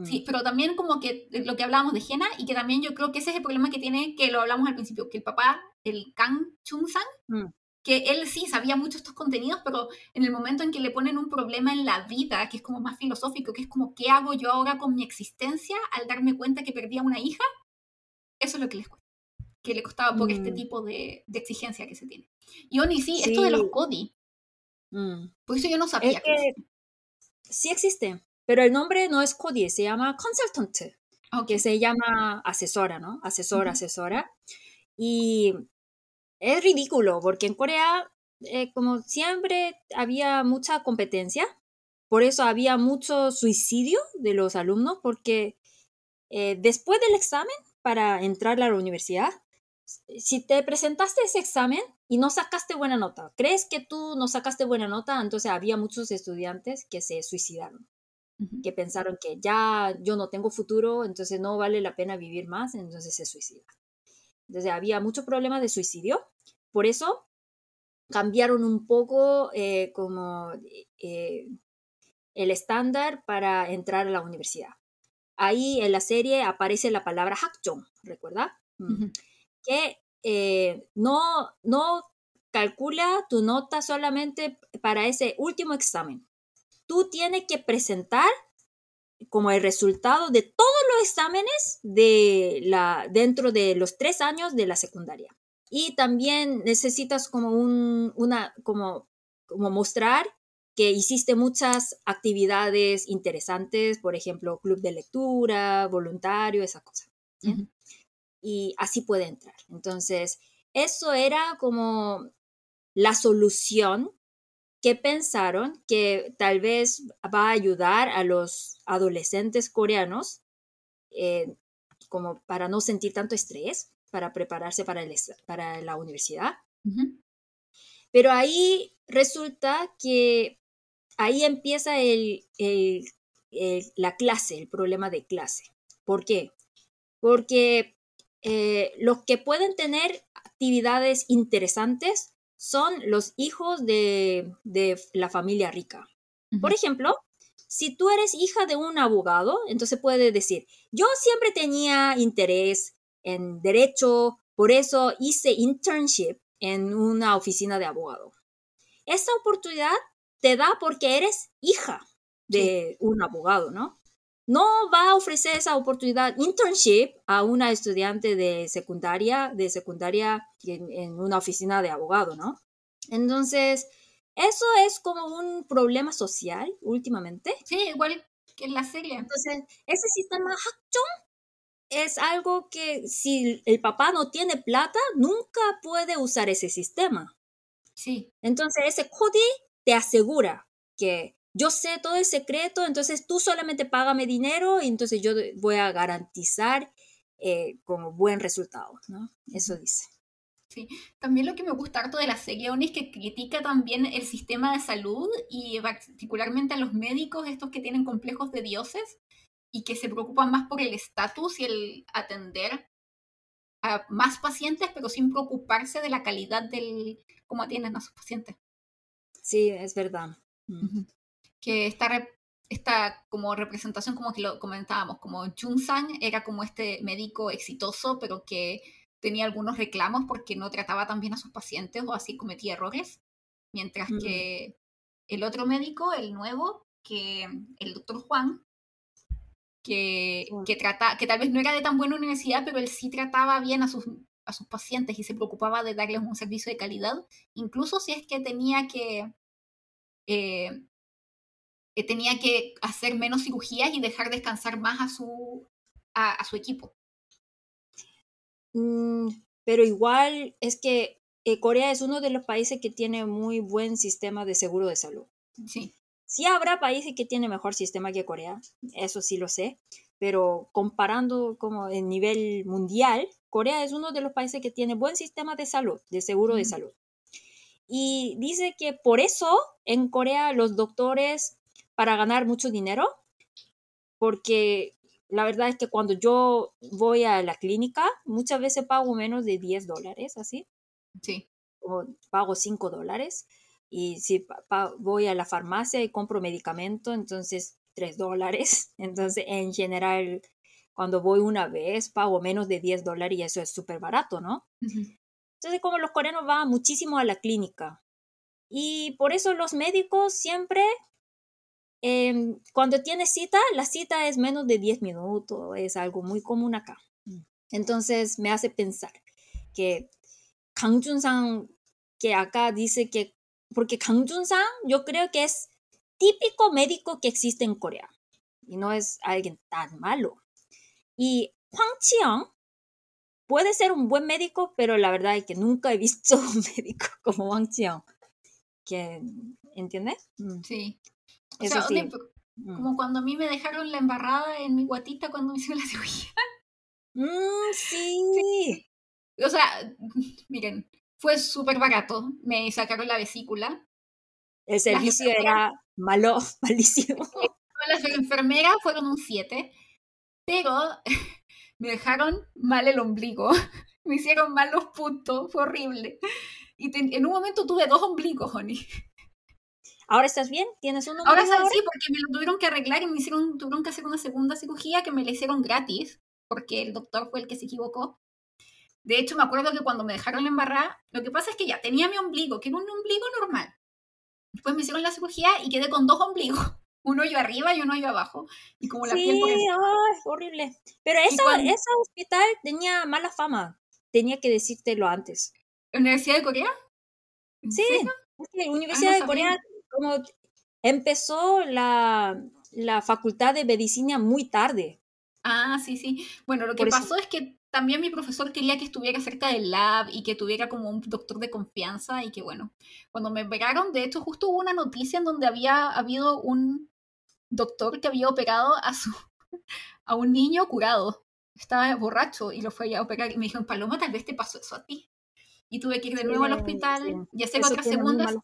B: Sí, mm. pero también como que lo que hablábamos de Jena y que también yo creo que ese es el problema que tiene, que lo hablamos al principio, que el papá, el Kang Chung-sang, mm. que él sí sabía mucho estos contenidos, pero en el momento en que le ponen un problema en la vida, que es como más filosófico, que es como, ¿qué hago yo ahora con mi existencia al darme cuenta que perdía una hija? Eso es lo que les cuesta, que le costaba por este mm. tipo de, de, exigencia que se tiene. Y Oni, sí, esto de los CODI, por eso yo no sabía.
A: que, sí existe, pero el nombre no es Cody, se llama consultant, que se llama asesora, ¿no? Asesora, asesora. Y es ridículo porque en Corea, eh, como siempre, había mucha competencia. Por eso había mucho suicidio de los alumnos porque eh, después del examen para entrar a la universidad, si te presentaste ese examen y no sacaste buena nota, crees que tú no sacaste buena nota, entonces había muchos estudiantes que se suicidaron que pensaron que ya yo no tengo futuro, entonces no vale la pena vivir más, entonces se suicida. Entonces había muchos problemas de suicidio, por eso cambiaron un poco eh, como eh, el estándar para entrar a la universidad. Ahí en la serie aparece la palabra hakjong, ¿recuerda? Mm. Que eh, no, no calcula tu nota solamente para ese último examen. Tú tienes que presentar como el resultado de todos los exámenes de la, dentro de los tres años de la secundaria. Y también necesitas como un, una, como, como mostrar que hiciste muchas actividades interesantes, por ejemplo, club de lectura, voluntario, esa cosa. Y así puede entrar. Entonces, eso era como la solución que pensaron que tal vez va a ayudar a los adolescentes coreanos eh, como para no sentir tanto estrés para prepararse para, el, para la universidad. Pero ahí resulta que ahí empieza el, la clase, el problema de clase. ¿Por qué? Porque eh, los que pueden tener actividades interesantes son los hijos de, la familia rica. Por ejemplo, si tú eres hija de un abogado, entonces puedes decir, yo siempre tenía interés en derecho, por eso hice internship en una oficina de abogado. Esa oportunidad te da porque eres hija de un abogado, ¿no? No va a ofrecer esa oportunidad internship a una estudiante de secundaria, de secundaria en, en una oficina de abogado, ¿no? Entonces, eso es como un problema social últimamente.
B: Sí, igual que en la serie.
A: Entonces, ese sistema Hakchong es algo que si el papá no tiene plata, nunca puede usar ese sistema.
B: Sí.
A: Entonces ese CODI te asegura que yo sé todo el secreto, entonces tú solamente págame dinero y entonces yo voy a garantizar eh, como buen resultado, ¿no? Eso dice.
B: Sí, también lo que me gusta harto de la serie es que critica también el sistema de salud y particularmente a los médicos, estos que tienen complejos de dioses, y que se preocupan más por el estatus y el atender a más pacientes, pero sin preocuparse de la calidad del cómo atienden a sus pacientes.
A: Sí, es verdad.
B: Mm. Que esta, esta como representación, como que lo comentábamos, como Jun Sang era como este médico exitoso, pero que tenía algunos reclamos porque no trataba tan bien a sus pacientes o así cometía errores, mientras mm. que el otro médico, el nuevo, que el doctor Juan, que, que, trata, que tal vez no era de tan buena universidad, pero él sí trataba bien a sus, a sus pacientes y se preocupaba de darles un servicio de calidad, incluso si es que tenía que, eh, tenía que hacer menos cirugías y dejar descansar más a su, a, su equipo.
A: Mm, pero igual es que eh, Corea es uno de los países que tiene muy buen sistema de seguro de salud.
B: Sí.
A: Sí habrá países que tienen mejor sistema que Corea, eso sí lo sé, pero comparando como en nivel mundial, Corea es uno de los países que tiene buen sistema de salud, de seguro de salud. Y dice que por eso en Corea los doctores, para ganar mucho dinero, porque la verdad es que cuando yo voy a la clínica, muchas veces pago menos de 10 dólares, así.
B: Sí.
A: O pago 5 dólares. Y si voy a la farmacia y compro medicamento, entonces 3 dólares. Entonces, en general, cuando voy una vez, pago menos de 10 dólares y eso es súper barato, ¿no? Entonces, como los coreanos van muchísimo a la clínica. Y por eso los médicos siempre, em, cuando tienes cita, la cita es menos de 10 minutos, es algo muy común acá. Mm. Entonces, me hace pensar que Kang Jun-sang, que acá dice que porque Kang Jun-sang yo creo que es típico médico que existe en Corea y no es alguien tan malo. Y Hwang Chi-young puede ser un buen médico, pero la verdad es que nunca he visto un médico como Hwang Chi-young. ¿Entiendes?
B: Mm. Sí. Eso sí. Mm. Como cuando a mí me dejaron la embarrada en mi guatita cuando me hicieron la cirugía.
A: Mm, sí.
B: O sea, miren, fue súper barato. Me sacaron la vesícula.
A: El servicio era malo, malísimo.
B: las enfermeras fueron un 7, pero me dejaron mal el ombligo, me hicieron mal los puntos, fue horrible. Y en un momento tuve dos ombligos, Honey.
A: ¿Ahora estás bien? ¿Tienes un
B: ombligo ahora? sí, porque me lo tuvieron que arreglar y me hicieron, tuvieron que hacer una segunda cirugía que me la hicieron gratis, porque el doctor fue el que se equivocó. De hecho, me acuerdo que cuando me dejaron embarrar, lo que pasa es que ya tenía mi ombligo, que era un ombligo normal. Después me hicieron la cirugía y quedé con dos ombligos. Un hoyo arriba y un hoyo abajo. Y como la
A: sí,
B: piel por
A: horrible. Pero ese hospital tenía mala fama. Tenía que decírtelo antes.
B: ¿Universidad de Corea?
A: Sí, la Universidad ah, de Corea como empezó la, la facultad de medicina muy tarde.
B: Ah, sí, sí. Bueno, lo que pasó es que también mi profesor quería que estuviera cerca del lab y que tuviera como un doctor de confianza y que bueno, cuando me operaron, de hecho justo hubo una noticia en donde había habido un doctor que había operado a su a un niño curado. Estaba borracho y lo fue a operar y me dijeron, Paloma, tal vez te pasó eso a ti. Y tuve que ir de nuevo al hospital y hacer otras segundas.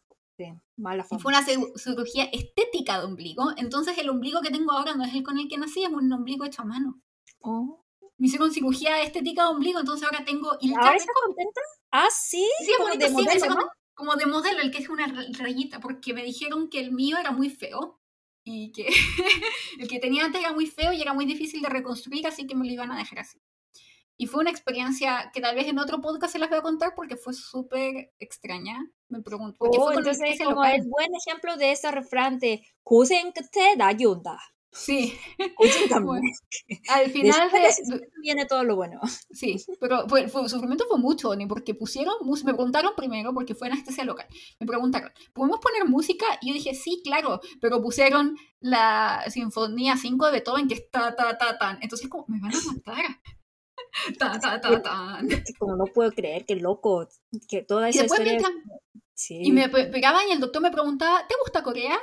B: Y fue una cirugía estética de ombligo. Entonces el ombligo que tengo ahora no es el con el que nací, es un ombligo hecho a mano. Oh me hicieron cirugía estética de ombligo, entonces ahora tengo...
A: ¿Ahora estás contenta? Ah, sí.
B: Sí, como de modelo, Como de modelo, el que es una rayita, porque me dijeron que el mío era muy feo y que el que tenía antes era muy feo y era muy difícil de reconstruir, así que me lo iban a dejar así. Y fue una experiencia que tal vez en otro podcast se las voy a contar porque fue súper extraña. Me pregunto.
A: Porque oh, fue entonces como local. es buen ejemplo de ese refrán de te ayuda.
B: Sí.
A: Bueno, al final de, viene todo lo bueno.
B: Sí, pero fue, fue, sufrimiento fue mucho, ni porque pusieron música. Me preguntaron primero, porque fue en anestesia local. Me preguntaron, ¿podemos poner música? Y yo dije, sí, claro, pero pusieron la Sinfonía 5 de Beethoven, que está ta, ta, tan. Entonces, como, me van a matar. ta, ta, ta, tan.
A: Como no puedo creer, qué loco, que toda esa
B: y historia... Sí. Y me pegaban y el doctor me preguntaba, ¿te gusta Corea?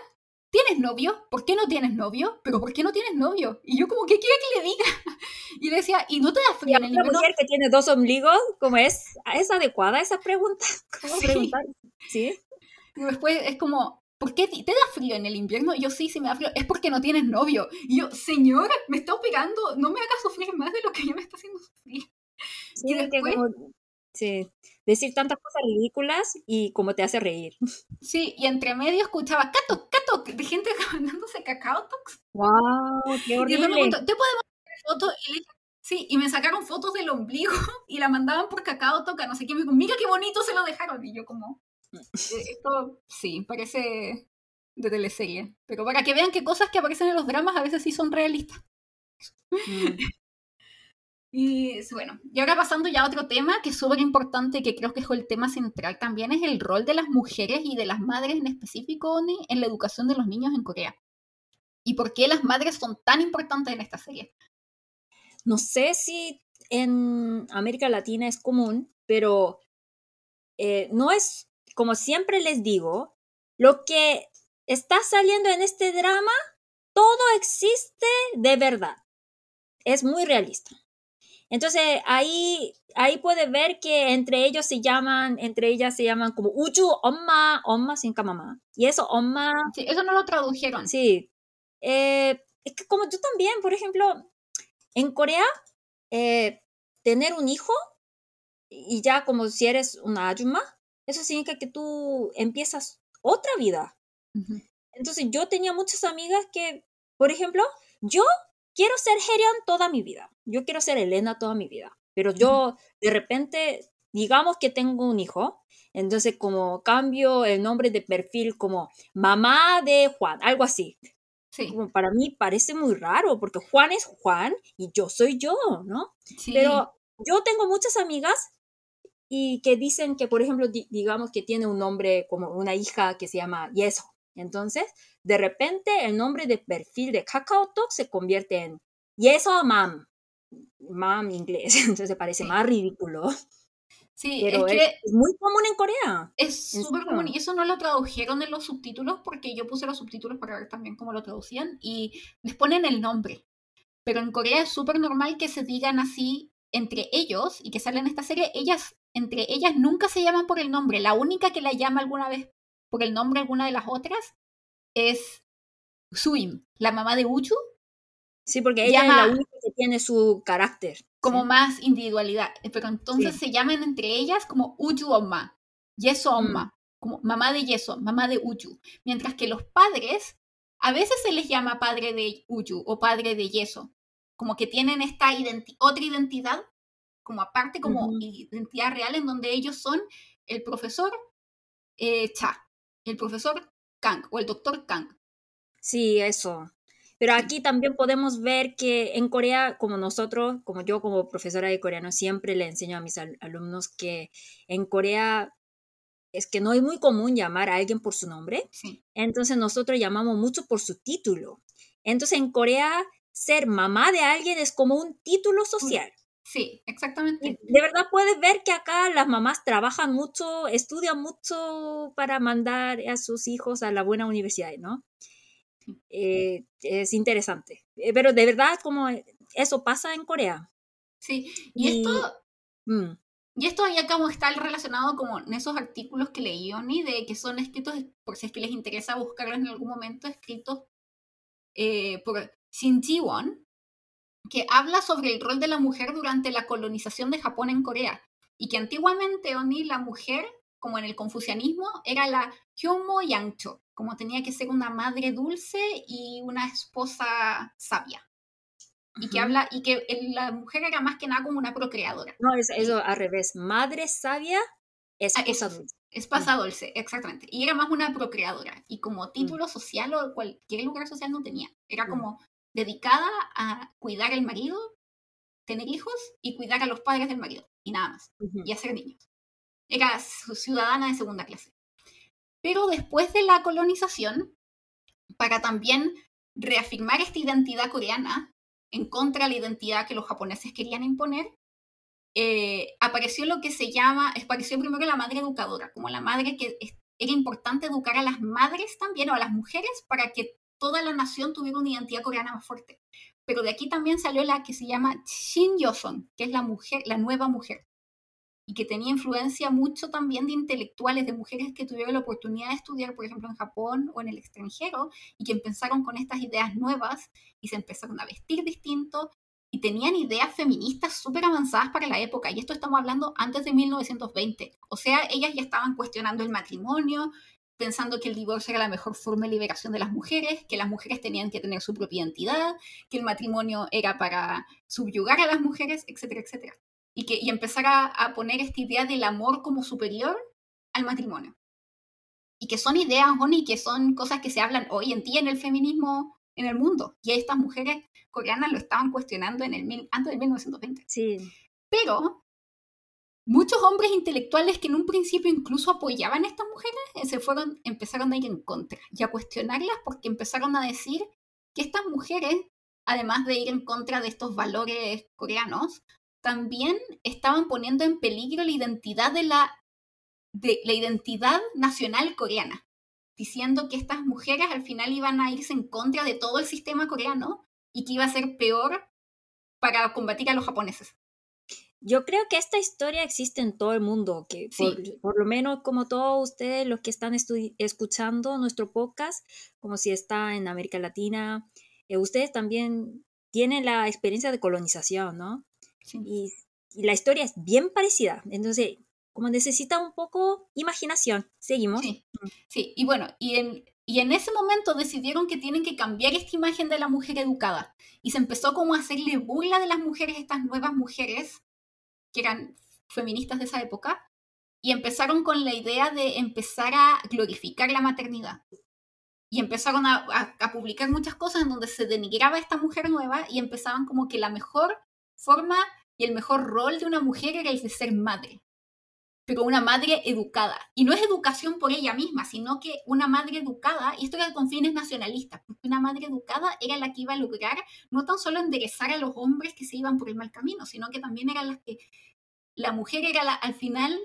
B: ¿tienes novio? ¿Por qué no tienes novio? ¿Pero por qué no tienes novio? Y yo como, ¿qué quiere que le diga? Y decía, ¿y no te da frío en el invierno?
A: mujer que tiene dos ombligos, ¿cómo es? ¿Es adecuada esa pregunta? ¿Cómo
B: sí.
A: preguntar?
B: ¿Sí? Y después es como, ¿por qué te da frío en el invierno? Y yo, sí, sí me da frío. Es porque no tienes novio. Y yo, señora, me está operando, no me haga sufrir más de lo que ya me está haciendo sufrir.
A: Sí, y después, sí decir tantas cosas ridículas y como te hace reír.
B: Sí, y entre medio escuchaba cato, cato, de gente mandándose cacao tox.
A: ¡Wow! ¡Qué horrible! Y me preguntó,
B: ¿te podemos hacer fotos? Y le dije, sí, y me sacaron fotos del ombligo y la mandaban por cacao toca, no sé qué, me dijo, mira qué bonito se lo dejaron. Y yo como, esto sí, parece de teleserie. Pero para que vean que cosas que aparecen en los dramas a veces sí son realistas. Mm. Y bueno, y ahora pasando ya a otro tema que es súper importante, que creo que es el tema central también, es el rol de las mujeres y de las madres en específico en la educación de los niños en Corea. ¿Y por qué las madres son tan importantes en esta serie?
A: No sé si en América Latina es común, pero eh, no es, como siempre les digo, lo que está saliendo en este drama, todo existe de verdad. Es muy realista. Entonces ahí, ahí puedes ver que entre ellos se llaman, entre ellas se llaman como Uchu, Oma, Oma sin mamá. Y eso, Oma.
B: Sí, eso no lo tradujeron.
A: Sí. Eh, es que como tú también, por ejemplo, en Corea, eh, tener un hijo y ya como si eres una ayuma, eso significa que tú empiezas otra vida. Entonces yo tenía muchas amigas que, por ejemplo, yo quiero ser Herion toda mi vida, yo quiero ser Elena toda mi vida, pero yo de repente, digamos que tengo un hijo, entonces como cambio el nombre de perfil como mamá de Juan, algo así. Sí. Como para mí parece muy raro porque Juan es Juan y yo soy yo, ¿no? Sí. Pero yo tengo muchas amigas y que dicen que, por ejemplo, digamos que tiene un nombre como una hija que se llama Yeso. Entonces, de repente el nombre de perfil de KakaoTalk se convierte en Yeso Mam, Mam inglés, entonces parece más ridículo.
B: Sí,
A: pero es, que es, muy común en Corea.
B: Es súper común y eso no lo tradujeron en los subtítulos porque yo puse los subtítulos para ver también cómo lo traducían y les ponen el nombre. Pero en Corea es súper normal que se digan así entre ellos y que salen esta serie, ellas, entre ellas nunca se llaman por el nombre. La única que la llama alguna vez por el nombre alguna de las otras es Suim, la mamá de Uchu.
A: Sí, porque ella es la única que tiene su carácter.
B: Como más individualidad. Pero entonces se llaman entre ellas como Uchu Oma, Yeso mm. Oma, como mamá de Yeso, mamá de Uchu. Mientras que los padres, a veces se les llama padre de Uchu o padre de Yeso. Como que tienen esta otra identidad, como aparte, como identidad real, en donde ellos son el profesor eh, Cha, el profesor Kang o el doctor Kang.
A: Sí, eso. Pero aquí también podemos ver que en Corea, como nosotros, como yo como profesora de coreano, siempre le enseño a mis alumnos que en Corea es que no es muy común llamar a alguien por su nombre. Entonces nosotros llamamos mucho por su título. Entonces en Corea ser mamá de alguien es como un título social.
B: Sí, exactamente.
A: de verdad puedes ver que acá las mamás trabajan mucho, estudian mucho para mandar a sus hijos a la buena universidad, ¿no? Eh, es interesante. Eh, pero de verdad, como eso pasa en Corea.
B: Sí, y, esto... Mm. Y esto ya como está relacionado como en esos artículos que leí, Oni, de que son escritos, por si es que les interesa buscarlos en algún momento, escritos eh, por Shin Ji-won, que habla sobre el rol de la mujer durante la colonización de Japón en Corea y que antiguamente Oni, la mujer, como en el confucianismo, era la Hyomo Yangcho, como tenía que ser una madre dulce y una esposa sabia. Y que habla, y que la mujer era más que nada como una procreadora.
A: No, es eso al revés. Madre sabia, esposa
B: ah, dulce. Esposa dulce, exactamente. Y era más una procreadora. Y como mm. título social o cualquier lugar social no tenía. Era mm. como dedicada a cuidar al marido, tener hijos y cuidar a los padres del marido, y nada más, y hacer niños. Era ciudadana de segunda clase. Pero después de la colonización, para también reafirmar esta identidad coreana en contra de la identidad que los japoneses querían imponer, eh, apareció lo que se llama, apareció primero la madre educadora, como la madre que era importante educar a las madres también o a las mujeres para que toda la nación tuviera una identidad coreana más fuerte. Pero de aquí también salió la que se llama Shin Yoson, que es la mujer, la nueva mujer, y que tenía influencia mucho también de intelectuales, de mujeres que tuvieron la oportunidad de estudiar, por ejemplo, en Japón o en el extranjero, y que empezaron con estas ideas nuevas y se empezaron a vestir distinto y tenían ideas feministas súper avanzadas para la época, y esto estamos hablando antes de 1920. O sea, ellas ya estaban cuestionando el matrimonio, pensando que el divorcio era la mejor forma de liberación de las mujeres, que las mujeres tenían que tener su propia identidad, que el matrimonio era para subyugar a las mujeres, etcétera, etcétera. Y, que, y empezar a, poner esta idea del amor como superior al matrimonio. Y que son ideas, Oni, que son cosas que se hablan hoy en día en el feminismo en el mundo. Y estas mujeres coreanas lo estaban cuestionando en el, antes de 1920.
A: Sí.
B: Pero muchos hombres intelectuales que en un principio incluso apoyaban a estas mujeres eh, se fueron, empezaron a ir en contra y a cuestionarlas porque empezaron a decir que estas mujeres, además de ir en contra de estos valores coreanos, también estaban poniendo en peligro la identidad de la, la identidad nacional coreana, diciendo que estas mujeres al final iban a irse en contra de todo el sistema coreano y que iba a ser peor para combatir a los japoneses.
A: Yo creo que esta historia existe en todo el mundo, que por, lo menos como todos ustedes los que están escuchando nuestro podcast, como si está en América Latina, eh, ustedes también tienen la experiencia de colonización, ¿no? Y, la historia es bien parecida, entonces como necesita un poco imaginación. Seguimos.
B: Sí, sí. y bueno, y en, y en ese momento decidieron que tienen que cambiar esta imagen de la mujer educada. Y se empezó como a hacerle burla de las mujeres, estas nuevas mujeres, que eran feministas de esa época, y empezaron con la idea de empezar a glorificar la maternidad. Y empezaron a, publicar muchas cosas en donde se denigraba a esta mujer nueva y empezaban como que la mejor forma y el mejor rol de una mujer era el de ser madre. Pero una madre educada. Y no es educación por ella misma, sino que una madre educada, y esto era con fines nacionalistas, porque una madre educada era la que iba a lograr no tan solo enderezar a los hombres que se iban por el mal camino, sino que también era la que la mujer era al final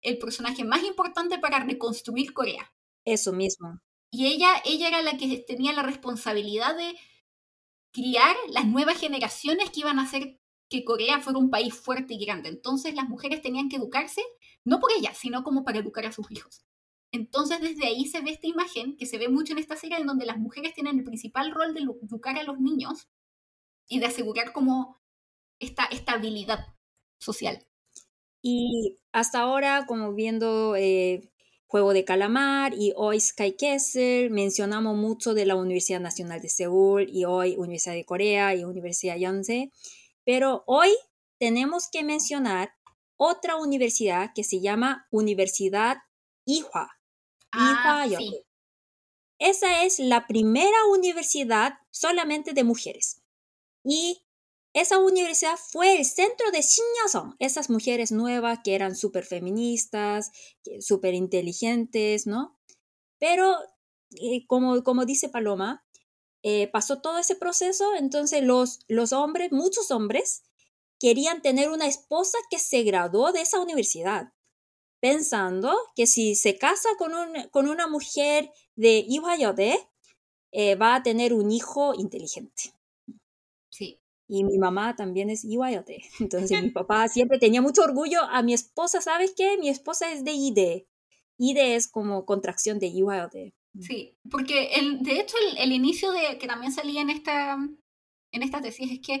B: el personaje más importante para reconstruir Corea.
A: Eso mismo.
B: Y ella, ella era la que tenía la responsabilidad de criar las nuevas generaciones que iban a hacer que Corea fuera un país fuerte y grande. Entonces las mujeres tenían que educarse, no por ellas, sino como para educar a sus hijos. Entonces desde ahí se ve esta imagen que se ve mucho en esta serie en donde las mujeres tienen el principal rol de educar a los niños y de asegurar como esta estabilidad social.
A: Y hasta ahora, como viendo eh, Juego de Calamar y hoy Sky Castle, mencionamos mucho de la Universidad Nacional de Seúl y hoy Universidad de Corea y Universidad Yonsei, pero hoy tenemos que mencionar otra universidad que se llama Universidad Ihua.
B: Ah,
A: Esa es la primera universidad solamente de mujeres. Y esa universidad fue el centro de Shinyason, esas mujeres nuevas que eran súper feministas, súper inteligentes, ¿no? Pero, eh, como, como dice Paloma, eh, pasó todo ese proceso, entonces los, los hombres, muchos hombres, querían tener una esposa que se graduó de esa universidad pensando que si se casa con, un, con una mujer de Iwayode, eh, va a tener un hijo inteligente. Y mi mamá también es Iwayode. Entonces mi papá siempre tenía mucho orgullo a mi esposa. ¿Sabes qué? Mi esposa es de IDE. IDE es como contracción de Iwayode.
B: Sí, porque el, de hecho el, el, inicio de que también salía en esta, en esta tesis es que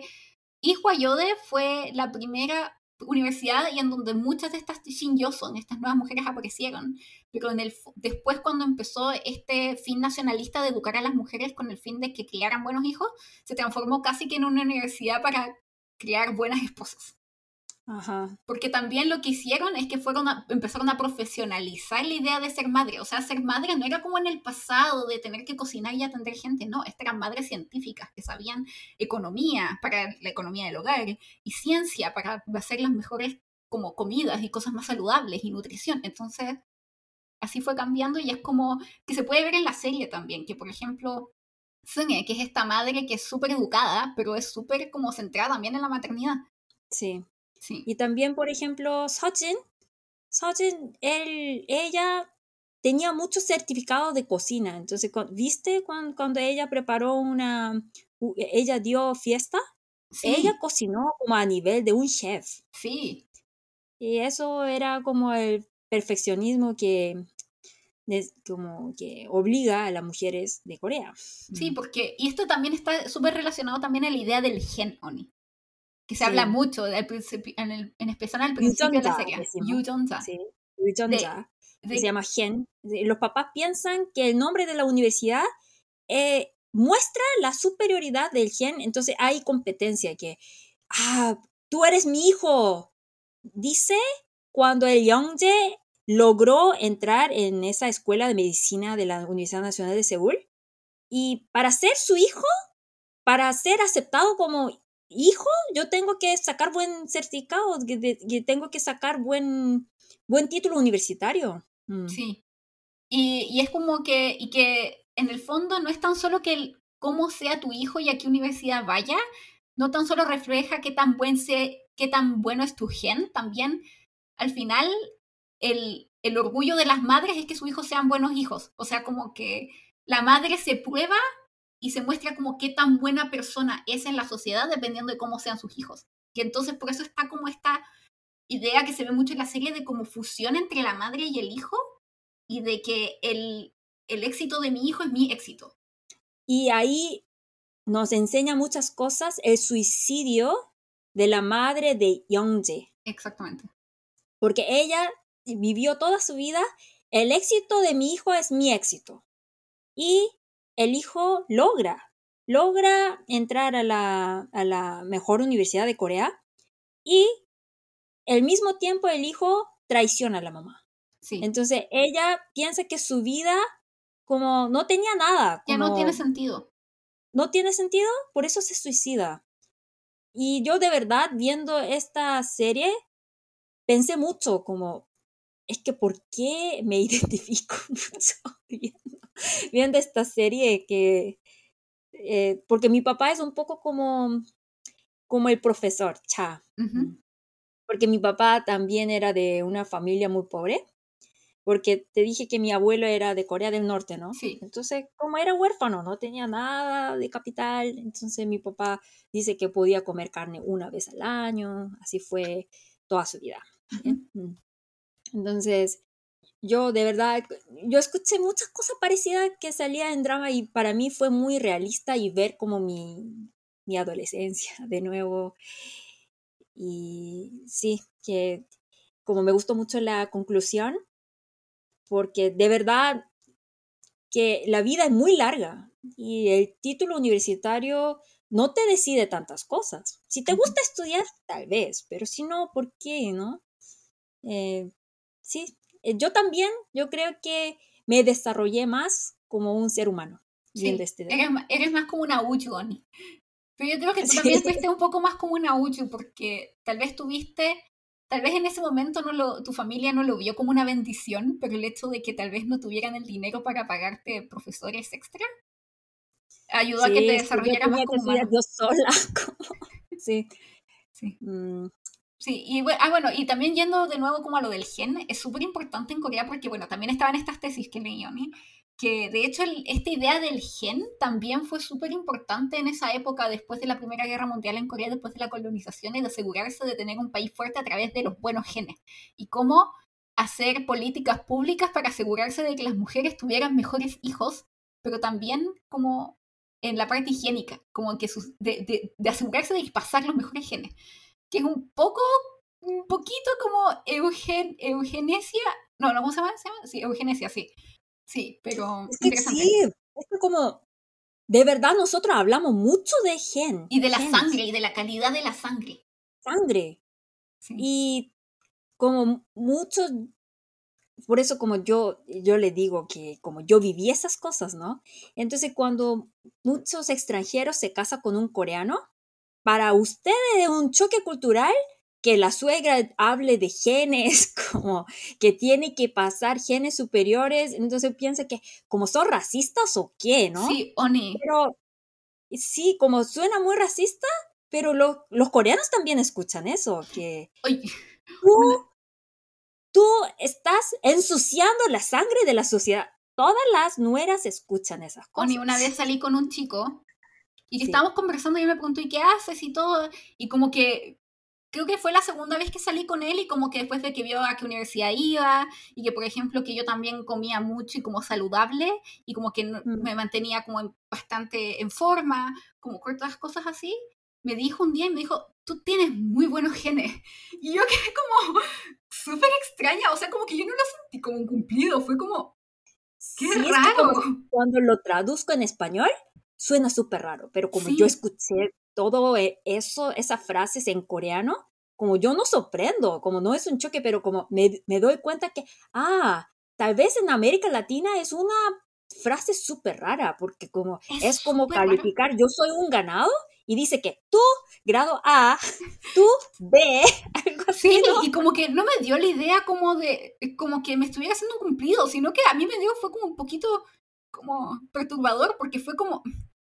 B: Iwayode fue la primera universidad y en donde muchas de estas Shin son estas nuevas mujeres aparecieron. Pero en el, después cuando empezó este fin nacionalista de educar a las mujeres con el fin de que criaran buenos hijos, se transformó casi que en una universidad para criar buenas esposas. Porque también lo que hicieron es que fueron empezaron a profesionalizar la idea de ser madre. O sea, ser madre no era como en el pasado de tener que cocinar y atender gente, no, estas eran madres científicas que sabían economía para la economía del hogar y ciencia para hacer las mejores como comidas y cosas más saludables y nutrición. Entonces, así fue cambiando y es como que se puede ver en la serie también, que por ejemplo, Sunge, que es esta madre que es súper educada, pero es súper como centrada también en la maternidad.
A: Sí. Y también, por ejemplo, Sojin, Sojin, él, ella tenía muchos certificados de cocina. Entonces, ¿viste cuando, cuando ella preparó una, ella dio fiesta? Ella cocinó como a nivel de un chef.
B: Sí.
A: Y eso era como el perfeccionismo que, como que obliga a las mujeres de Corea.
B: Sí, porque, y esto también está súper relacionado también a la idea del gen Oni que se habla mucho en, el, en especial al principio de la serie. Yujonza.
A: Sí, se llama Gen. Los papás piensan que el nombre de la universidad eh, muestra la superioridad del gen, entonces hay competencia que, ah, tú eres mi hijo. Dice cuando el Youngjae logró entrar en esa escuela de medicina de la Universidad Nacional de Seúl y para ser su hijo, para ser aceptado como hijo, yo tengo que sacar buen certificado, que, tengo que sacar buen, buen título universitario.
B: Mm. Sí. Y, y, es como que, y que en el fondo no es tan solo que el, cómo sea tu hijo y a qué universidad vaya, no tan solo refleja qué tan, buen se, qué tan bueno es tu gen, también al final el, el orgullo de las madres es que sus hijos sean buenos hijos. O sea, como que la madre se prueba y se muestra como qué tan buena persona es en la sociedad dependiendo de cómo sean sus hijos. Y entonces por eso está como esta idea que se ve mucho en la serie de como fusión entre la madre y el hijo y de que el, el éxito de mi hijo es mi éxito.
A: Y ahí nos enseña muchas cosas el suicidio de la madre de Youngjae.
B: Exactamente.
A: Porque ella vivió toda su vida, el éxito de mi hijo es mi éxito. Y el hijo logra, logra entrar a la, a la mejor universidad de Corea y al mismo tiempo el hijo traiciona a la mamá.
B: Sí.
A: Entonces ella piensa que su vida como no tenía nada.
B: ya no tiene sentido.
A: No tiene sentido, por eso se suicida. Y yo de verdad viendo esta serie pensé mucho como, es que ¿por qué me identifico mucho viendo esta serie que, eh, porque mi papá es un poco como, como el profesor Cha, mm. porque mi papá también era de una familia muy pobre, porque te dije que mi abuelo era de Corea del Norte, ¿no?
B: Sí.
A: Entonces, como era huérfano, no tenía nada de capital, entonces mi papá dice que podía comer carne una vez al año, así fue toda su vida. Mm. Entonces, yo de verdad, yo escuché muchas cosas parecidas que salían en drama y para mí fue muy realista y ver como mi, mi adolescencia de nuevo. Y sí, que como me gustó mucho la conclusión, porque de verdad que la vida es muy larga y el título universitario no te decide tantas cosas. Si te gusta estudiar, tal vez, pero si no, ¿por qué, no? Eh, sí, yo también, yo creo que me desarrollé más como un ser humano.
B: Sí, este eres, eres, más como una Uchu, Pero yo creo que tú también fuiste un poco más como una Uchu, porque tal vez tuviste, tal vez en ese momento no lo, tu familia no lo vio como una bendición, pero el hecho de que tal vez no tuvieran el dinero para pagarte profesores extra, ayudó a que te desarrollaras más como humano.
A: Yo sola, sí.
B: Sí. Mm. Sí, y ah, bueno, y también yendo de nuevo como a lo del gen, es súper importante en Corea porque, bueno, también estaban estas tesis que leí, que de hecho esta idea del gen también fue súper importante en esa época después de la Primera Guerra Mundial en Corea, después de la colonización y de asegurarse de tener un país fuerte a través de los buenos genes. Y cómo hacer políticas públicas para asegurarse de que las mujeres tuvieran mejores hijos, pero también como en la parte higiénica, como que de, de, de asegurarse de pasar los mejores genes que es un poco, un poquito como eugen, eugenesia, no, no, ¿cómo se llama? Sí, eugenesia, sí. Sí, pero
A: es que sí, es que como de verdad nosotros hablamos mucho de gen.
B: Y de la sangre, y de la calidad de la sangre.
A: Sangre. Y como muchos, por eso como yo, yo le digo que como yo viví esas cosas, ¿no? Entonces cuando muchos extranjeros se casan con un coreano, para ustedes es un choque cultural que la suegra hable de genes, como que tiene que pasar genes superiores, entonces piensa que como son racistas o qué, ¿no?
B: Sí, Oni.
A: Pero sí, como suena muy racista, pero los coreanos también escuchan eso, que tú, tú estás ensuciando la sangre de la sociedad. Todas las nueras escuchan esas cosas.
B: Oni, una vez salí con un chico y que estábamos conversando y me preguntó, ¿y qué haces? Y todo. Y como que creo que fue la segunda vez que salí con él y como que después de que vio a qué universidad iba y que por ejemplo que yo también comía mucho y como saludable y como que mm. me mantenía como bastante en forma, como cortas cosas así, me dijo un día y me dijo, tú tienes muy buenos genes. Y yo quedé como súper extraña, o sea, como que yo no lo sentí como un cumplido, fue como, qué raro.
A: cuando lo traduzco en español, suena súper raro, pero como yo escuché todo e, eso, esas frases en coreano, como yo no sorprendo, como no es un choque, pero como me, me doy cuenta que, ah, tal vez en América Latina es una frase súper rara, porque como es, como calificar, yo soy un ganado, y dice que tú, grado A, tú, B, algo así.
B: Sí, y como que no me dio la idea como de, como que me estuviera haciendo un cumplido, sino que a mí me dio, fue como un poquito como perturbador, porque fue como,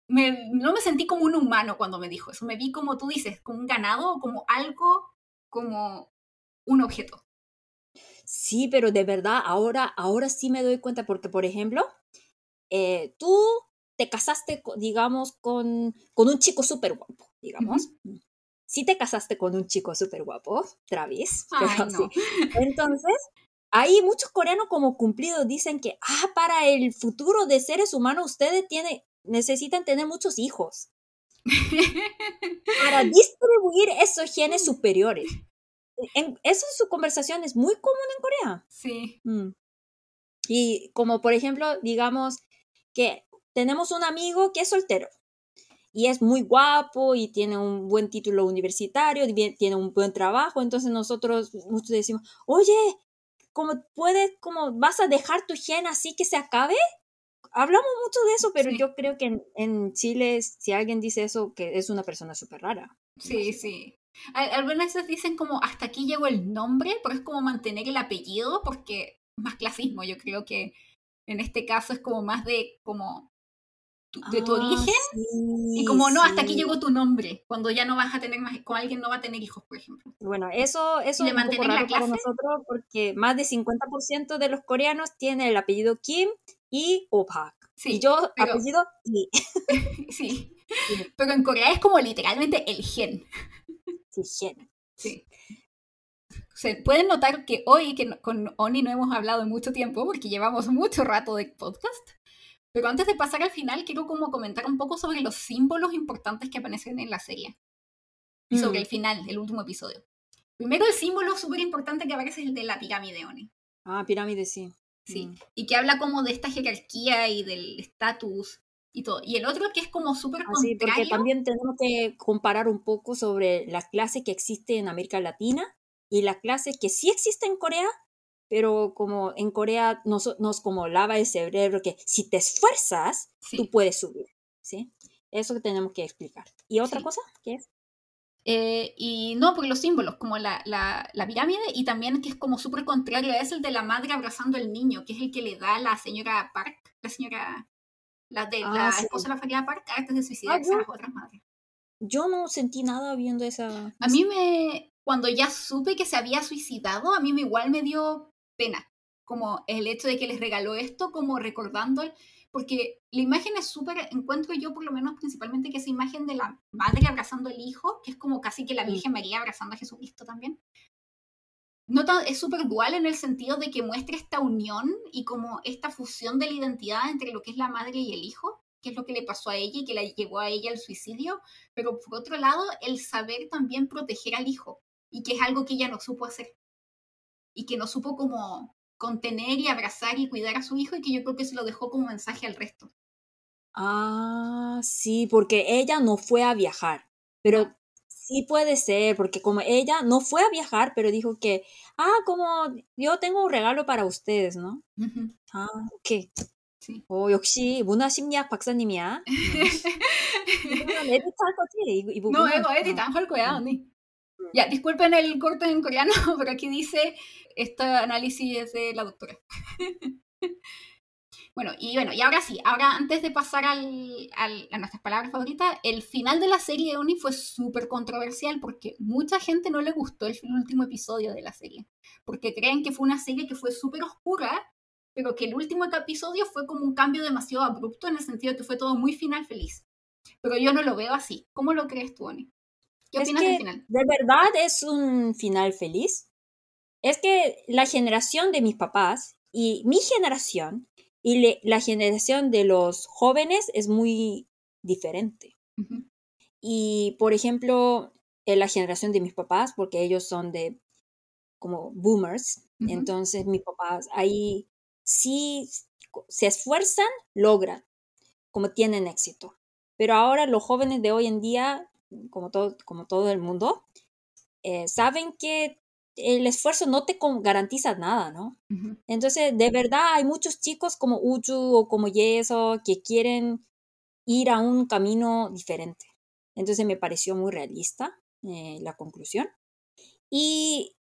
B: no me sentí como un humano cuando me dijo eso, me vi como tú dices, como un ganado, como algo, como un objeto.
A: Sí, pero de verdad, ahora, ahora sí me doy cuenta, porque por ejemplo, eh, tú te casaste, digamos, con, con un chico súper guapo, digamos. Sí te casaste con un chico súper guapo, Travis. Entonces, hay muchos coreanos como cumplidos dicen que, ah, para el futuro de seres humanos ustedes tienen, necesitan tener muchos hijos para distribuir esos genes superiores. En, eso en su conversación es muy común en Corea.
B: Sí.
A: Mm. Y como por ejemplo, digamos que tenemos un amigo que es soltero y es muy guapo y tiene un buen título universitario, tiene un buen trabajo, entonces nosotros muchos decimos, oye, ¿cómo puedes, cómo vas a dejar tu gen así que se acabe? Hablamos mucho de eso, pero yo creo que en, Chile, si alguien dice eso, que es una persona súper rara.
B: Sí, sí. Algunas veces dicen como hasta aquí llegó el nombre, pero es como mantener el apellido, porque más clasismo, yo creo que en este caso es como más de como de tu ah, origen y como no, hasta aquí llegó tu nombre, cuando ya no vas a tener más, con alguien no va a tener hijos, por ejemplo.
A: Bueno, eso, eso es un poco raro para nosotros porque más de 50% de los coreanos tienen el apellido Kim y Opak. Sí, y yo apellido Lee.
B: sí. Pero en Corea es como literalmente el gen.
A: Sí, gen.
B: Sí. se pueden notar que hoy, que con Oni no hemos hablado en mucho tiempo, porque llevamos mucho rato de podcast, pero antes de pasar al final, quiero como comentar un poco sobre los símbolos importantes que aparecen en la serie. Y sobre
A: Mm.
B: el final, el último episodio. Primero, el símbolo súper importante que aparece es el de la pirámide Oni.
A: Ah, pirámide, sí.
B: Sí.
A: Mm.
B: Y que habla como de esta jerarquía y del estatus y todo. Y el otro que es como súper
A: porque
B: contrario.
A: también tenemos que comparar un poco sobre la clase que existe en América Latina y la clase que sí existe en Corea, pero como en Corea nos, nos como lava el cerebro que si te esfuerzas,
B: Sí.
A: tú puedes subir, ¿sí? Eso que tenemos que explicar. ¿Y otra
B: Sí.
A: cosa? ¿Qué es?
B: Eh, y no, por los símbolos, como la, la, la pirámide, y también que es como súper contrario, es el de la madre abrazando al niño, que es el que le da la señora Park, la señora, la de
A: Ah,
B: la
A: sí.
B: esposa de la familia Park, antes de suicidarse
A: yo-
B: a las otras madres.
A: Yo no sentí nada viendo esa...
B: A mí me, cuando ya supe que se había suicidado, a mí me igual me dio pena, como el hecho de que les regaló esto, como recordando, el- porque la imagen es súper, encuentro yo por lo menos principalmente que esa imagen de la madre abrazando al hijo, que es como casi que la. Virgen María abrazando a Jesucristo también. No tan- es súper dual en el sentido de que muestra esta unión y como esta fusión de la identidad entre lo que es la madre y el hijo, que es lo que le pasó a ella y que la llevó a ella al suicidio, pero por otro lado, el saber también proteger al hijo, y que es algo que ella no supo hacer, y que no supo como contener y abrazar y cuidar a su hijo, y que yo creo que se lo dejó como mensaje al resto.
A: Ah, sí, porque ella no fue a viajar, pero sí puede ser, porque como ella no fue a viajar, pero dijo que, ah, como yo tengo un regalo para ustedes, ¿no?
B: Ujú,
A: 아, 오케이.
B: Sí.
A: 어, 역시 문화심리학 박사님이야. 음. 이거는 에디트할 거지? 이, 이 부분은?
B: No, ego, edit, 할 거야,
A: 음.
B: 언니. Ya, disculpen el corte en coreano, pero aquí dice, este análisis es de la doctora. bueno, y bueno, y ahora sí, ahora antes de pasar al, al- a nuestras palabras favoritas, el final de la serie de Oni fue súper controversial porque mucha gente no le gustó el último episodio de la serie, porque creen que fue una serie que fue súper oscura, pero que el último episodio fue como un cambio demasiado abrupto en el sentido de que fue todo muy final feliz. Pero yo no lo veo así. ¿Cómo lo crees tú, Oni? ¿Qué
A: Es
B: opinas
A: que
B: del final?
A: de verdad es un final feliz. Es que la generación de mis papás y mi generación y le- la generación de los jóvenes es muy diferente. Y, por ejemplo, en la generación de mis papás, porque ellos son de como boomers, entonces mis papás ahí sí se esfuerzan, logran, como tienen éxito. Pero ahora los jóvenes de hoy en día, como todo, como todo el mundo, eh, saben que el esfuerzo no te garantiza nada, ¿no? Entonces, de verdad, hay muchos chicos como Uju o como Yeso que quieren ir a un camino diferente. Entonces, me pareció muy realista eh, la conclusión. Y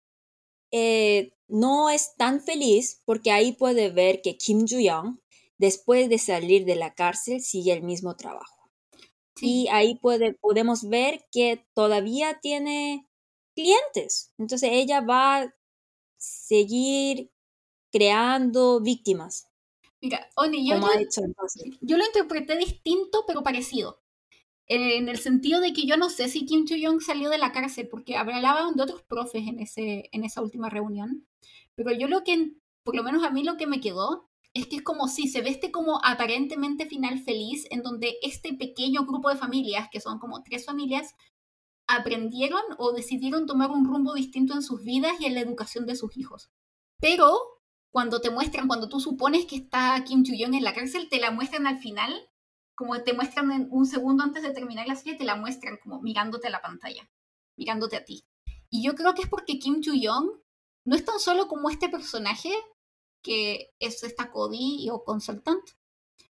A: eh, no es tan feliz porque ahí puede ver que Kim Joo-young, después de salir de la cárcel, sigue el mismo trabajo.
B: Sí.
A: Y ahí puede, podemos ver que todavía tiene clientes. Entonces ella va a seguir creando víctimas,
B: Mira, Oni, yo, yo, yo lo interpreté distinto, pero parecido. En el sentido de que yo no sé si Kim Joo-young salió de la cárcel, porque hablaban de otros profes en, ese, en esa última reunión. Pero yo lo que, por lo menos a mí lo que me quedó, es que es como si se ve este como aparentemente final feliz, en donde este pequeño grupo de familias, que son como tres familias, aprendieron o decidieron tomar un rumbo distinto en sus vidas y en la educación de sus hijos. Pero cuando te muestran, cuando tú supones que está Kim Joo-young en la cárcel, te la muestran al final, como te muestran en un segundo antes de terminar la serie, te la muestran como mirándote a la pantalla, mirándote a ti. Y yo creo que es porque Kim Joo-young no es tan solo como este personaje que es esta Cody o consultant,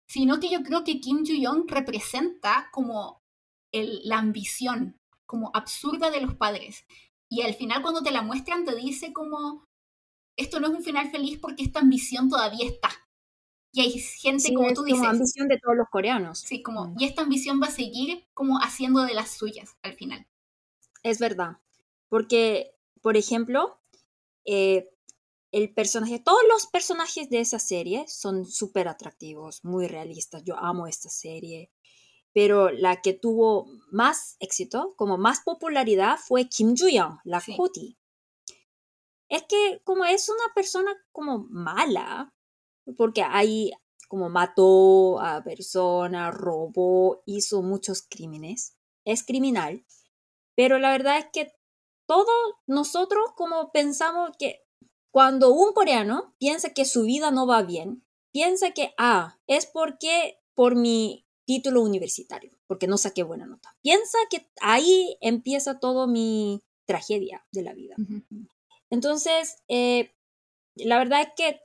B: sino que yo creo que Kim Joo-young representa como el, la ambición, como absurda de los padres. Y al final cuando te la muestran te dice como, esto no es un final feliz porque esta ambición todavía está. Y hay gente,
A: Sí,
B: como tú
A: como
B: dices,
A: ambición de todos los coreanos.
B: sí, como,
A: Mm.
B: y esta ambición va a seguir como haciendo de las suyas al final.
A: Es verdad. Porque, por ejemplo, eh, el personaje, todos los personajes de esa serie son súper atractivos, muy realistas. Yo amo esta serie. Pero la que tuvo más éxito, como más popularidad, fue Kim Joo-young, la
B: Sí.
A: Es que como es una persona como mala, porque ahí como mató a persona, robó, hizo muchos crímenes, es criminal, pero la verdad es que todos nosotros como pensamos que cuando un coreano piensa que su vida no va bien, piensa que, ah, es porque por mi título universitario, porque no saqué buena nota. Piensa que ahí empieza todo mi tragedia de la vida. Entonces, eh, la verdad es que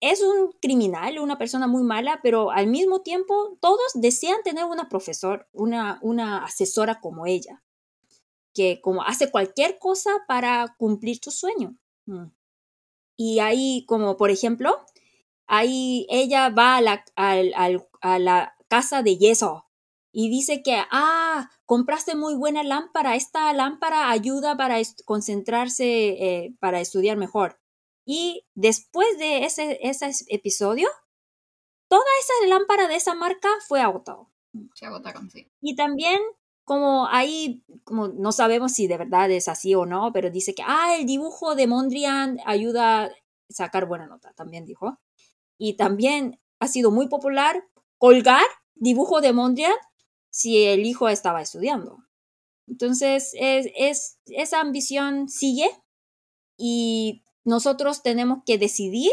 A: es un criminal, una persona muy mala, pero al mismo tiempo todos desean tener una profesor, una, una asesora como ella, que como hace cualquier cosa para cumplir tu sueño. Mm. Y ahí, como por ejemplo, ahí ella va a la, a la casa de yeso y dice que, ah, compraste muy buena lámpara, esta lámpara ayuda para concentrarse, eh, para estudiar mejor. Y después de ese, ese episodio, toda esa lámpara de esa marca fue agotado.
B: Se agotaron, sí.
A: Y también, como ahí, como no sabemos si de verdad es así o no, pero dice que, ah, el dibujo de Mondrian ayuda a sacar buena nota, también dijo. Y también ha sido muy popular colgar dibujo de Mondrian si el hijo estaba estudiando. Entonces, es, esa ambición sigue y nosotros tenemos que decidir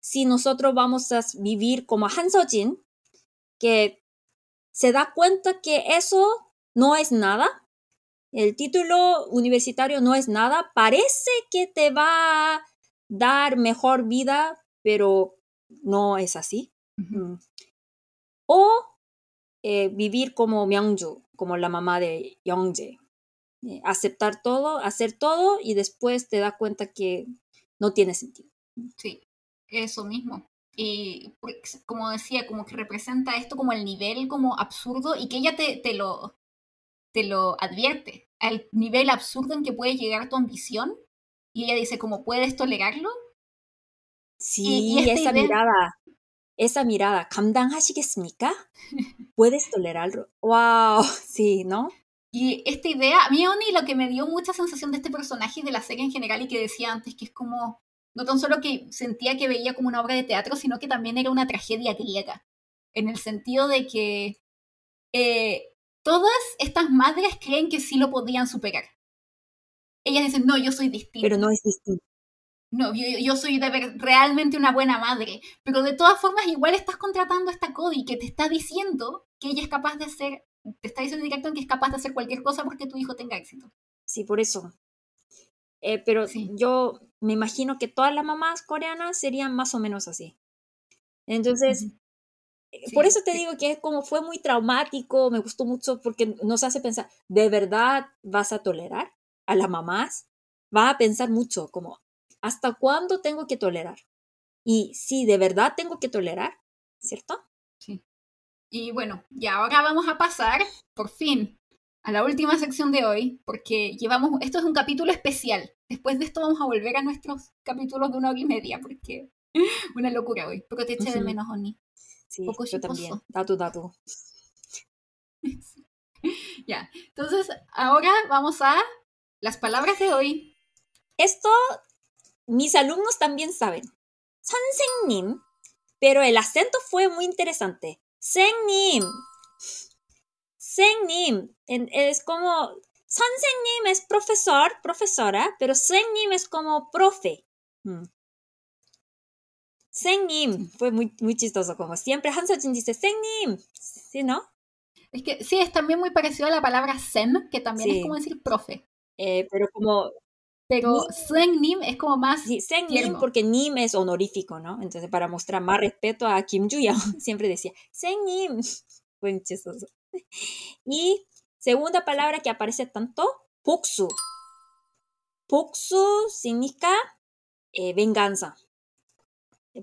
A: si nosotros vamos a vivir como Han Sojin, que se da cuenta que eso no es nada, el título universitario no es nada, parece que te va a dar mejor vida, pero no es así. O eh, vivir como Myungju, como la mamá de Youngjae. Eh, aceptar todo, hacer todo y después te das cuenta que no tiene sentido.
B: Sí, eso mismo. Y como decía, como que representa esto como el nivel como absurdo y que ella te, te, lo, te lo advierte, al nivel absurdo en que puede llegar tu ambición. Y ella dice, ¿cómo puedes tolerarlo?
A: Sí, y, esa mirada esa mirada, 감당하시겠습니까? ¿Puedes tolerarlo? ¡Wow! Sí, ¿no?
B: Y esta idea, a mí Oni lo que me dio mucha sensación de este personaje y de la serie en general y que decía antes que es como, no tan solo que sentía que veía como una obra de teatro, sino que también era una tragedia griega, en el sentido de que eh, todas estas madres creen que sí lo podían superar. Ellas dicen, no, yo soy distinta.
A: Pero no es distinto
B: no, yo, soy de realmente una buena madre, pero de todas formas igual estás contratando a esta Cody que te está diciendo que ella es capaz de hacer, te está diciendo en directo que es capaz de hacer cualquier cosa porque tu hijo tenga éxito.
A: Sí, por eso. Eh, pero yo me imagino que todas las mamás coreanas serían más o menos así. Entonces, eh, por eso te digo que es como fue muy traumático, me gustó mucho porque nos hace pensar, ¿de verdad vas a tolerar a las mamás? Va a pensar mucho, como, ¿Hasta cuándo tengo que tolerar? Y si de verdad tengo que tolerar, ¿cierto?
B: Sí. Y bueno, y ahora vamos a pasar, por fin, a la última sección de hoy, porque llevamos, esto es un capítulo especial. Después de esto vamos a volver a nuestros capítulos de una hora y media, porque una locura hoy. Pero te eché de menos, Oni.
A: Sí, Poco yo también. Datu, datu.
B: ya, entonces ahora vamos a las palabras de hoy.
A: Esto mis alumnos también saben. Pero el acento fue muy interesante. Sengnim. Sengnim es como Sansenim es profesor, profesora, pero Sengnim es como profe. Mm. Sengnim fue muy, muy chistoso, como siempre Han Seo-jin dice Sengnim, ¿sí no?
B: Es que sí, es también muy parecido a la palabra Sen, que también es como decir profe.
A: Eh, pero como
B: pero Seng Nim es como más.
A: Sí, Seng Nim porque Nim es honorífico, ¿no? Entonces, para mostrar más respeto a Kim Ju-young, siempre decía Seng Nim. Buen chistoso. Y segunda palabra que aparece tanto, Poksu. Poksu significa eh, venganza.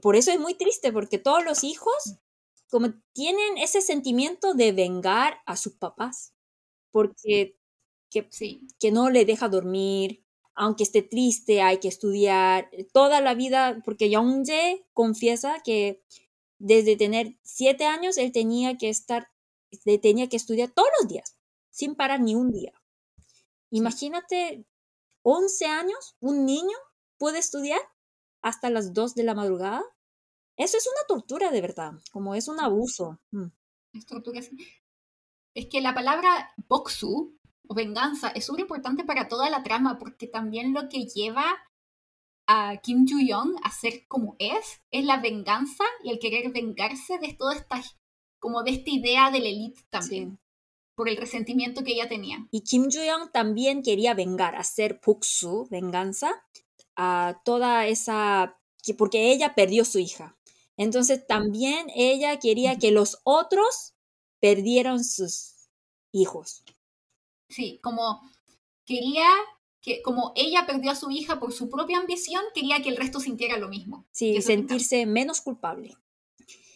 A: Por eso es muy triste, porque todos los hijos como tienen ese sentimiento de vengar a sus papás, porque que, que no le deja dormir, aunque esté triste, hay que estudiar toda la vida, porque Youngjae confiesa que desde tener siete años él tenía que estar, tenía que estudiar todos los días, sin parar ni un día. Imagínate 11 años, un niño pude estudiar hasta las 2 de la madrugada. Eso es una tortura de verdad, como es un abuso. Mm.
B: Es tortura. Es que la palabra boxu venganza es súper importante para toda la trama porque también lo que lleva a Kim Joo-young a ser como es es la venganza y el querer vengarse de toda esta como de esta idea de la elite también por el resentimiento que ella tenía.
A: Y Kim Joo-young también quería vengar, hacer puksu, venganza, a toda esa porque ella perdió su hija. Entonces también ella quería que los otros perdieran sus hijos.
B: Sí, como quería que como ella perdió a su hija por su propia ambición, quería que el resto sintiera lo mismo.
A: Sí, sentirse menos culpable.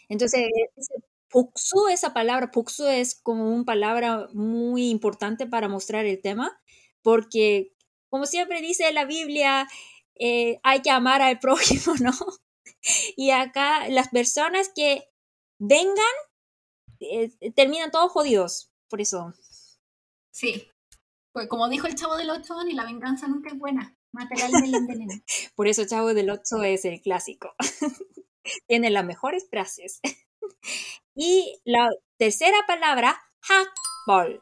A: Entonces, Puksu, esa palabra, Puksu es como una palabra muy importante para mostrar el tema, porque como siempre dice la Biblia, eh, hay que amar al prójimo, ¿no? Y acá las personas que vengan eh, terminan todos jodidos, por eso.
B: Sí, pues como dijo el Chavo del Ocho, ni la venganza nunca es buena. Material del
A: Por eso Chavo del Ocho es el clásico. Tiene las mejores frases. y la tercera palabra, hakbol.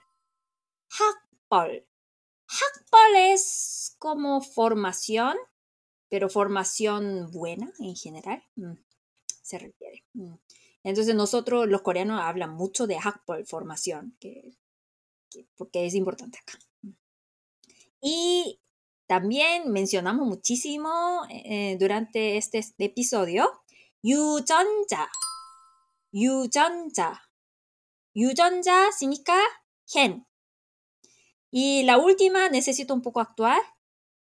A: Hakbol. Hakbol es como formación, pero formación buena en general. Mm, se refiere. Mm. Entonces nosotros los coreanos hablan mucho de hakbol, formación, que, porque es importante acá. Y también mencionamos muchísimo eh, durante este episodio 유전자. 유전자. 유전자 significa gen. Y la última, necesito un poco actuar.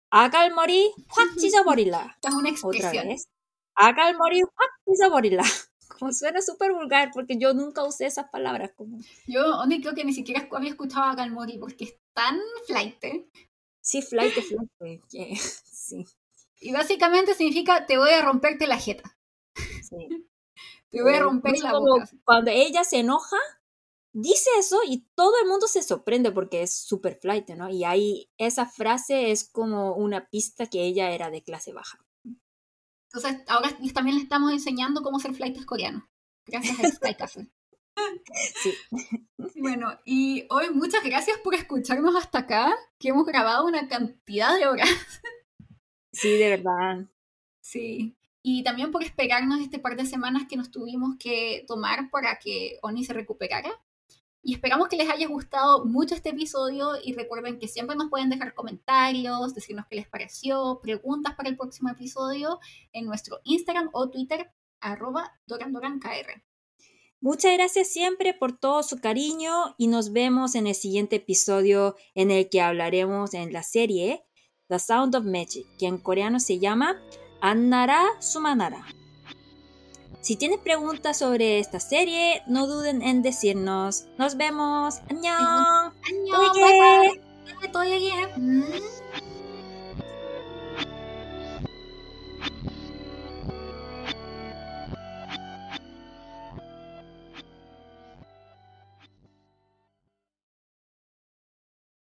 A: 아갈머리 확 찢어버릴라.
B: Es una expresión. Otra vez.
A: 아갈머리 확 찢어버릴라. Como suena súper vulgar porque yo nunca usé esas palabras. Como...
B: Yo, honestamente, creo que ni siquiera había escuchado agalmori porque es tan flight.
A: Sí, flight, flight. Sí.
B: Y básicamente significa te voy a romperte la jeta. Sí. te voy a romper la boca.
A: Cuando ella se enoja, dice eso y todo el mundo se sorprende porque es super flight, ¿no? Y ahí esa frase es como una pista que ella era de clase baja.
B: Entonces, ahora también le estamos enseñando cómo ser flight coreano. Gracias a Sky Castle. Sí. Bueno, y hoy muchas gracias por escucharnos hasta acá, que hemos grabado una cantidad de horas.
A: Sí, de verdad.
B: Sí. Y también por esperarnos este par de semanas que nos tuvimos que tomar para que Oni se recuperara. Y esperamos que les haya gustado mucho este episodio y recuerden que siempre nos pueden dejar comentarios, decirnos qué les pareció, preguntas para el próximo episodio en nuestro Instagram o Twitter arroba dorandorankr.
A: Muchas gracias siempre por todo su cariño y nos vemos en el siguiente episodio en el que hablaremos en la serie The Sound of Magic, que en coreano se llama Annara Sumanara. Si tienes preguntas sobre esta serie, no duden en decirnos. Nos vemos. ¡Añón!
B: ¡Añón!